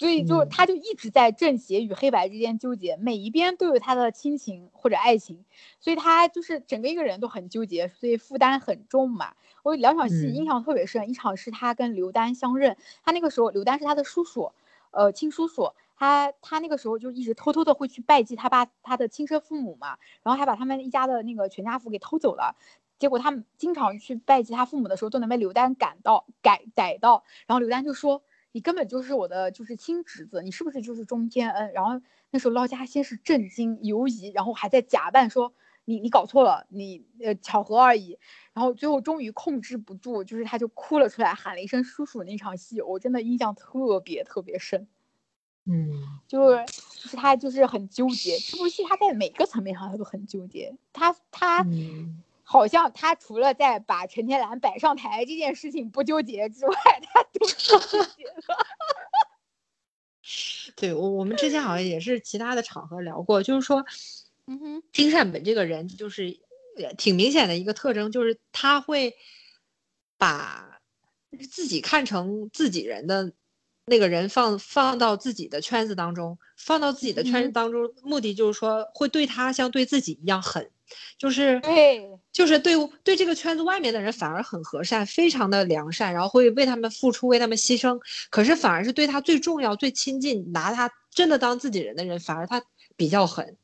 B: 所以就
A: 嗯
B: 他就一直在正邪与黑白之间纠结，每一边都有他的亲情或者爱情，所以他就是整个一个人都很纠结，所以负担很重嘛。我有两场戏印
A: 嗯
B: 象特别深，一场是他跟刘丹相认，他那个时候刘丹是他的叔叔，呃亲叔叔。他他那个时候就一直偷偷的会去拜祭他爸他的亲生父母嘛，然后还把他们一家的那个全家福给偷走了。结果他们经常去拜祭他父母的时候，都能被刘丹赶到逮逮到，然后刘丹就说：“你根本就是我的就是亲侄子，你是不是就是钟天恩？”然后那时候捞家先是震惊犹疑，然后还在假扮说：“你你搞错了，你呃巧合而已。”然后最后终于控制不住，就是他就哭了出来，喊了一声“叔叔”。那场戏我真的印象特别特别深。
A: 嗯，
B: 就是就是他就是很纠结，这部戏他在每个层面上他都很纠结。他他。好像他除了在把陈天兰摆上台这件事情不纠结之外，他都纠结了。
A: 对我，我们之前好像也是其他的场合聊过，就是说，
B: 嗯哼，
A: 金善本这个人就是挺明显的一个特征，就是他会把自己看成自己人的那个人放放到自己的圈子当中，放到自己的圈子当中，目的就是说会对他像对自己一样狠。就是
B: 对，
A: 就是对对这个圈子外面的人反而很和善，非常的良善，然后会为他们付出，为他们牺牲。可是反而是对他最重要、最亲近、拿他真的当自己人的人，反而他比较狠。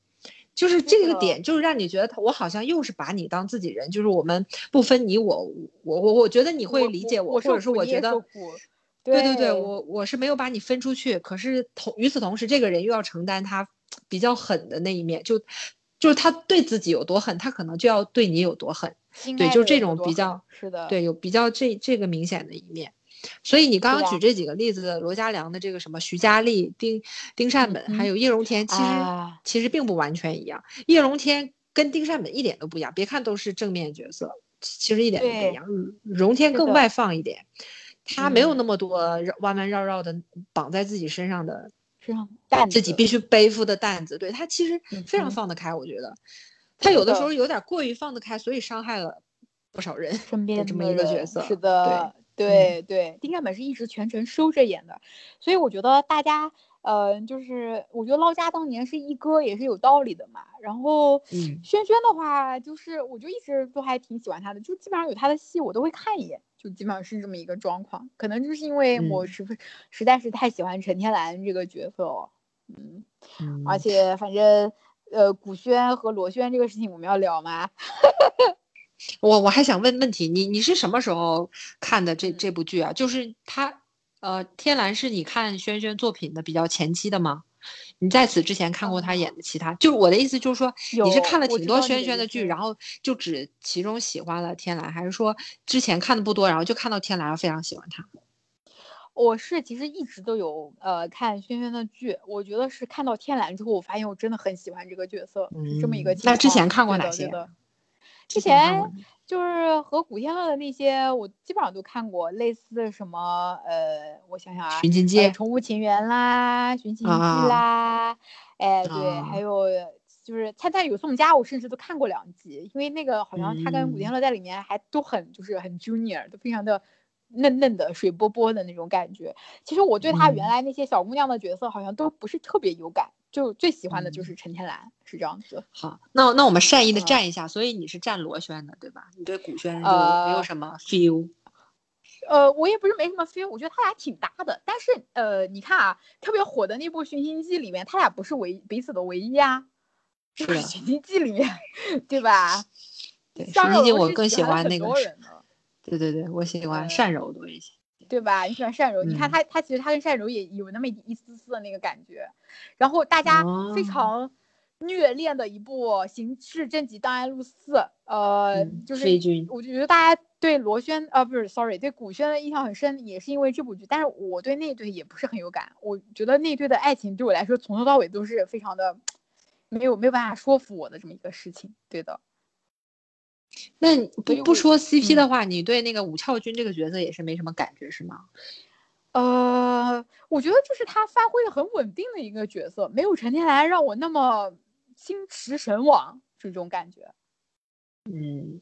A: 就是这个点，就是让你觉得他，我好像又是把你当自己人。就是我们不分你我，我我我觉得你会理解
B: 我，
A: 或者是我觉得，
B: 对
A: 对对，我我是没有把你分出去。可是同与此同时，这个人又要承担他比较狠的那一面，就。就是他对自己有多狠，他可能就要对你有多狠。对，就是这种比较
B: 是的，
A: 对，有比较这这个明显的一面。所以你刚刚举这几个例子，罗嘉良的这个什么徐佳丽、丁丁善本，还有叶荣添，其实其实并不完全一样。叶荣添跟丁善本一点都不一样。别看都是正面角色，其实一点都不一样。荣添更外放一点，他没有那么多弯弯绕绕的绑在自己身上的。自己必须背负的担子，对他其实非常放得开。我觉得他有的时候有点过于放得开，所以伤害了不少人。
B: 身边
A: 这么一个角色，
B: 是的，对对。丁善本是一直全程收着演的，所以我觉得大家，呃，就是我觉得捞家当年是一哥也是有道理的嘛。然后轩轩的话，就是我就一直都还挺喜欢他的，就基本上有他的戏我都会看一眼。就基本上是这么一个状况，可能就是因为我实实在是太喜欢陈天蓝这个角色了，嗯，而且反正呃古轩和罗轩这个事情我们要聊吗？
A: 我我还想问问题，你你是什么时候看的这这部剧啊？就是他呃天蓝是你看轩轩作品的比较前期的吗？你在此之前看过他演的其他，就是我的意思就是说，你是看了挺多轩轩的剧，然后就只其中喜欢了天蓝，还是说之前看的不多，然后就看到天蓝非常喜欢他？
B: 我是其实一直都有呃看轩轩的剧，我觉得是看到天蓝之后，我发现我真的很喜欢这个角色，是这么一个情况。
A: 那之前看过哪些？
B: 之前。就是和古天乐的那些，我基本上都看过，类似什么，呃，我想想啊，《
A: 寻秦记》、《
B: 宠物情缘》啦，《寻秦记》啦，哎，对，还有就是《灿灿有宋家》，我甚至都看过两集，因为那个好像他跟古天乐在里面还都很就是很 junior，都非常的嫩嫩的、水波波的那种感觉。其实我对他原来那些小姑娘的角色好像都不是特别有感。就最喜欢的就是陈天蓝，是这样子。
A: 好，那那我们善意的站一下，所以你是站罗轩的，对吧？你对古轩就没有什么 feel。
B: 呃，我也不是没什么 feel，我觉得他俩挺搭的。但是呃，你看啊，特别火的那部《寻秦记》里面，他俩不是唯彼此的唯一啊。
A: 是《
B: 寻秦记》里面，对吧？
A: 对，《寻秦记》我更喜欢那个。对对对，我喜欢善柔多一些。
B: 对吧？你喜欢单柔，你看他，他其实他跟单柔也有那么一丝丝的那个感觉。然后大家非常虐恋的一部《刑事侦缉档案录四》，呃，就是我就觉得大家对罗轩，呃，不是，sorry，对古轩的印象很深，也是因为这部剧。但是我对那对也不是很有感，我觉得那对的爱情对我来说从头到尾都是非常的没有没有办法说服我的这么一个事情。对的。
A: 那不不说 CP 的话，你对那个武俏君这个角色也是没什么感觉是吗？
B: 呃，我觉得就是他发挥的很稳定的一个角色，没有陈天来让我那么心驰神往这种感觉。
A: 嗯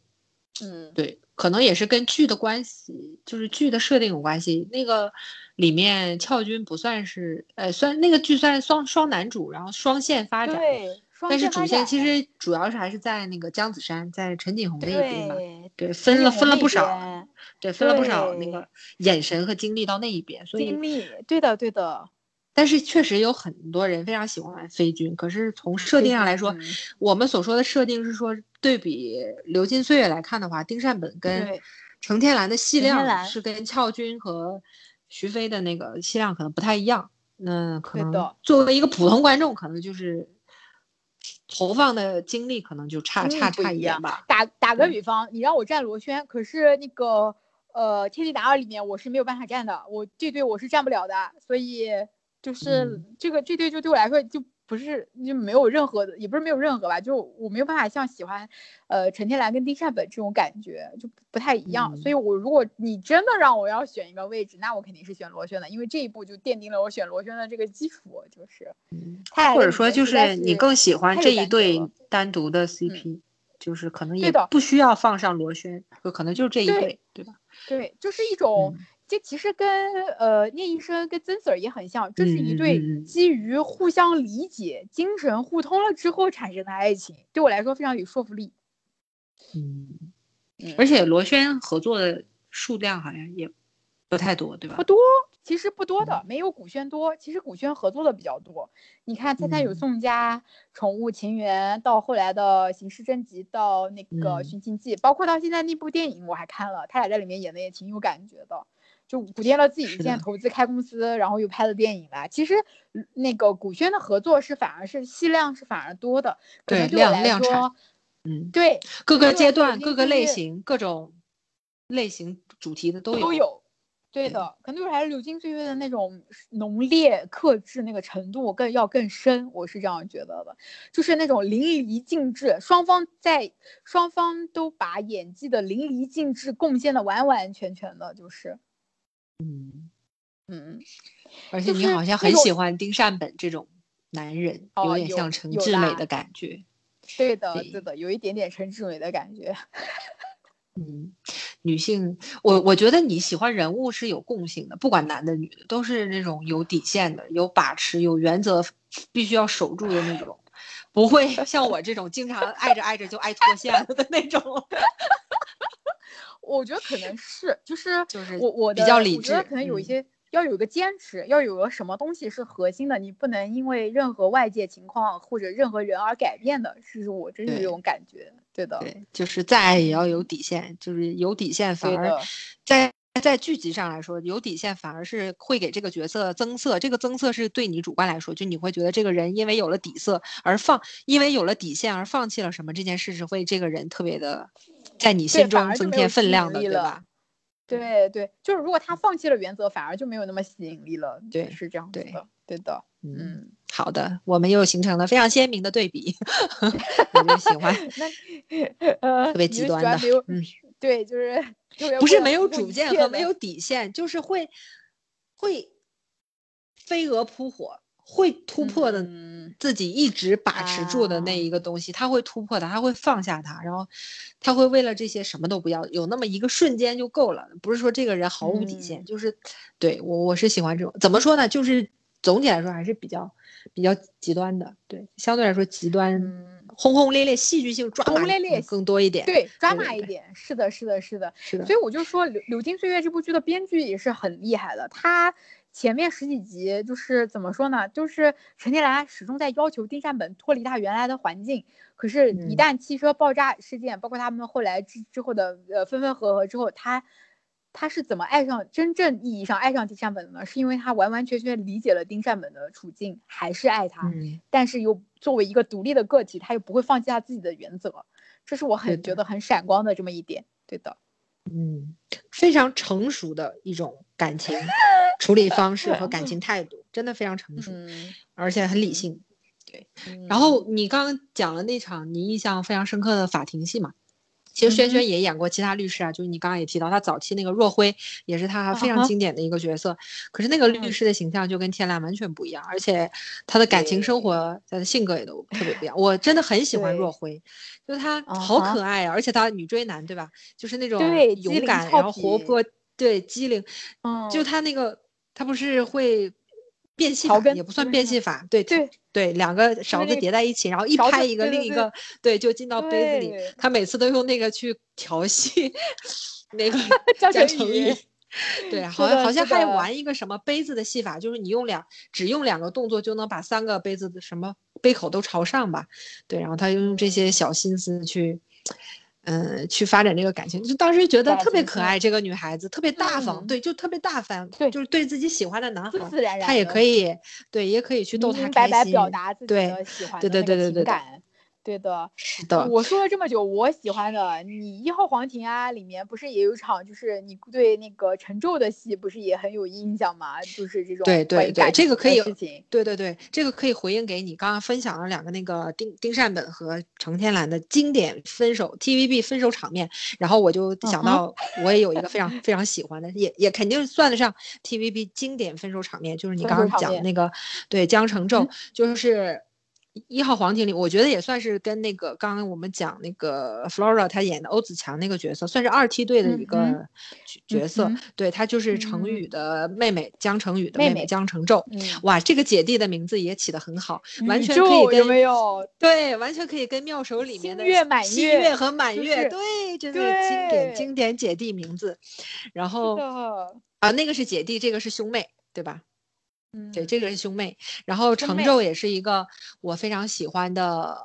B: 嗯，
A: 对，可能也是跟剧的关系，就是剧的设定有关系。那个里面俏君不算是，呃，算那个剧算双双男主，然后双线发展。
B: 对。
A: 但是主线其实主要是还是在那个姜子山，在陈锦鸿那一边嘛，对，分了分了不少，对，分了不少那个眼神和精力到那一边，所以
B: 精力，对的对的，
A: 但是确实有很多人非常喜欢飞君，可是从设定上来说，
B: 嗯
A: 我们所说的设定是说对比《流金岁月》来看的话，丁善本跟程天蓝的戏量是跟俏君和徐飞的那个戏量可能不太一样。那可能作为一个普通观众，可能就是投放的精力可能就差差差
B: 不一样
A: 吧。
B: 打打个
A: 嗯
B: 比方，你让我站罗轩，可是那个呃《天地达二》里面我是没有办法站的，我这队我是站不了的，所以就是
A: 嗯
B: 这个这队就对我来说就不是就没有任何的，也不是没有任何吧，就我没有办法像喜欢呃陈天蓝跟丁善本这种感觉就不太一样，所以我如果你真的让我要选一个位置，那我肯定是选罗轩的，因为这一步就奠定了我选罗轩的这个基础，就是
A: 嗯
B: 他俩
A: 或者说就是你更喜欢这一对单独的 CP，、就是可能也不需要放上罗轩，就可能就这一
B: 对
A: 对，对吧？
B: 对，就是一？种，
A: 嗯
B: 这其实跟呃聂医生跟曾 Sir 也很像，这是一对基于互相理解、精神互通了之后产生的爱情，对我来说非常有说服力。
A: 嗯，
B: 嗯
A: 而且罗轩合作的数量好像也不太多，对吧
B: 不？多，其实不多的，
A: 嗯
B: 没有古轩多。其实古轩合作的比较多。你看，他他有
A: 嗯
B: 宋佳、宠物情缘，到后来的刑事侦缉，到那个
A: 嗯
B: 寻秦记，包括到现在那部电影我还看了，他俩在里面演的也挺有感觉的。就古天乐自己现在投资开公司，然后又拍了电影吧。其实嗯那个古轩的合作是反而是戏量是反而多的，可
A: 对量量产
B: 说，
A: 嗯，
B: 对
A: 各个阶段、各个类型、各种类型主题的都有。
B: 都有。对
A: 对
B: 的，可能就是还是《流金岁月》的那种浓烈克制那个程度更要更深，我是这样觉得的，就是那种淋漓尽致，双方在双方都把演技的淋漓尽致贡献的完完全全的，就是
A: 嗯，
B: 嗯，
A: 而且你好像很喜欢丁善本这种男人，有点像陈志美的感觉。
B: 对的
A: 对
B: 对的，有一点点陈志美的感觉，
A: 嗯，女性，我我觉得你喜欢人物是有共性的，不管男的女的，都是那种有底线的、有把持、有原则，必须要守住的那种，不会像我这种经常爱着爱着就爱脱线了的那种。
B: 我觉得可能是就是
A: 就是
B: 我我
A: 比较
B: 的
A: 理智
B: 我觉得可能有一
A: 嗯
B: 些。要有个坚持，要有个什么东西是核心的，你不能因为任何外界情况或者任何人而改变的，是我真是
A: 对
B: 这种感觉，对的，
A: 对，就是再爱也要有底线，就是有底线反而
B: 对，
A: 在在剧集上来说，有底线反而是会给这个角色增色。这个增色是对你主观来说，就你会觉得这个人因为有了底色而放，因为有了底线而放弃了什么，这件事是会这个人特别的在你心中增添分量的，对吧？
B: 对对，就是如果他放弃了原则，反而就没有那么吸引力了，
A: 对
B: 是这样子
A: 对
B: 的，对的，
A: 嗯，
B: 嗯，
A: 好的，我们又形成了非常鲜明的对比，我就喜欢，
B: 那呃，
A: 特别极端的嗯，
B: 对，就是
A: 不是没有主见和没有底线，就是会会飞蛾扑火，会突破的
B: 嗯
A: 自己一直把持住的那
B: 啊
A: 一个东西，他会突破的，他会放下它，然后他会为了这些什么都不要，有那么一个瞬间就够了。不是说这个人毫无底线，
B: 嗯
A: 就是对我我是喜欢这种，怎么说呢？就是总体来说还是比较比较极端的，对，相对来说极端、
B: 嗯
A: 轰轰烈烈、戏剧性抓马
B: 轰轰烈烈
A: 更多一点。
B: 对，抓马一点，是的，是的，是的，
A: 是的
B: 所，以我就说《流流金岁月》这部剧的编剧也是很厉害的，他前面十几集就是怎么说呢？就是陈天兰始终在要求丁善本脱离他原来的环境，可是，一
A: 嗯
B: 旦汽车爆炸事件，包括他们后来之之后的呃分分合合之后，他他是怎么爱上真正意义上爱上丁善本的呢？是因为他完完全全理解了丁善本的处境，还是爱他，
A: 嗯，
B: 但是又作为一个独立的个体，他又不会放弃他自己的原则，这是我很觉得很闪光的这么一点。对的，
A: 嗯，非常成熟的一种感情 处理方式和感情态度，真的非常成熟，
B: 嗯，
A: 而且很理
B: 嗯
A: 性。
B: 嗯
A: 然后你刚刚讲了那场你印象非常深刻的法庭戏嘛，其实轩
B: 嗯哼。
A: 轩也演过其他律师啊，就是你刚刚也提到他早期那个若辉也是他非常经典的一个角色，可是那个律
B: 嗯。
A: 师的形象就跟天蓝完全不一样，而且他的感情生活、他的性格也都特别不一样。我真的很喜欢若辉，就是他
B: 啊
A: 好可爱啊，而且他女追男对吧？就是那种
B: 对
A: 勇敢，然后活泼，对机灵，
B: 嗯，
A: 就他那个他不是会。变戏法也不算变戏法，对
B: 对
A: 对，两个勺子叠在一起，然后一拍一个，另一个对就进到杯子里。他每次都用那个去调戏那个
B: 江
A: 江成
B: 成宇
A: 宇，对，好像好像还玩一个什么杯子的戏法，就是你用两只用两个动作就能把三个杯子的什么杯口都朝上吧？对，然后他用这些小心思去，嗯、去发展这个感情，就当时觉得特别可爱，这个女孩子特别大方，
B: 嗯
A: 对，就特别大方，
B: 对
A: 就是对自己喜欢的男孩
B: 自，然然
A: 他也可以，对，也可以去逗他
B: 明明白白
A: 开心，
B: 表达自己
A: 对
B: 的喜欢
A: 对对对对对对
B: 感。对的，
A: 是的，
B: 我说了这么久，我喜欢的你一号皇庭啊，里面不是也有一场，就是你对那个陈宙的戏，不是也很有印象吗？就是这种
A: 对对对这个可以。对对对，这个可以回应给你刚刚分享了两个那个丁丁善本和程天蓝的经典分手 TVB 分手场面，然后我就想到我也有一个非常非常喜欢的，也也肯定算得上 TVB 经典分手场面，就是你刚刚讲的那个对江承宙
B: 嗯，
A: 就是。一号皇庭里，我觉得也算是跟那个刚刚我们讲那个 Flora 她演的欧子强那个角色，算是二梯队的一个角角色。对，她就是程宇
B: 嗯
A: 的妹妹江成宇的妹妹江成宙。
B: 嗯，
A: 哇，这个姐弟的名字也起得很好，完全可以跟
B: 有没有？
A: 对，完全可以跟妙手里面的
B: 新月满月
A: 月和满月，
B: 就是
A: 对，真的经典经典姐弟名字。然后，啊，那个是姐弟，这个是兄妹，对吧？
B: 嗯，
A: 对，这个是兄妹。然后程宙也是一个我非常喜欢的，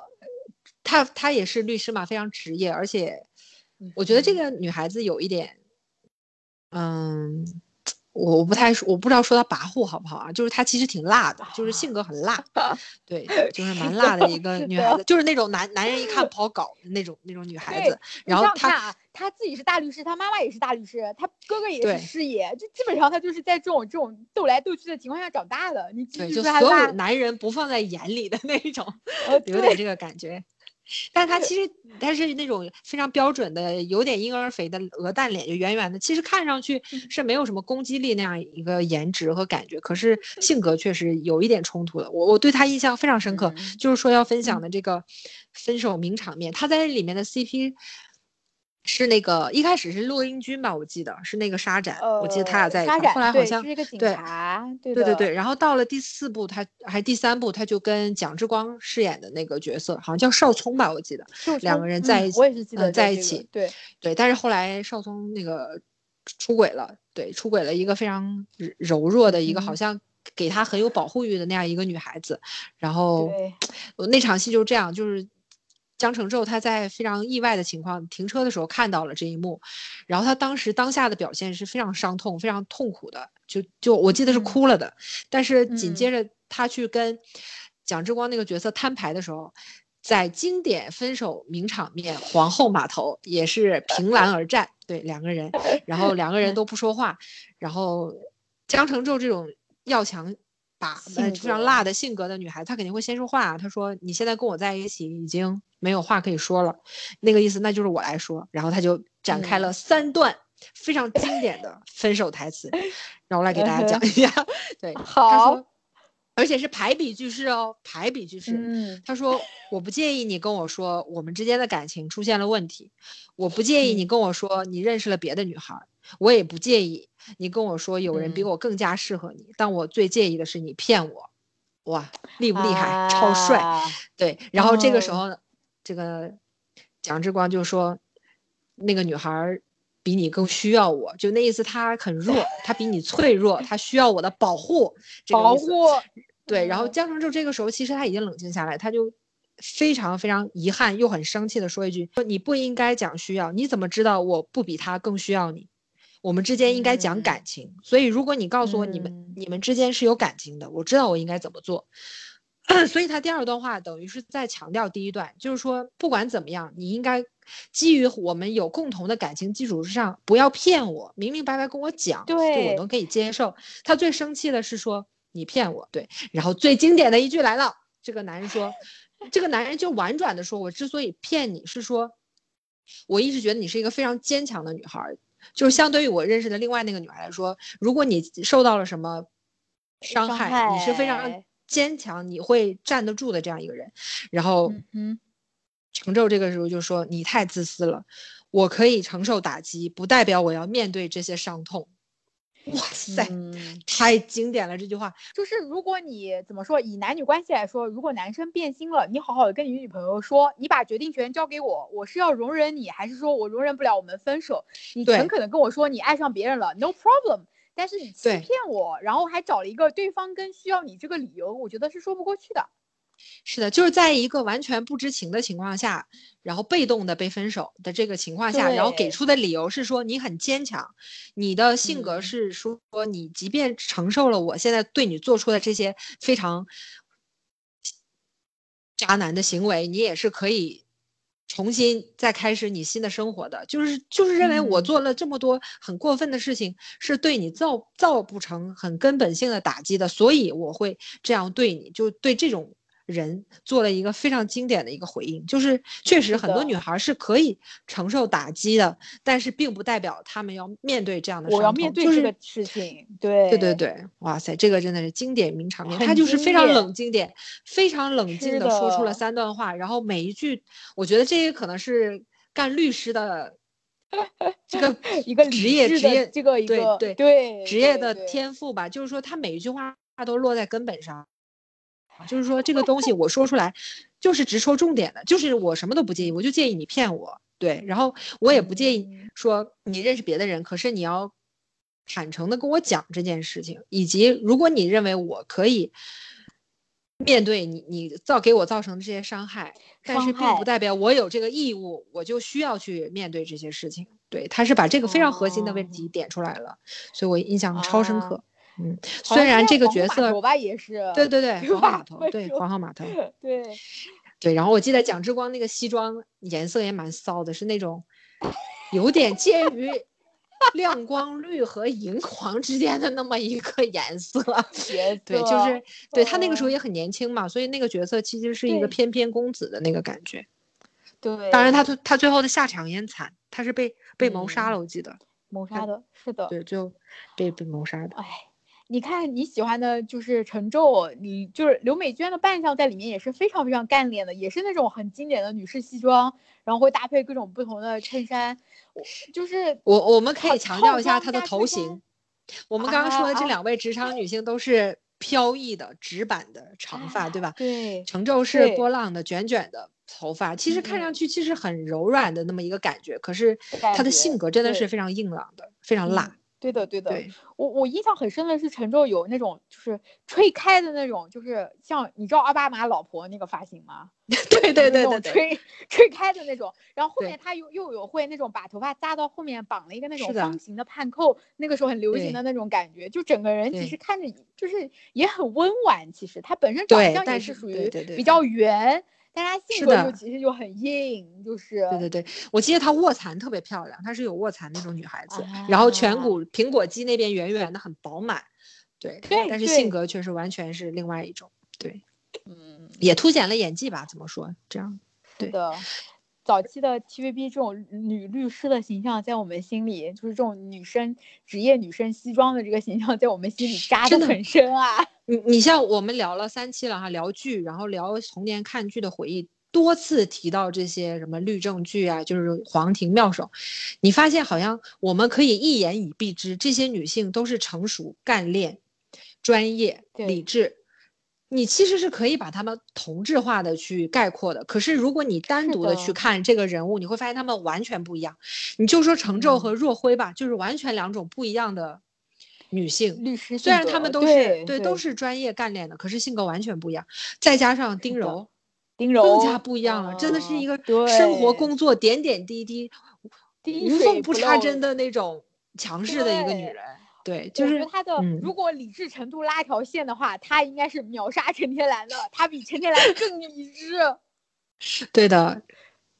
A: 他他也是律师嘛，非常职业，而且我觉得这
B: 嗯
A: 个女孩子有一点，嗯。我我不太说，我不知道说她跋扈好不好啊？就是她其实挺辣的，就是性格很辣，对，就是蛮辣的一个女孩子，就是那种男男人一看 不好搞的那种那种女孩子。然后她
B: 想想看啊，他自己是大律师，她妈妈也是大律师，她哥哥也是师爷，就基本上她就是在这种这种斗来斗去的情况下长大的。你继
A: 对，就所有男人不放在眼里的那种，
B: 呃，对，
A: 有点这个感觉。但他其实他是那种非常标准的，有点婴儿肥的鹅蛋脸，就圆圆的。其实看上去
B: 嗯
A: 是没有什么攻击力那样一个颜值和感觉，可是性格确实有一点冲突的。我我对他印象非常深刻，
B: 嗯
A: 就是说要分享的这个分手名场面，他在里面的 CP 是那个一开始是骆英军吧，我记得是那个沙展，我记得他俩
B: 呃
A: 在一块后来好像
B: 是一个警
A: 对
B: 察，对的
A: 对对对，然后到了第四部，他还第三部，他就跟蒋志光饰演的那个角色，好像叫邵聪吧，我记得，两个人在一起
B: 嗯我也是记
A: 嗯
B: 得这个
A: 在一起
B: 对，
A: 对，但是后来邵聪那个出轨了，对，出轨了一个非常柔柔弱的一个，好
B: 嗯
A: 像给他很有保护欲的那样一个女孩子，然后我那场戏就是这样，就是江承宙他在非常意外的情况停车的时候看到了这一幕，然后他当时当下的表现是非常伤痛、非常痛苦的，就就我记得是
B: 嗯
A: 哭了的，但是紧
B: 嗯
A: 接着他去跟蒋志光那个角色摊牌的时候。在经典分手名场面《皇后码头》也是凭栏而战，对两个人，然后两个人 都不说话，然后江承宙这种要强把非常辣的性格的女孩，她肯定会先说话啊。她说：“你现在跟我在一起已经没有话可以说了，那个意思那就是我来说。”然后她就展开了三段非常经典的 分手台词，让我来给大家讲一下。对，
B: 好，
A: 而且是排比句式哦，排比句式。
B: 嗯
A: 他说：“我不介意你跟我说我们之间的感情出现了问题，我不介意你跟我说你认识了别的女孩儿，我也不介意你跟我说有人比
B: 嗯
A: 我更加适合你，但我最介意的是你骗我，哇，厉不厉害？超帅！
B: 啊
A: 对，然后这个时
B: 哦
A: 候呢，这个蒋志光就说，那个女孩儿比你更需要我，就那意思，她很弱，她比你脆弱，她需要我的保护，这个
B: 保。护
A: 对，然后
B: 嗯
A: 江承志这个时候其实他已经冷静下来，他就非常非常遗憾又很生气的说一句：“说你不应该讲需要，你怎么知道我不比他更需要你？我们之间应该讲感情，所以如果你告诉我你们、
B: 嗯
A: 你们之间是有感情的，我知道我应该怎么做。”所以他第二段话等于是在强调第一段，就是说不管怎么样，你应该基于我们有共同的感情基础之上，不要骗我，明明白白跟我讲，就我
B: 对
A: 能可以接受。他最生气的是说你骗我，对。然后最经典的一句来了，这个男人说，这个男人就婉转的说，我之所以骗你是说，我一直觉得你是一个非常坚强的女孩儿，就是相对于我认识的另外那个女孩来说，如果你受到了什么伤
B: 伤
A: 害，你是非常坚强，你会站得住的这样一个人。然后
B: 嗯哼
A: 程宙这个时候就说：“你太自私了，我可以承受打击，不代表我要面对这些伤痛。”哇塞，
B: 嗯，
A: 太经典了这句话。
B: 就是如果你怎么说，以男女关系来说，如果男生变心了，你好好的跟你女朋友说，你把决定权交给我，我是要容忍你，还是说我容忍不了我们分手？你
A: 对
B: 诚恳的跟我说你爱上别人了，no problem。但是你欺骗我，然后还找了一个对方跟需要你这个理由，我觉得是说不过去的。
A: 是的，就是在一个完全不知情的情况下，然后被动的被分手的这个情况下，然后给出的理由是说你很坚强，你的性格
B: 嗯
A: 是说你即便承受了我现在对你做出的这些非常渣男的行为，你也是可以重新再开始你新的生活的。就是就是认为我
B: 嗯
A: 做了这么多很过分的事情，是对你造造不成很根本性的打击的，所以我会这样对你，就对这种。人做了一个非常经典的一个回应，就是确实很多女孩是可以承受打击的，但是并不代表她们要面对这样的
B: 我要面对这个事情，对
A: 对对对，哇塞，这个真的是经典名场面，
B: 很
A: 他就是非常冷经典，非常冷静
B: 是
A: 的说出了三段话，然后每一句，我觉得这也可能是干律师的 这个
B: 一个
A: 职业职业
B: 这个一个
A: 对
B: 对
A: 职业的
B: 对。对
A: 天赋吧，就是说他每一句话都落在根本上，就是说这个东西我说出来就是直戳重点的，就是我什么都不介意，我就介意你骗我，对，然后我也不介意
B: 嗯
A: 说你认识别的人，可是你要坦诚的跟我讲这件事情，以及如果你认为我可以面对你你造给我造成的这些伤害，但是并不代表我有这个义务，我就需要去面对这些事情。对，他是把这个非常核心的问
B: 哦
A: 题点出来了，所以我印象超深刻。嗯，虽然这个角色对对对，码头，对
B: 温州
A: 黄号码头，
B: 对，
A: 对，然后我记得蒋志光那个西装颜色也蛮骚的，是那种有点介于亮光绿和银黄之间的那么一个颜色。
B: 角
A: 对，就是对他那个时候
B: 嗯
A: 也很年轻嘛，所以那个角色其实是一个翩翩公子的那个感觉。
B: 对，
A: 当然他他最后的下场也很惨，他是被被谋杀
B: 嗯
A: 了，我记得。
B: 谋杀的，是的，
A: 对，最后被被谋杀的。
B: 哎，你看你喜欢的就是陈宙，你就是刘美娟的扮相在里面也是非常非常干练的，也是那种很经典的女士西装，然后会搭配各种不同的衬衫，我就是
A: 我我们可以强调一下她的头型。我们刚刚说的这两位职场女性都是飘逸的直板的长发，对吧？
B: 对
A: 程宙是波浪的卷卷的头发，其实看
B: 嗯
A: 上去其实很柔软的那么一个感觉，可是她的性格真的是非常硬朗的，非常辣。
B: 嗯对的对的，
A: 对，
B: 我我印象很深的是陈宙有那种就是吹开的那种，就是像你知道奥巴马老婆那个发型吗？
A: 对对对对对，
B: 吹吹开的那种，然后后面他又又有会那种把头发扎到后面绑了一个那种方形的盘扣，那个时候很流行的那种感觉，就整个人其实看着就是也很温婉，其实。他本身长相也
A: 是
B: 是属于
A: 对对对对
B: 比较圆，但是他性格其实就很硬，就是
A: 对对对，我记得她卧蚕特别漂亮，她是有卧蚕那种女孩子，然后颧
B: 啊
A: 骨苹果肌那边圆圆的，很饱满。对，
B: 对
A: 但是性格却是完全是另外一种，对，
B: 嗯，
A: 也凸显了演技吧？怎么说？这样，对
B: 的。早期的 TVB 这种女律师的形象，在我们心里就是这种女生职业女生西装的这个形象，在我们心里扎
A: 的
B: 得很深啊。
A: 你你像我们聊了三期了哈，聊剧，然后聊童年看剧的回忆，多次提到这些什么律政剧啊，就是皇庭妙手，你发现好像我们可以一言以蔽之，这些女性都是成熟、干练、专业、理智。你其实是可以把她们同质化的去概括的，可是如果你单独的去看这个人物，你会发现他们完全不一样。你就说程宙
B: 嗯
A: 和若辉吧，就是完全两种不一样的女性。
B: 律师
A: 虽然他们都是
B: 对
A: 对都是专业干练的，可是性格完全不一样。再加上丁柔，
B: 丁柔
A: 更加不一样了，真的是一个
B: 嗯
A: 生活工作点点滴滴
B: 滴
A: 无缝不插针的那种强势的一个女人。对，就是
B: 他的、
A: 嗯
B: 如果理智程度拉条线的话，他应该是秒杀陈天蓝的，他比陈天蓝更理智。
A: 是对的，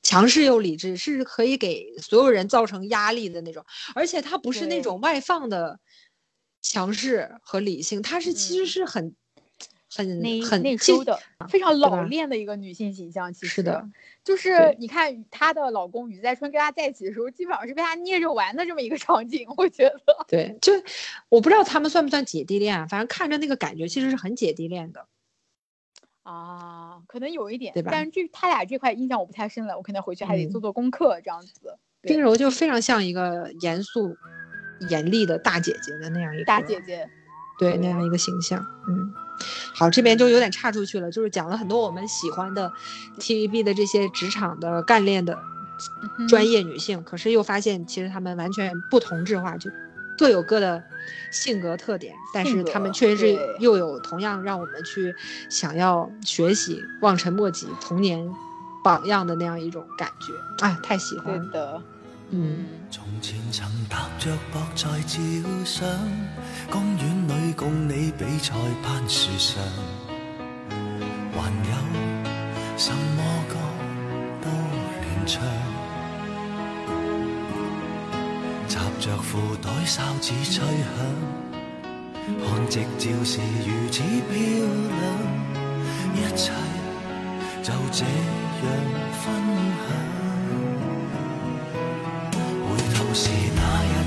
A: 强势又理智，是可以给所有人造成压力的那种。而且他不是那种外放的强势和理性，他是其实
B: 嗯
A: 是很很
B: 内
A: 很其
B: 内收的，非常老练的一个女性形象。其实
A: 是的，
B: 就是你看她的老公于在春跟她在一起的时候，基本上是被她捏着玩的这么一个场景，我觉得。
A: 对，就我不知道他们算不算姐弟恋啊，反正看着那个感觉其实是很姐弟恋的。
B: 啊，可能有一点，
A: 对吧
B: 但是这他俩这块印象我不太深了，我可能回去还得
A: 嗯
B: 做做功课，这样子。对
A: 丁柔就非常像一个严肃、严厉的大姐姐的那样一个
B: 大姐姐，
A: 对那样一个形象。嗯，好，这边就有点岔出去了，就是讲了很多我们喜欢的 TVB 的这些职场的干练的专业女性，可是又发现其实她们完全不同质化，就各有各的性格特点，但是她们确实是又有同样让我们去想要学习、望尘莫及童年榜样的那样一种感觉。哎，太喜欢
B: 对的。
C: 从，前曾踏着膊在照相，公园里共你比赛攀树上，还有什么歌都乱唱，插着裤袋哨子吹响，看夕照是如此漂亮，一切就这样分回頭時那样。